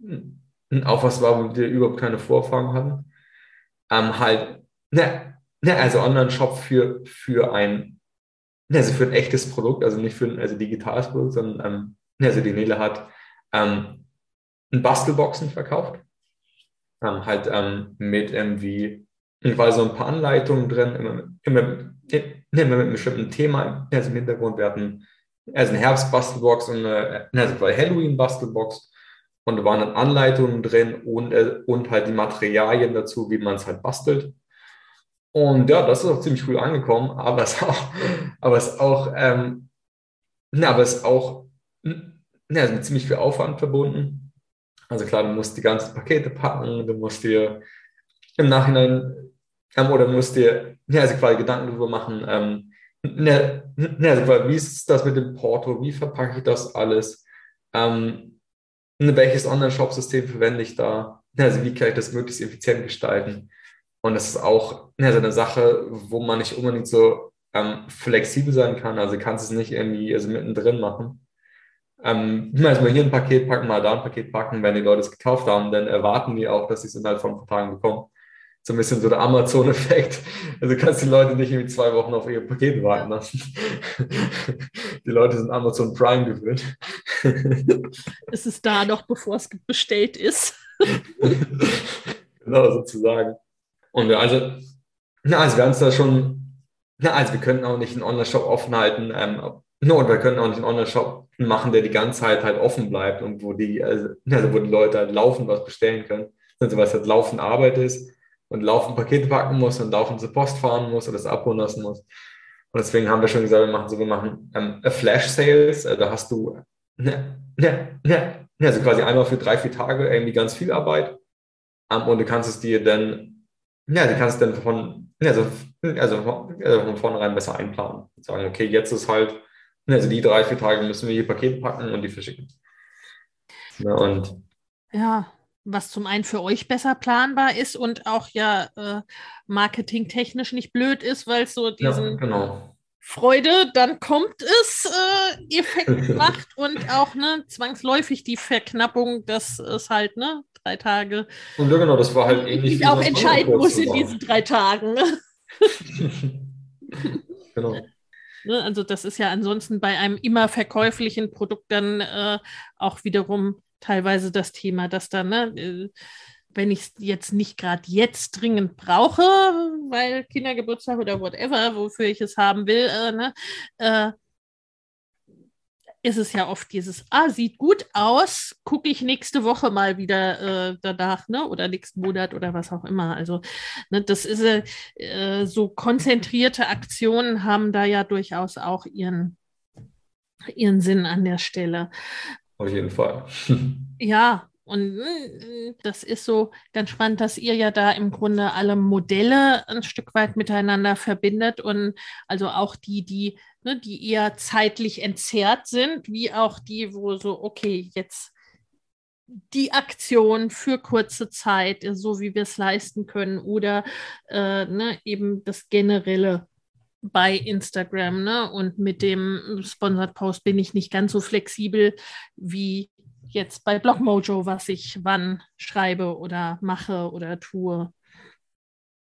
auch was war, wo wir überhaupt keine Vorfahren hatten. Ähm, halt, ne, ne, also Online-Shop für, für ein, ne, also für ein echtes Produkt, also nicht für ein also digitales Produkt, sondern ähm, ne, also die Nele hat ähm, ein Bastelboxen verkauft. Ähm, halt ähm, mit irgendwie war so ein paar Anleitungen drin, immer, immer, immer mit einem bestimmten Thema also im Hintergrund. Wir hatten also eine Herbst-Bastelbox und eine, also Halloween-Bastelbox und da waren dann Anleitungen drin und, äh, und halt die Materialien dazu, wie man es halt bastelt. Und ja, das ist auch ziemlich cool angekommen, [laughs] aber es auch, aber es auch, ähm, na, aber es auch ja, mit ziemlich viel Aufwand verbunden. Also klar, du musst die ganzen Pakete packen, du musst dir im Nachhinein ähm, oder musst dir ja, also quasi Gedanken darüber machen, ähm, ne, ne, also quasi, wie ist das mit dem Porto, wie verpacke ich das alles? Ähm, welches Online-Shop-System verwende ich da? Also wie kann ich das möglichst effizient gestalten? Und das ist auch also eine Sache, wo man nicht unbedingt so ähm, flexibel sein kann. Also kannst es nicht irgendwie also mittendrin machen. Ähm, also mal hier ein Paket packen, mal da ein Paket packen. Wenn die Leute es gekauft haben, dann erwarten die auch, dass sie es innerhalb von ein paar Tagen bekommen. So ein bisschen so der Amazon-Effekt. Also kannst die Leute nicht irgendwie zwei Wochen auf ihr Paket warten lassen. Die Leute sind Amazon Prime gewöhnt. Es ist da noch, bevor es bestellt ist. genau, sozusagen. Und also, na, also wir haben es da schon, na, also wir könnten auch nicht einen Online-Shop offen halten, ähm, no, und wir können auch nicht einen Online-Shop machen, der die ganze Zeit halt offen bleibt und wo die, also, also wo die Leute halt laufend was bestellen können. Also was halt laufend Arbeit ist und laufend Pakete packen muss und laufend zur Post fahren muss oder das abholen lassen muss. Und deswegen haben wir schon gesagt, wir machen so, wir machen ähm, Flash Sales. Also da hast du ne, ne, ne, also quasi einmal für drei, vier Tage irgendwie ganz viel Arbeit. Ähm, und du kannst es dir dann, ja, du kannst dann von, also, also, also von vornherein besser einplanen. Und sagen, okay, jetzt ist halt Also die drei, vier Tage müssen wir die Pakete packen und die verschicken. Ja, und ja, was zum einen für euch besser planbar ist und auch ja äh, marketingtechnisch nicht blöd ist, weil es so diesen ja, genau. Freude, dann kommt es, äh, Effekt [laughs] macht und auch ne, zwangsläufig die Verknappung, dass es halt ne, drei Tage. Und ja, genau, das war halt ähnlich. Ich auch entscheiden muss in diesen drei Tagen. Ne? [laughs] genau. Ne, also das ist ja ansonsten bei einem immer verkäuflichen Produkt dann äh, auch wiederum teilweise das Thema, dass dann, ne, äh, wenn ich es jetzt nicht gerade jetzt dringend brauche, weil Kindergeburtstag oder whatever, wofür ich es haben will, äh, ne, äh, ist es ja oft dieses, ah, sieht gut aus, gucke ich nächste Woche mal wieder äh, danach, ne? Oder nächsten Monat oder was auch immer. Also, ne, das ist äh, so konzentrierte Aktionen haben da ja durchaus auch ihren, ihren Sinn an der Stelle. Auf jeden Fall. [laughs] Ja, und äh, das ist so ganz spannend, dass ihr ja da im Grunde alle Modelle ein Stück weit miteinander verbindet und also auch die, die, ne, die eher zeitlich entzerrt sind, wie auch die, wo so, okay, jetzt die Aktion für kurze Zeit, so wie wir es leisten können, oder äh, ne, eben das generelle bei Instagram, ne? Und mit dem Sponsored Post bin ich nicht ganz so flexibel wie jetzt bei Blogmojo, was ich wann schreibe oder mache oder tue.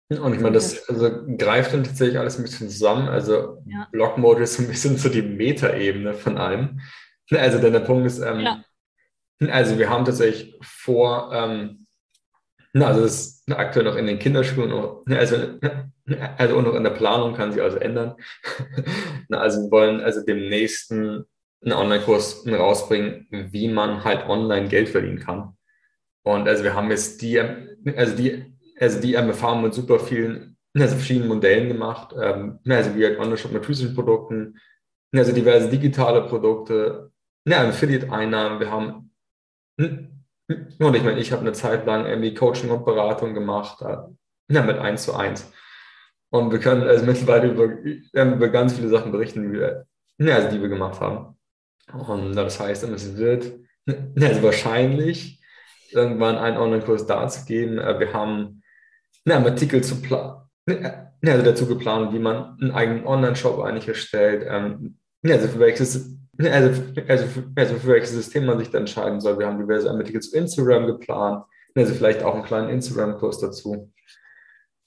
Und ich meine, das also, greift dann tatsächlich alles ein bisschen zusammen. Also ja. Blogmojo ist so ein bisschen so die Metaebene von allem. Also denn der Punkt ist, ähm, ja. also wir haben tatsächlich vor, ähm, also das ist aktuell noch in den Kinderschulen, also, also noch in der Planung kann sich also ändern. [laughs] also wir wollen also dem nächsten einen Online-Kurs rausbringen, wie man halt online Geld verdienen kann. Und also wir haben jetzt die, also die, also die haben mit super vielen, also verschiedenen Modellen gemacht, ähm, also wie halt Online-Shop mit physischen Produkten, also diverse digitale Produkte, ja, Affiliate-Einnahmen, wir haben, und ich meine, ich habe eine Zeit lang irgendwie Coaching und Beratung gemacht, äh, ja, mit eins zu eins. Und wir können also mittlerweile über, über ganz viele Sachen berichten, die wir, also die wir gemacht haben. Und das heißt, es wird also wahrscheinlich irgendwann einen Online-Kurs dazu geben. Äh, wir haben einen Artikel zu. Also dazu geplant, wie man einen eigenen Online-Shop eigentlich erstellt, ähm, also für welches, also, also, also für welches System man sich dann entscheiden soll. Wir haben diverse Artikel zu Instagram geplant, also vielleicht auch einen kleinen Instagram-Kurs dazu.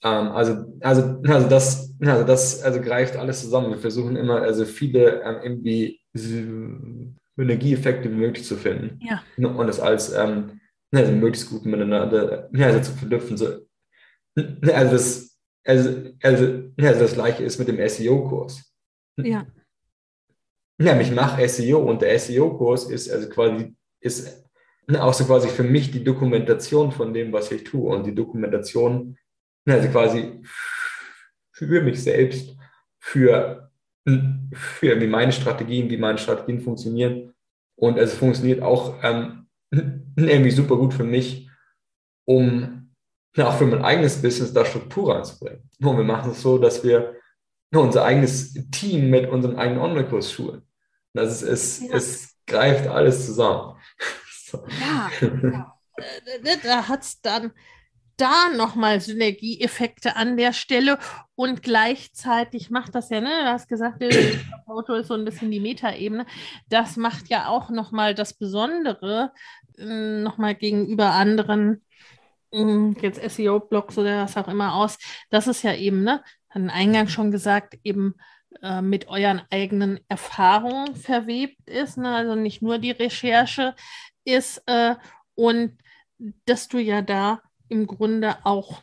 Ähm, also, also, also das, also das also greift alles zusammen. Wir versuchen immer, also viele ähm, irgendwie Synergieeffekte wie möglich zu finden. Ja. Und das als ähm, also möglichst gut miteinander also zu verknüpfen. So, also, das, also, also, also das gleiche ist mit dem SEO-Kurs. Ja. Ja, ich mache SEO und der SEO-Kurs ist also quasi ist auch so quasi für mich die Dokumentation von dem, was ich tue und die Dokumentation also quasi für mich selbst, für, für wie meine Strategien, wie meine Strategien funktionieren. Und es funktioniert auch ähm, [clears throat] irgendwie super gut für mich, um auch für mein eigenes Business da Struktur reinzubringen. Und wir machen es so, dass wir unser eigenes Team mit unserem eigenen Online-Kurs schulen. Das ist, es, ja. es greift alles zusammen. [laughs] so. Ja, ja. Äh, [laughs] da hat es dann da nochmal Synergieeffekte an der Stelle. Und gleichzeitig macht das ja, ne, du hast gesagt, Auto ist so ein bisschen die Metaebene, das macht ja auch nochmal das Besondere äh, nochmal gegenüber anderen, äh, jetzt SEO-Blogs oder was auch immer aus, das ist ja eben, ne, an Eingang schon gesagt, eben äh, mit euren eigenen Erfahrungen verwebt ist, ne, also nicht nur die Recherche ist äh, und dass du ja da im Grunde auch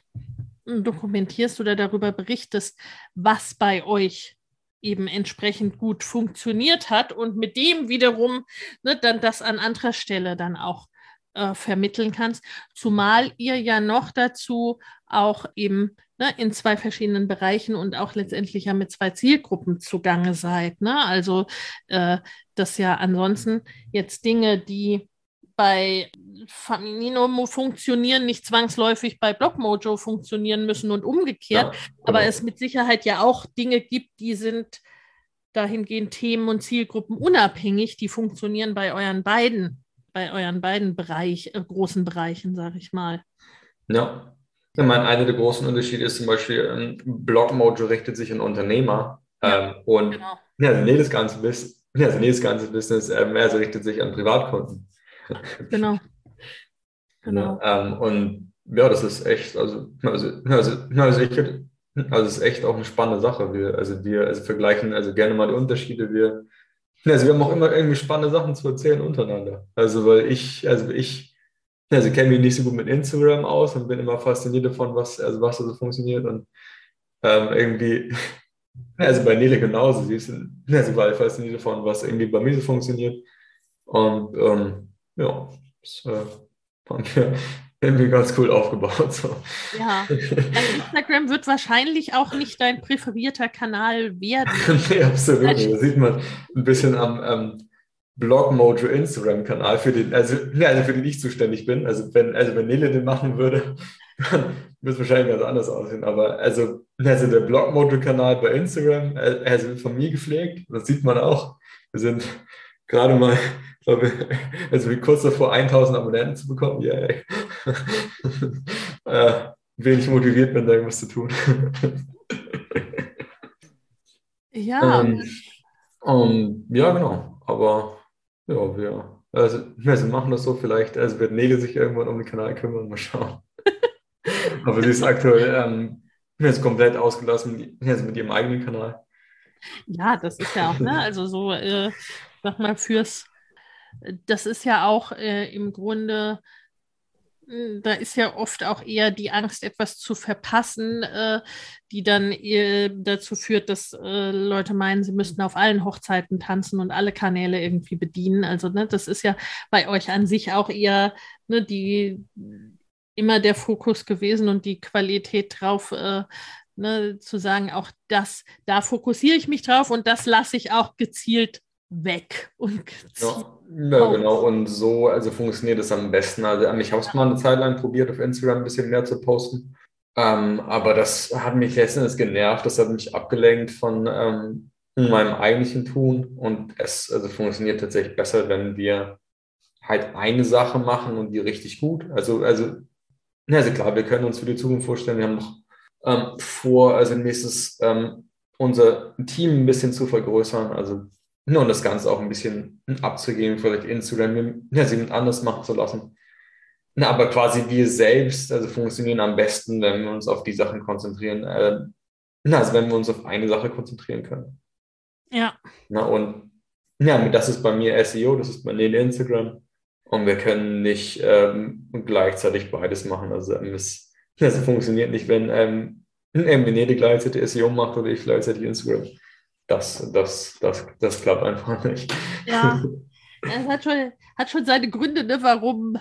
dokumentierst oder darüber berichtest, was bei euch eben entsprechend gut funktioniert hat und mit dem wiederum ne, dann das an anderer Stelle dann auch äh, vermitteln kannst. Zumal ihr ja noch dazu auch eben ne, in zwei verschiedenen Bereichen und auch letztendlich ja mit zwei Zielgruppen zugange seid. Ne? Also äh, das ja ansonsten jetzt Dinge, die bei Faminino funktionieren, nicht zwangsläufig bei Blockmojo funktionieren müssen und umgekehrt, ja, genau. aber es mit Sicherheit ja auch Dinge gibt, die sind dahingehend Themen und Zielgruppen unabhängig, die funktionieren bei euren beiden, bei euren beiden Bereich, äh, großen Bereichen, sage ich mal. Ja. Ich meine, einer der großen Unterschiede ist zum Beispiel, ähm, Blogmojo richtet sich an Unternehmer ja, ähm, und genau. ja, also nee, das ganze Business, also nee, das ganze Business ähm, also richtet sich an Privatkunden. Genau. Genau. Ja, ähm, und ja, das ist echt, also, also, also, also ich also es ist echt auch eine spannende Sache. Wir, also wir also vergleichen also gerne mal die Unterschiede. Wir, also wir haben auch immer irgendwie spannende Sachen zu erzählen untereinander. Also weil ich, also ich, also kenne mich nicht so gut mit Instagram aus und bin immer fasziniert davon, was, also was da so funktioniert und ähm, irgendwie, [laughs] also bei Nele genauso, sie ist also war fasziniert davon, was irgendwie bei mir so funktioniert und ähm, ja, das äh, fand wir [laughs] irgendwie ganz cool aufgebaut. So. Ja, also Instagram wird wahrscheinlich auch nicht dein präferierter Kanal werden. [laughs] nee, absolut. Also, da sieht man ein bisschen am ähm, Blogmojo Instagram-Kanal, für den, also, ja, also für den ich zuständig bin. Also wenn, also wenn Nele den machen würde, [laughs] dann würde es wahrscheinlich ganz anders aussehen. Aber also, also der Blogmojo-Kanal bei Instagram, äh, also von mir gepflegt, das sieht man auch. Wir sind gerade mal also wie kurz davor 1000 Abonnenten zu bekommen, ja, yeah. [laughs] äh, wenig motiviert bin, da irgendwas zu tun. ja. Ähm, um, ja, genau. Aber ja, wir, also, wir machen das so vielleicht, also wird Nele sich irgendwann um den Kanal kümmern, mal schauen. [laughs] Aber sie ist aktuell ähm, ist komplett ausgelassen, also mit ihrem eigenen Kanal. Ja, das ist ja auch, ne? Also so, äh, sag mal, fürs das ist ja auch äh, im Grunde, hm, da ist ja oft auch eher die Angst, etwas zu verpassen, äh, die dann äh, dazu führt, dass äh, Leute meinen, sie müssten auf allen Hochzeiten tanzen und alle Kanäle irgendwie bedienen. Also ne, das ist ja bei euch an sich auch eher ne, die immer der Fokus gewesen und die Qualität drauf, äh, ne, zu sagen, auch das, da fokussiere ich mich drauf und das lasse ich auch gezielt weg und ja, ja, genau. Und so also funktioniert es am besten. Also ich habe es mal eine Zeit lang probiert, auf Instagram ein bisschen mehr zu posten. Ähm, aber das hat mich letztendlich genervt. Das hat mich abgelenkt von ähm, meinem eigentlichen Tun. Und es also funktioniert tatsächlich besser, wenn wir halt eine Sache machen und die richtig gut. Also, also, also klar, wir können uns für die Zukunft vorstellen, wir haben noch ähm, vor, also nächstes ähm, unser Team ein bisschen zu vergrößern. Also nur um das Ganze auch ein bisschen abzugeben, vielleicht Instagram ja, sie anders machen zu lassen. Na, aber quasi wir selbst also funktionieren am besten, wenn wir uns auf die Sachen konzentrieren. Äh, na, also wenn wir uns auf eine Sache konzentrieren können. Ja. Na, und ja, das ist bei mir SEO, das ist bei mir Instagram. Und wir können nicht ähm, gleichzeitig beides machen. Also ähm, es, das funktioniert nicht, wenn ähm, Venedig gleichzeitig SEO macht oder ich gleichzeitig Instagram das, das, das, das klappt einfach nicht. Ja, es hat schon, hat schon seine Gründe, ne, warum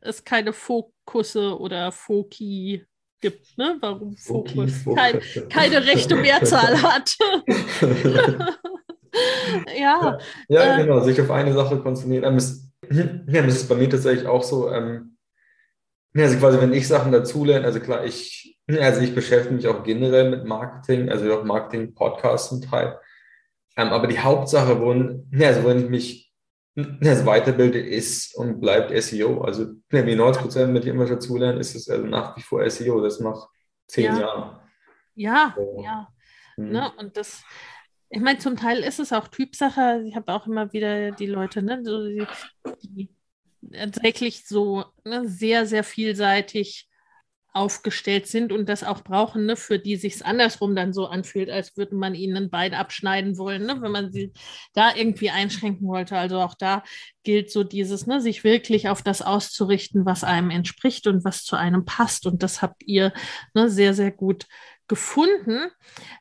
es keine Fokusse oder Foki gibt, ne? Warum Fokus kein, keine rechte Mehrzahl hat. [laughs] ja. Ja, äh, genau, sich auf eine Sache konzentrieren. Ähm, ja, das ist bei mir tatsächlich auch so. Ähm, also quasi, wenn ich Sachen dazulerne, also klar, ich also ich beschäftige mich auch generell mit Marketing, also auch Marketing-Podcasts zum Teil. Ähm, aber die Hauptsache, wo, also wenn ich mich also weiterbilde, ist und bleibt SEO. Also wie 90 Prozent, ich immer dazu lerne, ist es also nach wie vor SEO. Das nach zehn ja. Jahren. Ja, so. ja. Mhm. Ne? Und das, ich meine, zum Teil ist es auch Typsache. Ich habe auch immer wieder die Leute, ne, so die, die tatsächlich so ne, sehr, sehr vielseitig aufgestellt sind und das auch brauchen, ne, für die sich es andersrum dann so anfühlt, als würde man ihnen ein Bein abschneiden wollen, ne, wenn man sie da irgendwie einschränken wollte. Also auch da gilt so dieses, ne, sich wirklich auf das auszurichten, was einem entspricht und was zu einem passt. Und das habt ihr ne, sehr, sehr gut gefunden.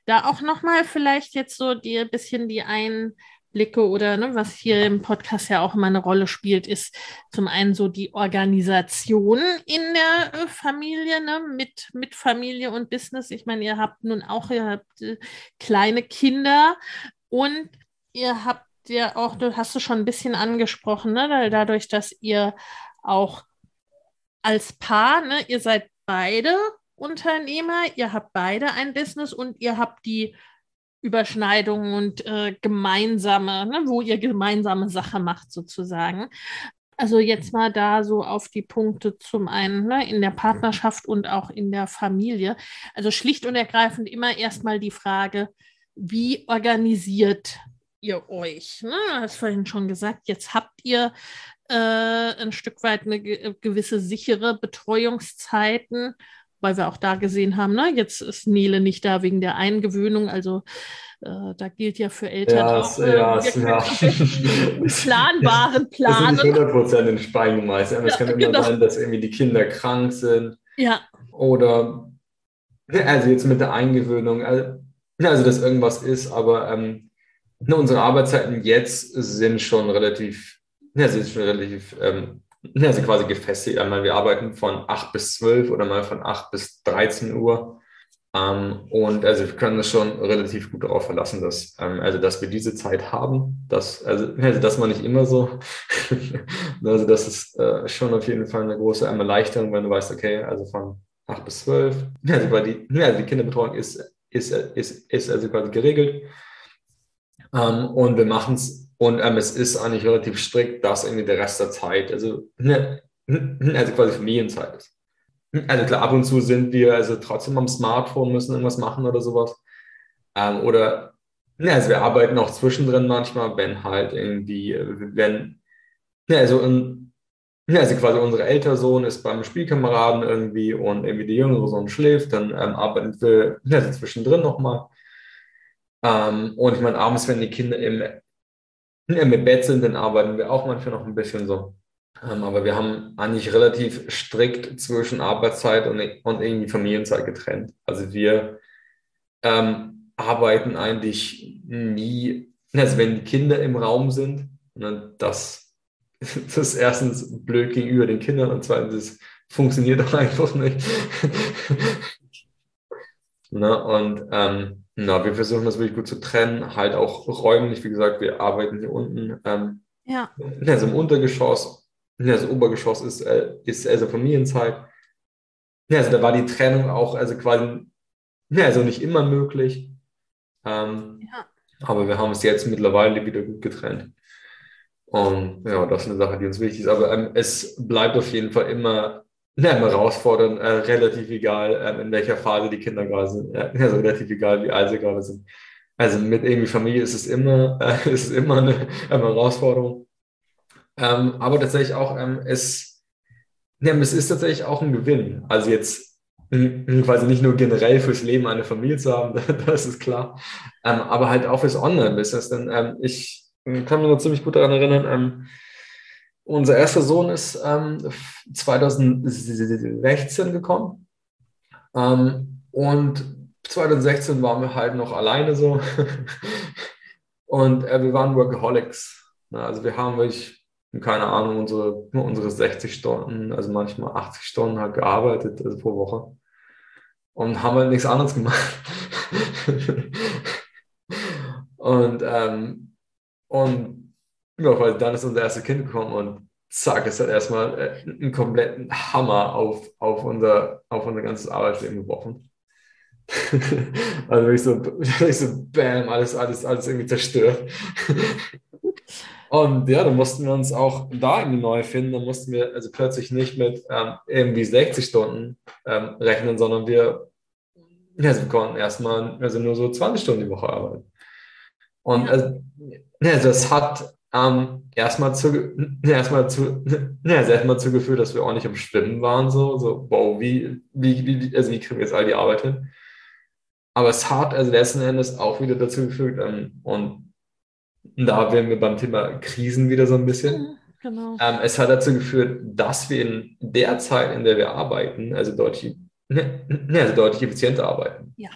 Da auch nochmal vielleicht jetzt so die bisschen die ein Blicke oder ne, was hier im Podcast ja auch immer eine Rolle spielt, ist zum einen so die Organisation in der äh, Familie, ne, mit, mit Familie und Business. Ich meine, ihr habt nun auch, ihr habt äh, kleine Kinder und ihr habt ja auch, du hast du schon ein bisschen angesprochen, ne, dadurch, dass ihr auch als Paar, ne, ihr seid beide Unternehmer, ihr habt beide ein Business und ihr habt die Überschneidungen und äh, gemeinsame, ne, wo ihr gemeinsame Sache macht sozusagen. Also jetzt mal da so auf die Punkte zum einen ne, in der Partnerschaft und auch in der Familie. Also schlicht und ergreifend immer erstmal die Frage, wie organisiert ihr euch? Ne? Du hast vorhin schon gesagt, jetzt habt ihr äh, ein Stück weit eine gewisse sichere Betreuungszeiten weil wir auch da gesehen haben, ne, jetzt ist Nele nicht da wegen der Eingewöhnung. Also äh, da gilt ja für Eltern ja, auch, äh, ja, [laughs] ja. planbaren Planen. Das ist nicht 100% in Stein gemeißelt. Es Ja, kann immer genau. sein, dass irgendwie die Kinder krank sind Ja, oder also jetzt mit der Eingewöhnung, also, also dass irgendwas ist, aber ähm, ne, unsere Arbeitszeiten jetzt sind schon relativ, ja, sind schon relativ, ähm, sind quasi gefestigt. Einmal wir arbeiten von 8 bis 12 oder mal von 8 bis 13 Uhr. Ähm, und also wir können uns schon relativ gut darauf verlassen, dass, ähm, also dass wir diese Zeit haben, dass, also, also das war nicht immer so. [laughs] also das ist äh, schon auf jeden Fall eine große Erleichterung, wenn du weißt, okay, also von 8 bis 12, also, weil die, also die Kinderbetreuung ist, ist, ist, ist also quasi geregelt. Ähm, und wir machen es, und ähm, es ist eigentlich relativ strikt, dass irgendwie der Rest der Zeit, also, ne, also quasi Familienzeit ist. Also klar, ab und zu sind wir also trotzdem am Smartphone, müssen irgendwas machen oder sowas. Ähm, oder, ne, also wir arbeiten auch zwischendrin manchmal, wenn halt irgendwie, wenn, ne, also, in, ne, also quasi unser älterer Sohn ist beim Spielkameraden irgendwie und irgendwie der jüngere Sohn schläft, dann ähm, arbeiten wir ne, also zwischendrin nochmal. Ähm, und ich meine, abends, wenn die Kinder im, Bett sind, dann arbeiten wir auch manchmal noch ein bisschen so. Ähm, aber wir haben eigentlich relativ strikt zwischen Arbeitszeit und, und irgendwie Familienzeit getrennt. Also wir ähm, arbeiten eigentlich nie, also wenn die Kinder im Raum sind, ne, das, [laughs] das ist erstens blöd gegenüber den Kindern und zweitens funktioniert auch einfach nicht. [laughs] ne, und ähm, na, wir versuchen das wirklich gut zu trennen, halt auch räumlich, wie gesagt, wir arbeiten hier unten, ähm, ja, also im Untergeschoss ja, das Obergeschoss ist, äh, ist also Familienzeit. Ja, also da war die Trennung auch also quasi, ja, also nicht immer möglich. Ähm, ja. aber wir haben es jetzt mittlerweile wieder gut getrennt. Und ja, das ist eine Sache, die uns wichtig ist. Aber ähm, es bleibt auf jeden Fall immer, ja, immer herausfordernd, äh, relativ egal, ähm, in welcher Phase die Kinder gerade sind. Ja, also relativ egal, wie alt sie gerade sind. Also mit irgendwie Familie ist es immer, [laughs] äh, ist es immer eine, eine Herausforderung. Ähm, aber tatsächlich auch, ähm, es, ja, es ist tatsächlich auch ein Gewinn. Also jetzt quasi nicht nur generell fürs Leben eine Familie zu haben, [laughs] das ist klar, ähm, aber halt auch fürs Online-Business. Denn ähm, ich kann mich noch ziemlich gut daran erinnern, ähm, unser erster Sohn ist ähm, 2016 gekommen ähm, und 2016 waren wir halt noch alleine so [laughs] und äh, wir waren Workaholics. Also wir haben wirklich keine Ahnung, unsere, unsere 60 Stunden, also manchmal 80 Stunden halt gearbeitet, also pro Woche. Und haben halt nichts anderes gemacht. [laughs] und, ähm, und ja, weil dann ist unser erstes Kind gekommen und zack, es hat erstmal äh, einen kompletten Hammer auf, auf, unser, auf unser ganzes Arbeitsleben geworfen. [laughs] also ich so, ich so, bam, alles, alles, alles irgendwie zerstört. Und ja, da mussten wir uns auch da irgendwie neu finden. Da mussten wir also plötzlich nicht mit ähm, irgendwie 60 Stunden ähm, rechnen, sondern wir, also wir konnten erstmal also nur so 20 Stunden die Woche arbeiten. Und also, ja, das hat ähm, erstmal zu, [laughs] erstmal zu, [laughs] ja, also erstmal zugeführt, dass wir auch nicht im Schwimmen waren, so, so, wow, wie, wie, wie, also wie kriegen wir jetzt all die Arbeit hin? Aber es hat also letzten Endes auch wieder dazu gefügt, ähm, und da wären wir beim Thema Krisen wieder so ein bisschen. Genau. Ähm, es hat dazu geführt, dass wir in der Zeit, in der wir arbeiten, also deutlich, [laughs] ne, also deutlich effizienter arbeiten. Ja.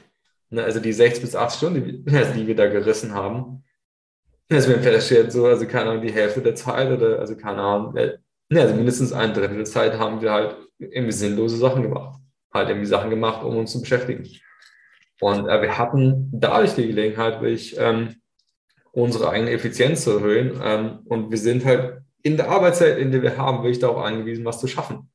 Ne, Also die 60 bis 80 Stunden, die, wir- also die wir da gerissen haben, also wir haben festgestellt, so, also keine Ahnung, die Hälfte der Zeit oder also keine Ahnung, ne, also mindestens ein Drittel der Zeit haben wir halt irgendwie sinnlose Sachen gemacht. Halt irgendwie Sachen gemacht, um uns zu beschäftigen. Und äh, wir hatten dadurch die Gelegenheit, wirklich ähm, unsere eigene Effizienz zu erhöhen. Ähm, und wir sind halt in der Arbeitszeit, in der wir haben, wirklich darauf angewiesen, was zu schaffen.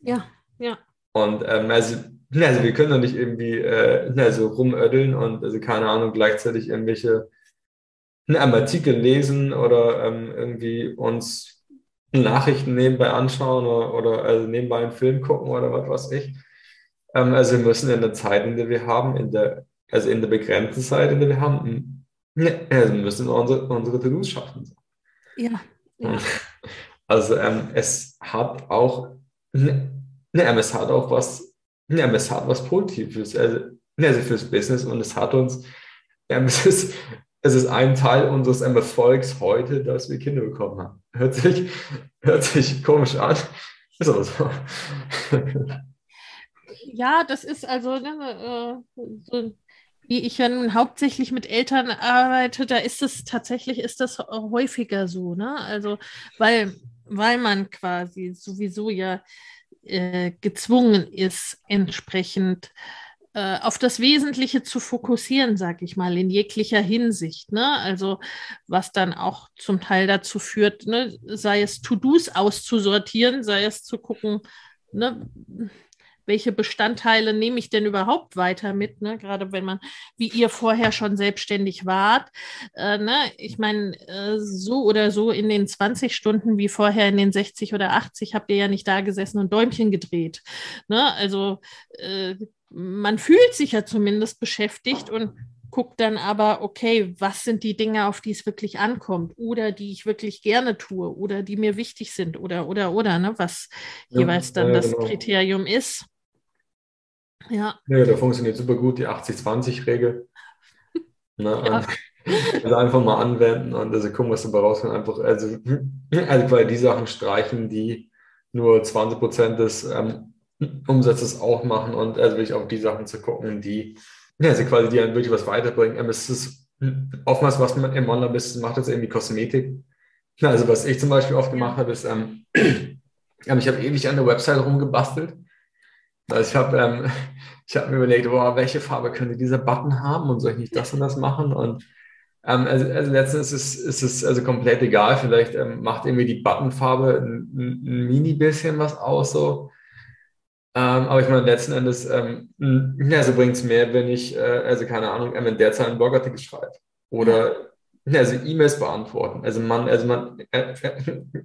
Ja, ja. Und ähm, also, also wir können doch nicht irgendwie äh, also rumödeln und also keine Ahnung, gleichzeitig irgendwelche einen Artikel lesen oder ähm, irgendwie uns Nachrichten nebenbei anschauen oder, oder also nebenbei einen Film gucken oder was weiß ich. Ähm, also wir müssen in der Zeit, in der wir haben, in der, also in der begrenzten Zeit, in der wir haben, also wir müssen unsere, unsere To-Dos schaffen. Ja. ja. [laughs] Also ähm, es hat auch, ne, es hat auch was, ne, es hat was Positives, also, also fürs Business und es hat uns, ähm, [laughs] es ist, es ist ein Teil unseres Erfolgs heute, dass wir Kinder bekommen haben. Hört sich, hört sich komisch an. Ist aber so. Ja, das ist also, ne, äh, so, wie ich dann hauptsächlich mit Eltern arbeite, da ist es tatsächlich, ist das häufiger so, ne? Also, weil, weil man quasi sowieso ja äh, gezwungen ist, entsprechend äh, auf das Wesentliche zu fokussieren, sag ich mal, in jeglicher Hinsicht. Ne? Also was dann auch zum Teil dazu führt, ne? sei es To-Dos auszusortieren, sei es zu gucken, ne? welche Bestandteile nehme ich denn überhaupt weiter mit, ne? gerade wenn man, wie ihr vorher schon selbstständig wart. Äh, ne? Ich meine, äh, so oder so in den 20 Stunden wie vorher in den 60 oder 80 habt ihr ja nicht da gesessen und Däumchen gedreht. Ne? Also äh, man fühlt sich ja zumindest beschäftigt und guckt dann aber, okay, was sind die Dinge, auf die es wirklich ankommt oder die ich wirklich gerne tue oder die mir wichtig sind oder, oder, oder, ne, was ja, jeweils dann ja, das genau. Kriterium ist. Ja. ja, da funktioniert super gut die 80-20-Regel. [laughs] Ne, ja. Also einfach mal anwenden und also gucken, was dabei rauskommt. Einfach, also, also bei die Sachen streichen, die nur 20 Prozent des ähm, Umsatzes auch machen und also wirklich auf die Sachen zu gucken, die ja, also quasi die einen wirklich was weiterbringen. Es ist oftmals, was man im Online-Business macht, ist irgendwie Kosmetik. Also was ich zum Beispiel oft gemacht habe, ist, ähm, [clears throat] ähm, ich habe ewig an der Website rumgebastelt. Also ich habe ähm, [laughs] ich hab mir überlegt, boah, welche Farbe könnte dieser Button haben und soll ich nicht das und das machen? Und ähm, also, also letztens ist es, ist es also komplett egal. Vielleicht ähm, macht irgendwie die Buttonfarbe ein, ein mini bisschen was aus. So. Ähm, aber ich meine, letzten Endes, ähm, also bringt es mehr, wenn ich, äh, also keine Ahnung, in der Zeit einen Blogartikel schreibe oder also E-Mails beantworten. Also man, also man, äh,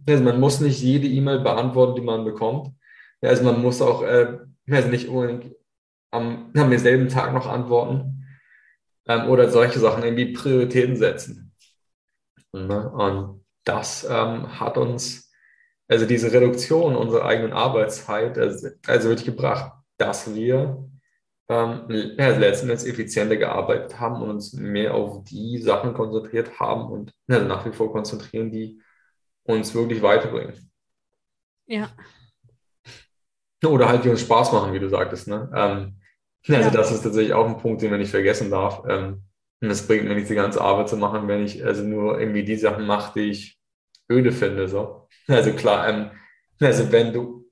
also man muss nicht jede E-Mail beantworten, die man bekommt. Also man muss auch, äh, also nicht unbedingt am, am selben Tag noch antworten ähm, oder solche Sachen irgendwie Prioritäten setzen. Ne? Und das ähm, hat uns also diese Reduktion unserer eigenen Arbeitszeit, also, also wirklich gebracht, dass wir ähm, letzten Endes effizienter gearbeitet haben und uns mehr auf die Sachen konzentriert haben und also nach wie vor konzentrieren, die uns wirklich weiterbringen. Ja. Oder halt, die uns Spaß machen, wie du sagtest. Ne? Ähm, also ja. das ist tatsächlich auch ein Punkt, den man nicht vergessen darf. Ähm, und es bringt mir nicht die ganze Arbeit zu machen, wenn ich also nur irgendwie die Sachen mache, die ich öde finde. So. Also klar, ähm, also wenn du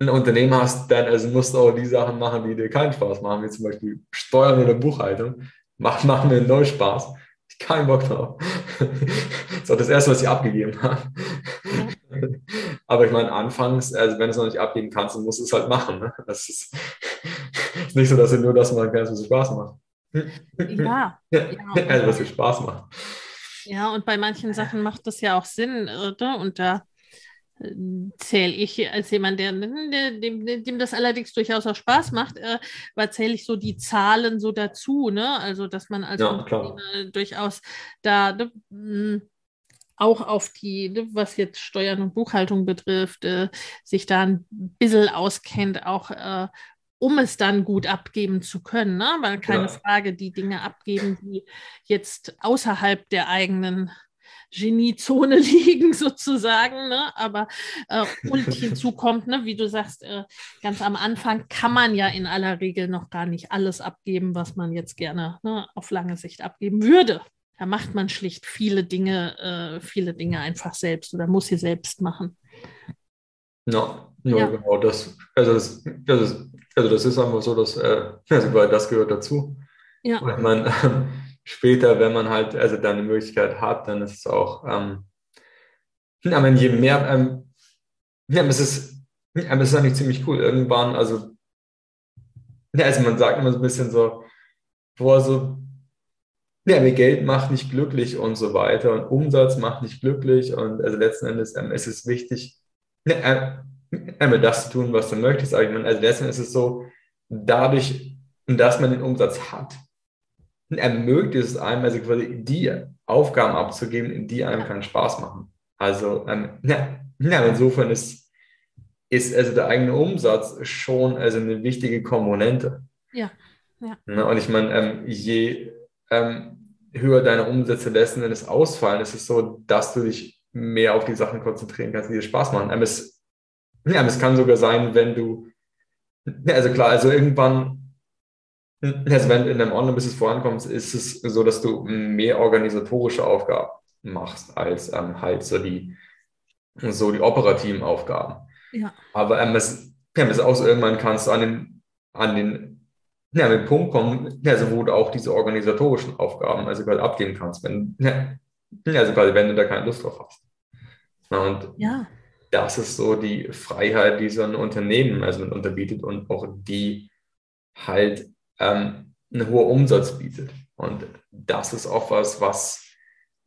ein Unternehmen hast, dann also musst du auch die Sachen machen, die dir keinen Spaß machen, wie zum Beispiel Steuern oder Buchhaltung. Macht, machen mir neu Spaß. Ich keinen Bock drauf. das ist auch das Erste, was ich abgegeben habe. Aber ich meine, anfangs, also wenn du es noch nicht abgeben kannst, dann musst du es halt machen. Ne? Das ist, [laughs] ist, nicht so, dass du nur das machen kannst, was dir Spaß macht. Ja. [laughs] ja. Also was dir Spaß macht. Ja, und bei manchen Sachen macht das ja auch Sinn, oder? Und da äh, zähle ich als jemand, der, dem, dem, das allerdings durchaus auch Spaß macht, äh, weil zähle ich so die Zahlen so dazu, ne? Also dass man als ja, durchaus da ne, hm, auch auf die, ne, was jetzt Steuern und Buchhaltung betrifft, äh, sich da ein bisschen auskennt, auch äh, um es dann gut abgeben zu können. Ne? Weil keine ja. Frage, die Dinge abgeben, die jetzt außerhalb der eigenen Geniezone [laughs] liegen sozusagen, ne? aber äh, und hinzu [laughs] kommt, ne, wie du sagst, äh, ganz am Anfang kann man ja in aller Regel noch gar nicht alles abgeben, was man jetzt gerne ne, auf lange Sicht abgeben würde. Da macht man schlicht viele Dinge, äh, viele Dinge einfach selbst oder muss sie selbst machen. No, ja, ja, genau. Das, also, das, das ist, also das ist einfach so, dass äh, also das gehört dazu. Ja. Und man äh, später, wenn man halt also dann eine Möglichkeit hat, dann ist es auch, ähm, aber je mehr, ähm, ja, es ist, aber es ist eigentlich ziemlich cool. Irgendwann, also ja, also man sagt immer so ein bisschen so, boah, so, ja, Geld macht nicht glücklich und so weiter und Umsatz macht nicht glücklich und also letzten Endes ähm, ist es wichtig, ja, einmal das zu tun, was du möchtest, aber ich meine, also letzten Endes ist es so, dadurch, dass man den Umsatz hat, ermöglicht es einem, also quasi die Aufgaben abzugeben, die einem keinen Spaß machen. Also, ähm, ja, ja, insofern ist, ist also der eigene Umsatz schon also eine wichtige Komponente. Ja. ja. Ne, und ich meine, ähm, je ähm, höher deine Umsätze letzten Endes ausfallen, ist es so, dass du dich mehr auf die Sachen konzentrieren kannst, die dir Spaß machen. Ähm, es, ja, es kann sogar sein, wenn du, also klar, also irgendwann also wenn du in einem Online-Business vorankommst, ist es so, dass du mehr organisatorische Aufgaben machst, als ähm, halt so die, so die operativen Aufgaben. Ja. Aber ähm, es, ja, es auch so, irgendwann kannst du an den, an den, ja, an den Punkt kommen, also wo du auch diese organisatorischen Aufgaben also abgeben kannst, wenn, ja, also quasi, wenn du da keine Lust drauf hast. Und ja. das ist so die Freiheit, die so ein Unternehmen also unterbietet und auch die halt ähm, einen hohen Umsatz bietet. Und das ist auch was, was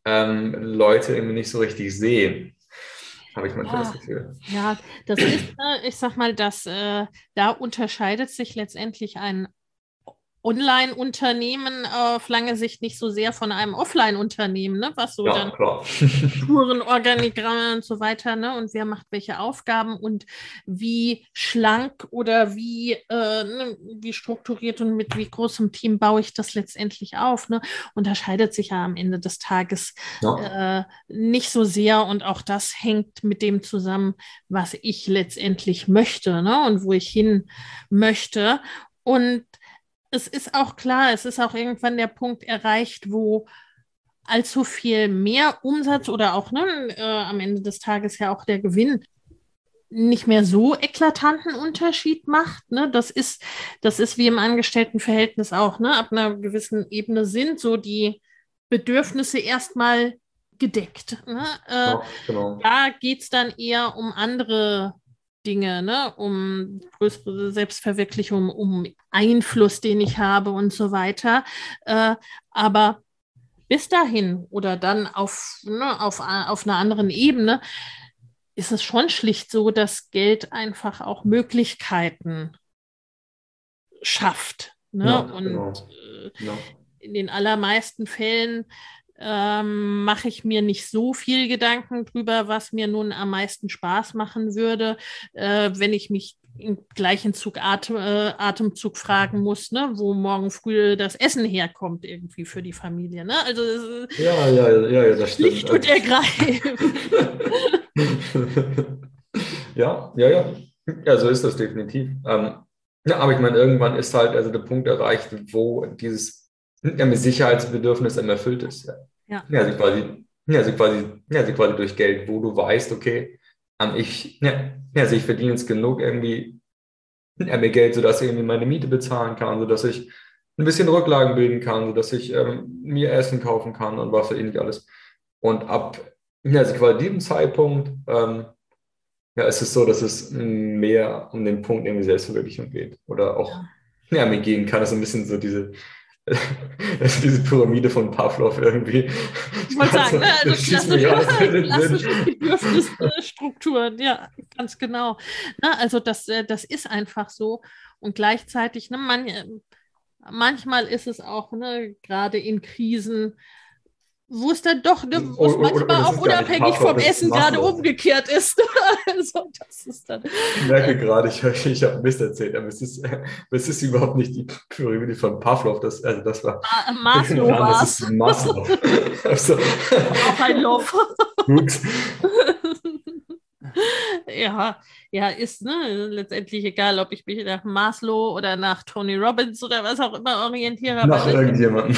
ähm, Leute irgendwie nicht so richtig sehen. Habe ich manchmal ja, das Gefühl. Ja, das ist, äh, ich sag mal, dass äh, da unterscheidet sich letztendlich ein Online-Unternehmen auf lange Sicht nicht so sehr von einem Offline-Unternehmen, ne? was so ja, dann klar. [laughs] Touren, Organigramme und so weiter, ne? Und wer macht welche Aufgaben und wie schlank oder wie, äh, ne, wie strukturiert und mit wie großem Team baue ich das letztendlich auf, ne? Unterscheidet sich ja am Ende des Tages ja. äh, nicht so sehr und auch das hängt mit dem zusammen, was ich letztendlich möchte, ne? Und wo ich hin möchte. Und es ist auch klar, es ist auch irgendwann der Punkt erreicht, wo allzu viel mehr Umsatz oder auch ne, äh, am Ende des Tages ja auch der Gewinn nicht mehr so eklatanten Unterschied macht. Ne? Das ist, das ist wie im Angestelltenverhältnis auch. Ne? Ab einer gewissen Ebene sind so die Bedürfnisse erstmal gedeckt. Ne? Äh, ja, genau. Da geht es dann eher um andere Dinge, ne? um größere Selbstverwirklichung, um Einfluss, den ich habe und so weiter. Äh, aber bis dahin oder dann auf, ne, auf, auf einer anderen Ebene ist es schon schlicht so, dass Geld einfach auch Möglichkeiten schafft. Ne? Ja, und genau. äh, ja. in den allermeisten Fällen ähm, mache ich mir nicht so viel Gedanken drüber, was mir nun am meisten Spaß machen würde, äh, wenn ich mich im gleichen Zug Atem, äh, Atemzug fragen muss, ne, wo morgen früh das Essen herkommt irgendwie für die Familie. Ne? Also ja, ja, ja, ja, das stimmt. Schlicht und ergreifend. [laughs] ja, ja, ja. Ja, so ist das definitiv. Ähm, ja, aber ich meine, irgendwann ist halt also der Punkt erreicht, wo dieses ja, Sicherheitsbedürfnis erfüllt ist. Ja. Ja. ja, also quasi, ja, also quasi, ja, also quasi durch Geld, wo du weißt, okay, ähm, ich, ja, also ich verdiene jetzt genug irgendwie ja, mehr Geld, sodass ich irgendwie meine Miete bezahlen kann, sodass ich ein bisschen Rücklagen bilden kann, sodass ich ähm, mir Essen kaufen kann und was für ähnlich alles. Und ab ja, also quasi diesem Zeitpunkt ähm, ja, ist es so, dass es mehr um den Punkt irgendwie Selbstverwirklichung geht. Oder auch ja. mir gehen kann, es ein bisschen so diese [laughs] diese Pyramide von Pavlov irgendwie. Ich wollte sagen, ne, also klassische, [laughs] klassische Bedürfnisstrukturen, ja, ganz genau. Na, also das, äh, das ist einfach so. Und gleichzeitig, ne, man, manchmal ist es auch, ne, gerade in Krisen, wo es dann doch, ne, wo es manchmal oder auch unabhängig vom Essen gerade umgekehrt ist. [laughs] also das ist dann. Ich merke gerade, ich, [laughs] ich habe Mist erzählt, aber es ist, [laughs] es ist überhaupt nicht die Pyramide von Pavlov, das, also das war. Maslow es. Maslow. also, auch ein Lof. Gut. [laughs] ja, ja, ist ne, letztendlich egal, ob ich mich nach Maslow oder nach Tony Robbins oder was auch immer orientiere. Nach irgendjemandem.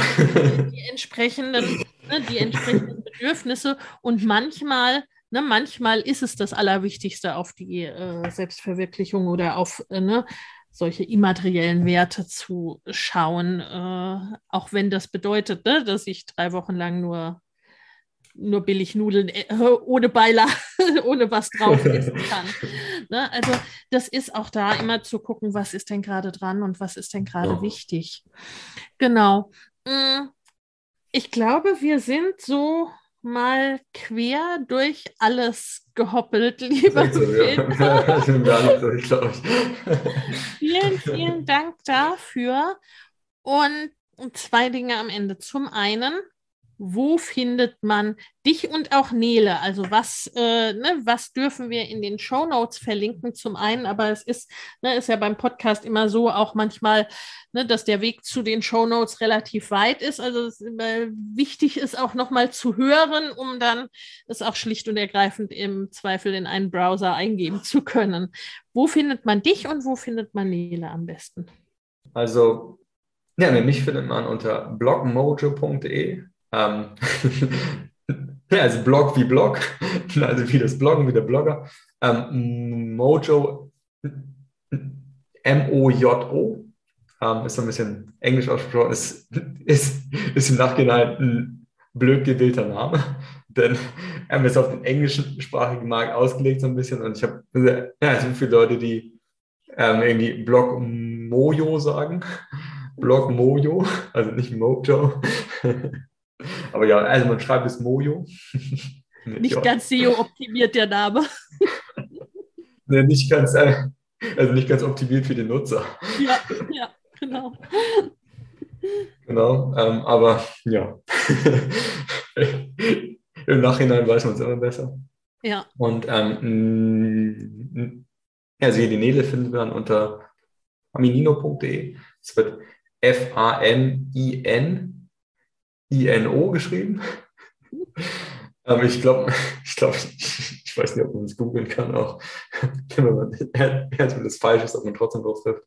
Die [laughs] entsprechenden, ne, die entsprechenden Bedürfnisse und manchmal, ne, manchmal ist es das Allerwichtigste auf die äh, Selbstverwirklichung oder auf äh, ne, solche immateriellen Werte zu schauen, äh, auch wenn das bedeutet, ne, dass ich drei Wochen lang nur nur billig Nudeln äh, ohne Beilage, [laughs] ohne was drauf essen [laughs] kann. Ne? Also das ist auch da immer zu gucken, was ist denn gerade dran und was ist denn gerade ja. wichtig. Genau. Mm, ich glaube, wir sind so mal quer durch alles gehoppelt, [laughs] lieber so, ja. Vielen, vielen Dank dafür. Und zwei Dinge am Ende. Zum einen, wo findet man dich und auch Nele? Also was, äh, ne, was dürfen wir in den Show Notes verlinken? Zum einen, aber es ist, ne, ist ja beim Podcast immer so auch manchmal, ne, dass der Weg zu den Show Notes relativ weit ist. Also es ist wichtig ist auch nochmal zu hören, um dann es auch schlicht und ergreifend im Zweifel in einen Browser eingeben zu können. Wo findet man dich und wo findet man Nele am besten? Also ja, mich findet man unter blogmojo.de. Ähm, [laughs] ja, also Blog wie Blog, [laughs] also wie das Bloggen, wie der Blogger. Ähm, Mojo, M-O-J-O, ähm, ist so ein bisschen englisch ausgesprochen, ist, [laughs] ist, ist im Nachhinein ein blöd gewählter Name, denn er ist auf den englischen sprachigen Markt ausgelegt so ein bisschen und ich habe ja, so viele Leute, die ähm, irgendwie Blog Mojo sagen Blog Mojo, also nicht Mojo. Aber ja, also man schreibt es Mojo. [laughs] nicht ganz SEO-optimiert der Name. [laughs] nee, nicht ganz, äh, also nicht ganz optimiert für den Nutzer. Ja, ja, genau. Genau, ähm, aber ja. [laughs] Im Nachhinein weiß man es immer besser. Ja. Und ähm, also hier die Nele finden wir dann unter aminino.de. Es wird F-A-M-I-N-I-N-O geschrieben. Aber ich glaube, ich glaube, ich weiß nicht, ob man es googeln kann, auch [laughs] wenn man das falsch ist, ob man trotzdem drauf trifft.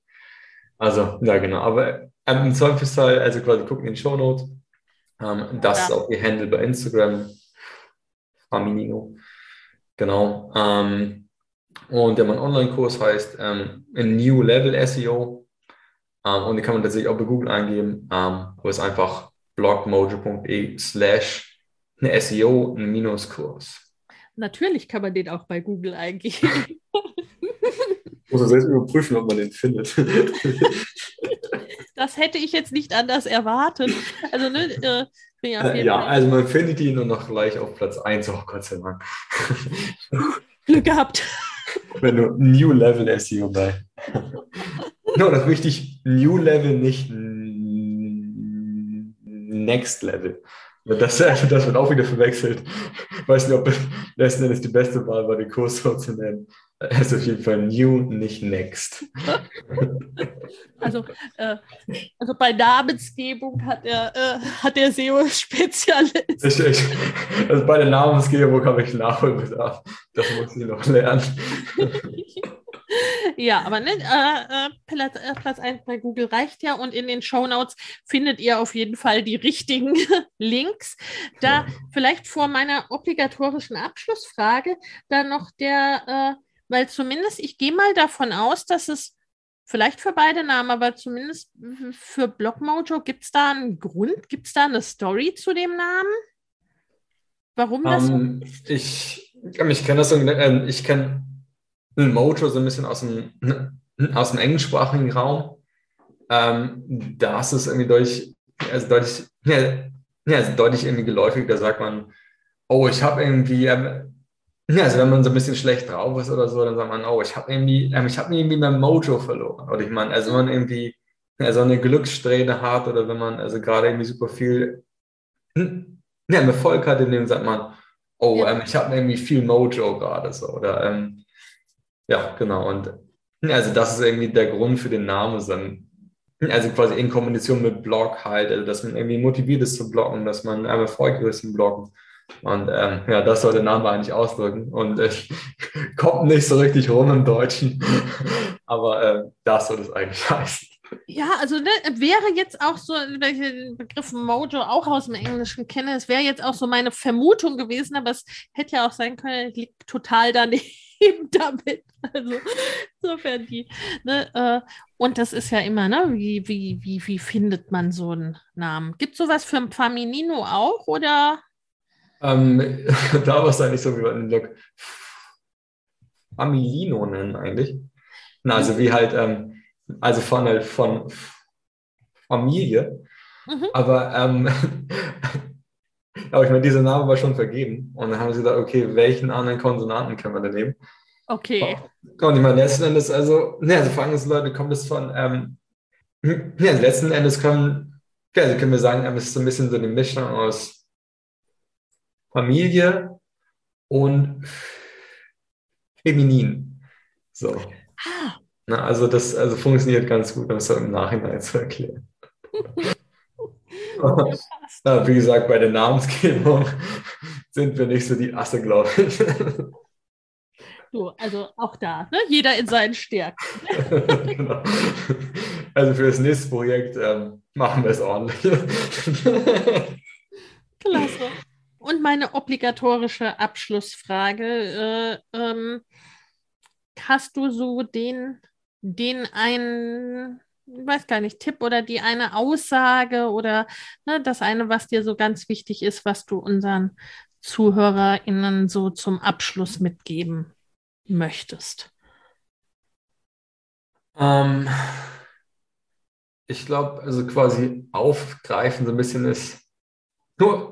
Also, ja, genau. Aber ähm, im Zweifelsfall, also quasi gucken in die Show Notes. Ähm, das ja. ist auch ihr Handle bei Instagram. Faminino. Genau. Ähm, und der mein Online-Kurs heißt ähm, New Level SEO. Ähm, und die kann man tatsächlich auch bei Google eingeben. Ähm, aber es ist einfach blogmojo.de slash SEO Minuskurs. Natürlich kann man den auch bei Google eingeben. Muss man selbst überprüfen, ob man den findet. [laughs] das hätte ich jetzt nicht anders erwartet. Also, ne, äh, äh, ja, also man findet ihn und noch gleich auf Platz 1, oh Gott sei Dank. [laughs] Glück gehabt. Wenn du New Level SEO bei. [laughs] No, das ist wichtig. New Level, nicht Next Level. Das, das wird auch wieder verwechselt. Ich weiß nicht, ob letzten Endes die beste Wahl war, den Kurs so zu nennen. [laughs] Es ist auf jeden Fall New, nicht Next. [laughs] Also, äh, also bei Namensgebung hat der, äh, hat der SEO-Spezialist. Also bei der Namensgebung habe ich Nachholbedarf. Das muss ich noch lernen. [laughs] ja, aber ne, äh, äh Platz, äh, Platz 1 bei Google reicht ja und in den Show Notes findet ihr auf jeden Fall die richtigen Links. Da ja. vielleicht vor meiner obligatorischen Abschlussfrage dann noch der, äh, weil zumindest ich gehe mal davon aus, dass es vielleicht für beide Namen, aber zumindest für Blockmojo gibt es da einen Grund, gibt es da eine Story zu dem Namen? Warum das um, so ähm, ist? Ich, ich kenne das so, äh, ich kenne Mojo so ein bisschen aus dem, [laughs] aus dem englischsprachigen Raum. Ähm, da ist es irgendwie deutlich, also deutlich, ja, ja, also deutlich irgendwie geläufig, da sagt man, oh, ich habe irgendwie, ähm, ja, also wenn man so ein bisschen schlecht drauf ist oder so, dann sagt man, oh, ich habe irgendwie, ähm, ich habe irgendwie mein Mojo verloren. Oder ich meine, also wenn man irgendwie ja, so eine Glückssträhne hat oder wenn man also gerade irgendwie super viel ja, Erfolg hat, in dem sagt man, oh, ja. ähm, ich habe irgendwie viel Mojo gerade so. Oder ähm, ja, genau. Und also das ist irgendwie der Grund für den Namen. Also quasi in Kombination mit Blog halt, also dass man irgendwie motiviert ist zu bloggen, dass man ähm, erfolgreich ist im Bloggen. Und ähm, ja, das soll der Name eigentlich ausdrücken. Und äh, [laughs] kommt nicht so richtig rum im Deutschen. [laughs] Aber äh, das soll es eigentlich [laughs] heißen. Ja, also ne, wäre jetzt auch so, weil ich den Begriff Mojo auch aus dem Englischen kenne, es wäre jetzt auch so meine Vermutung gewesen, aber es hätte ja auch sein können, es liegt total daneben damit. Also insofern die. Ne, äh, und das ist ja immer, ne, wie, wie, wie, wie findet man so einen Namen? Gibt es sowas für ein Faminino auch oder? Ähm, [laughs] da war es eigentlich so, wie wir den Amilino nennen eigentlich. Na, also wie halt, ähm, also von, halt von Familie. Mhm. Aber, ähm, [laughs] aber ich meine, dieser Name war schon vergeben. Und dann haben sie gedacht, okay, welchen anderen Konsonanten können wir denn nehmen? Okay. Und ich meine, letzten Endes, also, ne, also vor allem Leute kommt es von, ähm, ja, letzten Endes kommen, ja, also können wir sagen, es ist so ein bisschen so eine Mischung aus Familie und feminin. So. Ah. Na, also das also funktioniert ganz gut, um es im Nachhinein zu erklären. [laughs] ja, [laughs] wie gesagt, bei der Namensgebung [laughs] sind wir nicht so die Asse, glaube ich. So, also auch da, ne? jeder in seinen Stärken. genau. Also für das nächste Projekt ähm, machen wir es ordentlich. Klasse. Und meine obligatorische Abschlussfrage. Äh, ähm, hast du so den, den einen, ich weiß gar nicht, Tipp oder die eine Aussage oder ne, das eine, was dir so ganz wichtig ist, was du unseren ZuhörerInnen so zum Abschluss mitgeben möchtest? Ähm, ich glaube, also quasi aufgreifen so ein bisschen ist, nur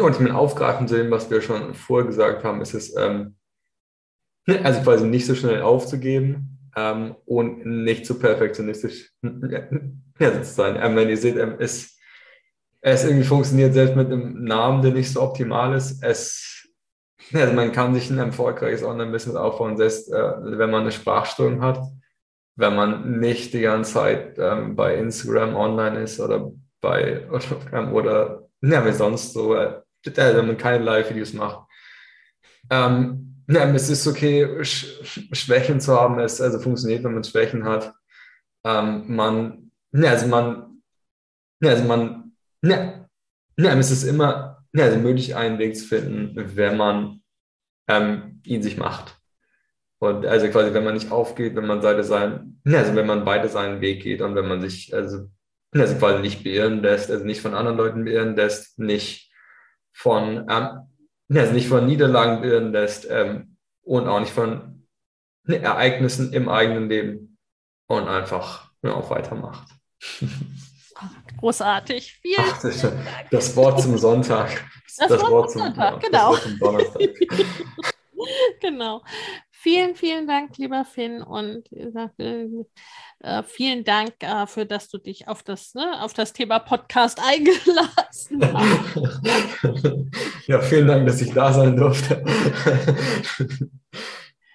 und ich meine, aufgreifen zu dem, was wir schon vorher gesagt haben, ist es, ähm, also quasi nicht so schnell aufzugeben ähm, und nicht zu perfektionistisch ja, zu sein. Ähm, wenn ihr seht, ähm, es, es irgendwie funktioniert selbst mit einem Namen, der nicht so optimal ist. Es also man kann sich ein erfolgreiches Online-Business aufbauen, selbst äh, wenn man eine Sprachstörung hat, wenn man nicht die ganze Zeit ähm, bei Instagram online ist oder bei [laughs] oder, oder ja, wie sonst so, äh, wenn man keine Live-Videos macht. Ähm, ja, es ist okay, Sch Schwächen zu haben, es also funktioniert, wenn man Schwächen hat. Ähm, man, ja, also man, ja, also man, ja, ja, es ist immer ja, also möglich, einen Weg zu finden, wenn man ähm, ihn sich macht. Und also quasi, wenn man nicht aufgeht, wenn man Seite sein, also wenn man beide seinen Weg geht und wenn man sich, also, also quasi nicht beirren lässt, also nicht von anderen Leuten beirren lässt, nicht von, ähm, also nicht von Niederlagen beirren lässt ähm, und auch nicht von Ereignissen im eigenen Leben und einfach ja, auch weitermacht. [laughs] Großartig. Vielen, Ach, das, das Wort zum Sonntag. Das, das Wort zum Sonntag, genau. [laughs] Genau. Vielen, vielen Dank, lieber Finn. Und äh, äh, vielen Dank dafür, äh, dass du dich auf das, ne, auf das Thema Podcast [laughs] eingelassen hast. ja, vielen Dank, dass ich da sein durfte.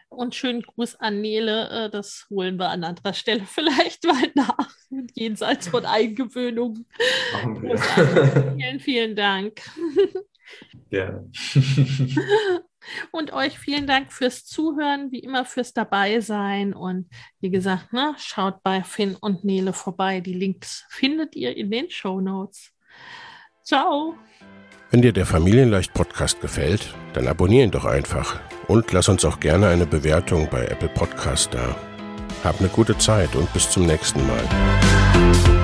Und schönen Gruß an Nele. Äh, das holen wir an anderer Stelle [laughs] vielleicht mal nach. Jenseits von Eingewöhnung. vielen, vielen Dank. Gerne. [laughs] Und euch vielen Dank fürs Zuhören, wie immer fürs Dabeisein. Und wie gesagt, ne, schaut bei Finn und Nele vorbei. Die Links findet ihr in den Show Notes. Ciao. Wenn dir der Familienleicht Podcast gefällt, dann abonniere ihn doch einfach und lass uns auch gerne eine Bewertung bei Apple Podcast da. Hab eine gute Zeit und bis zum nächsten Mal.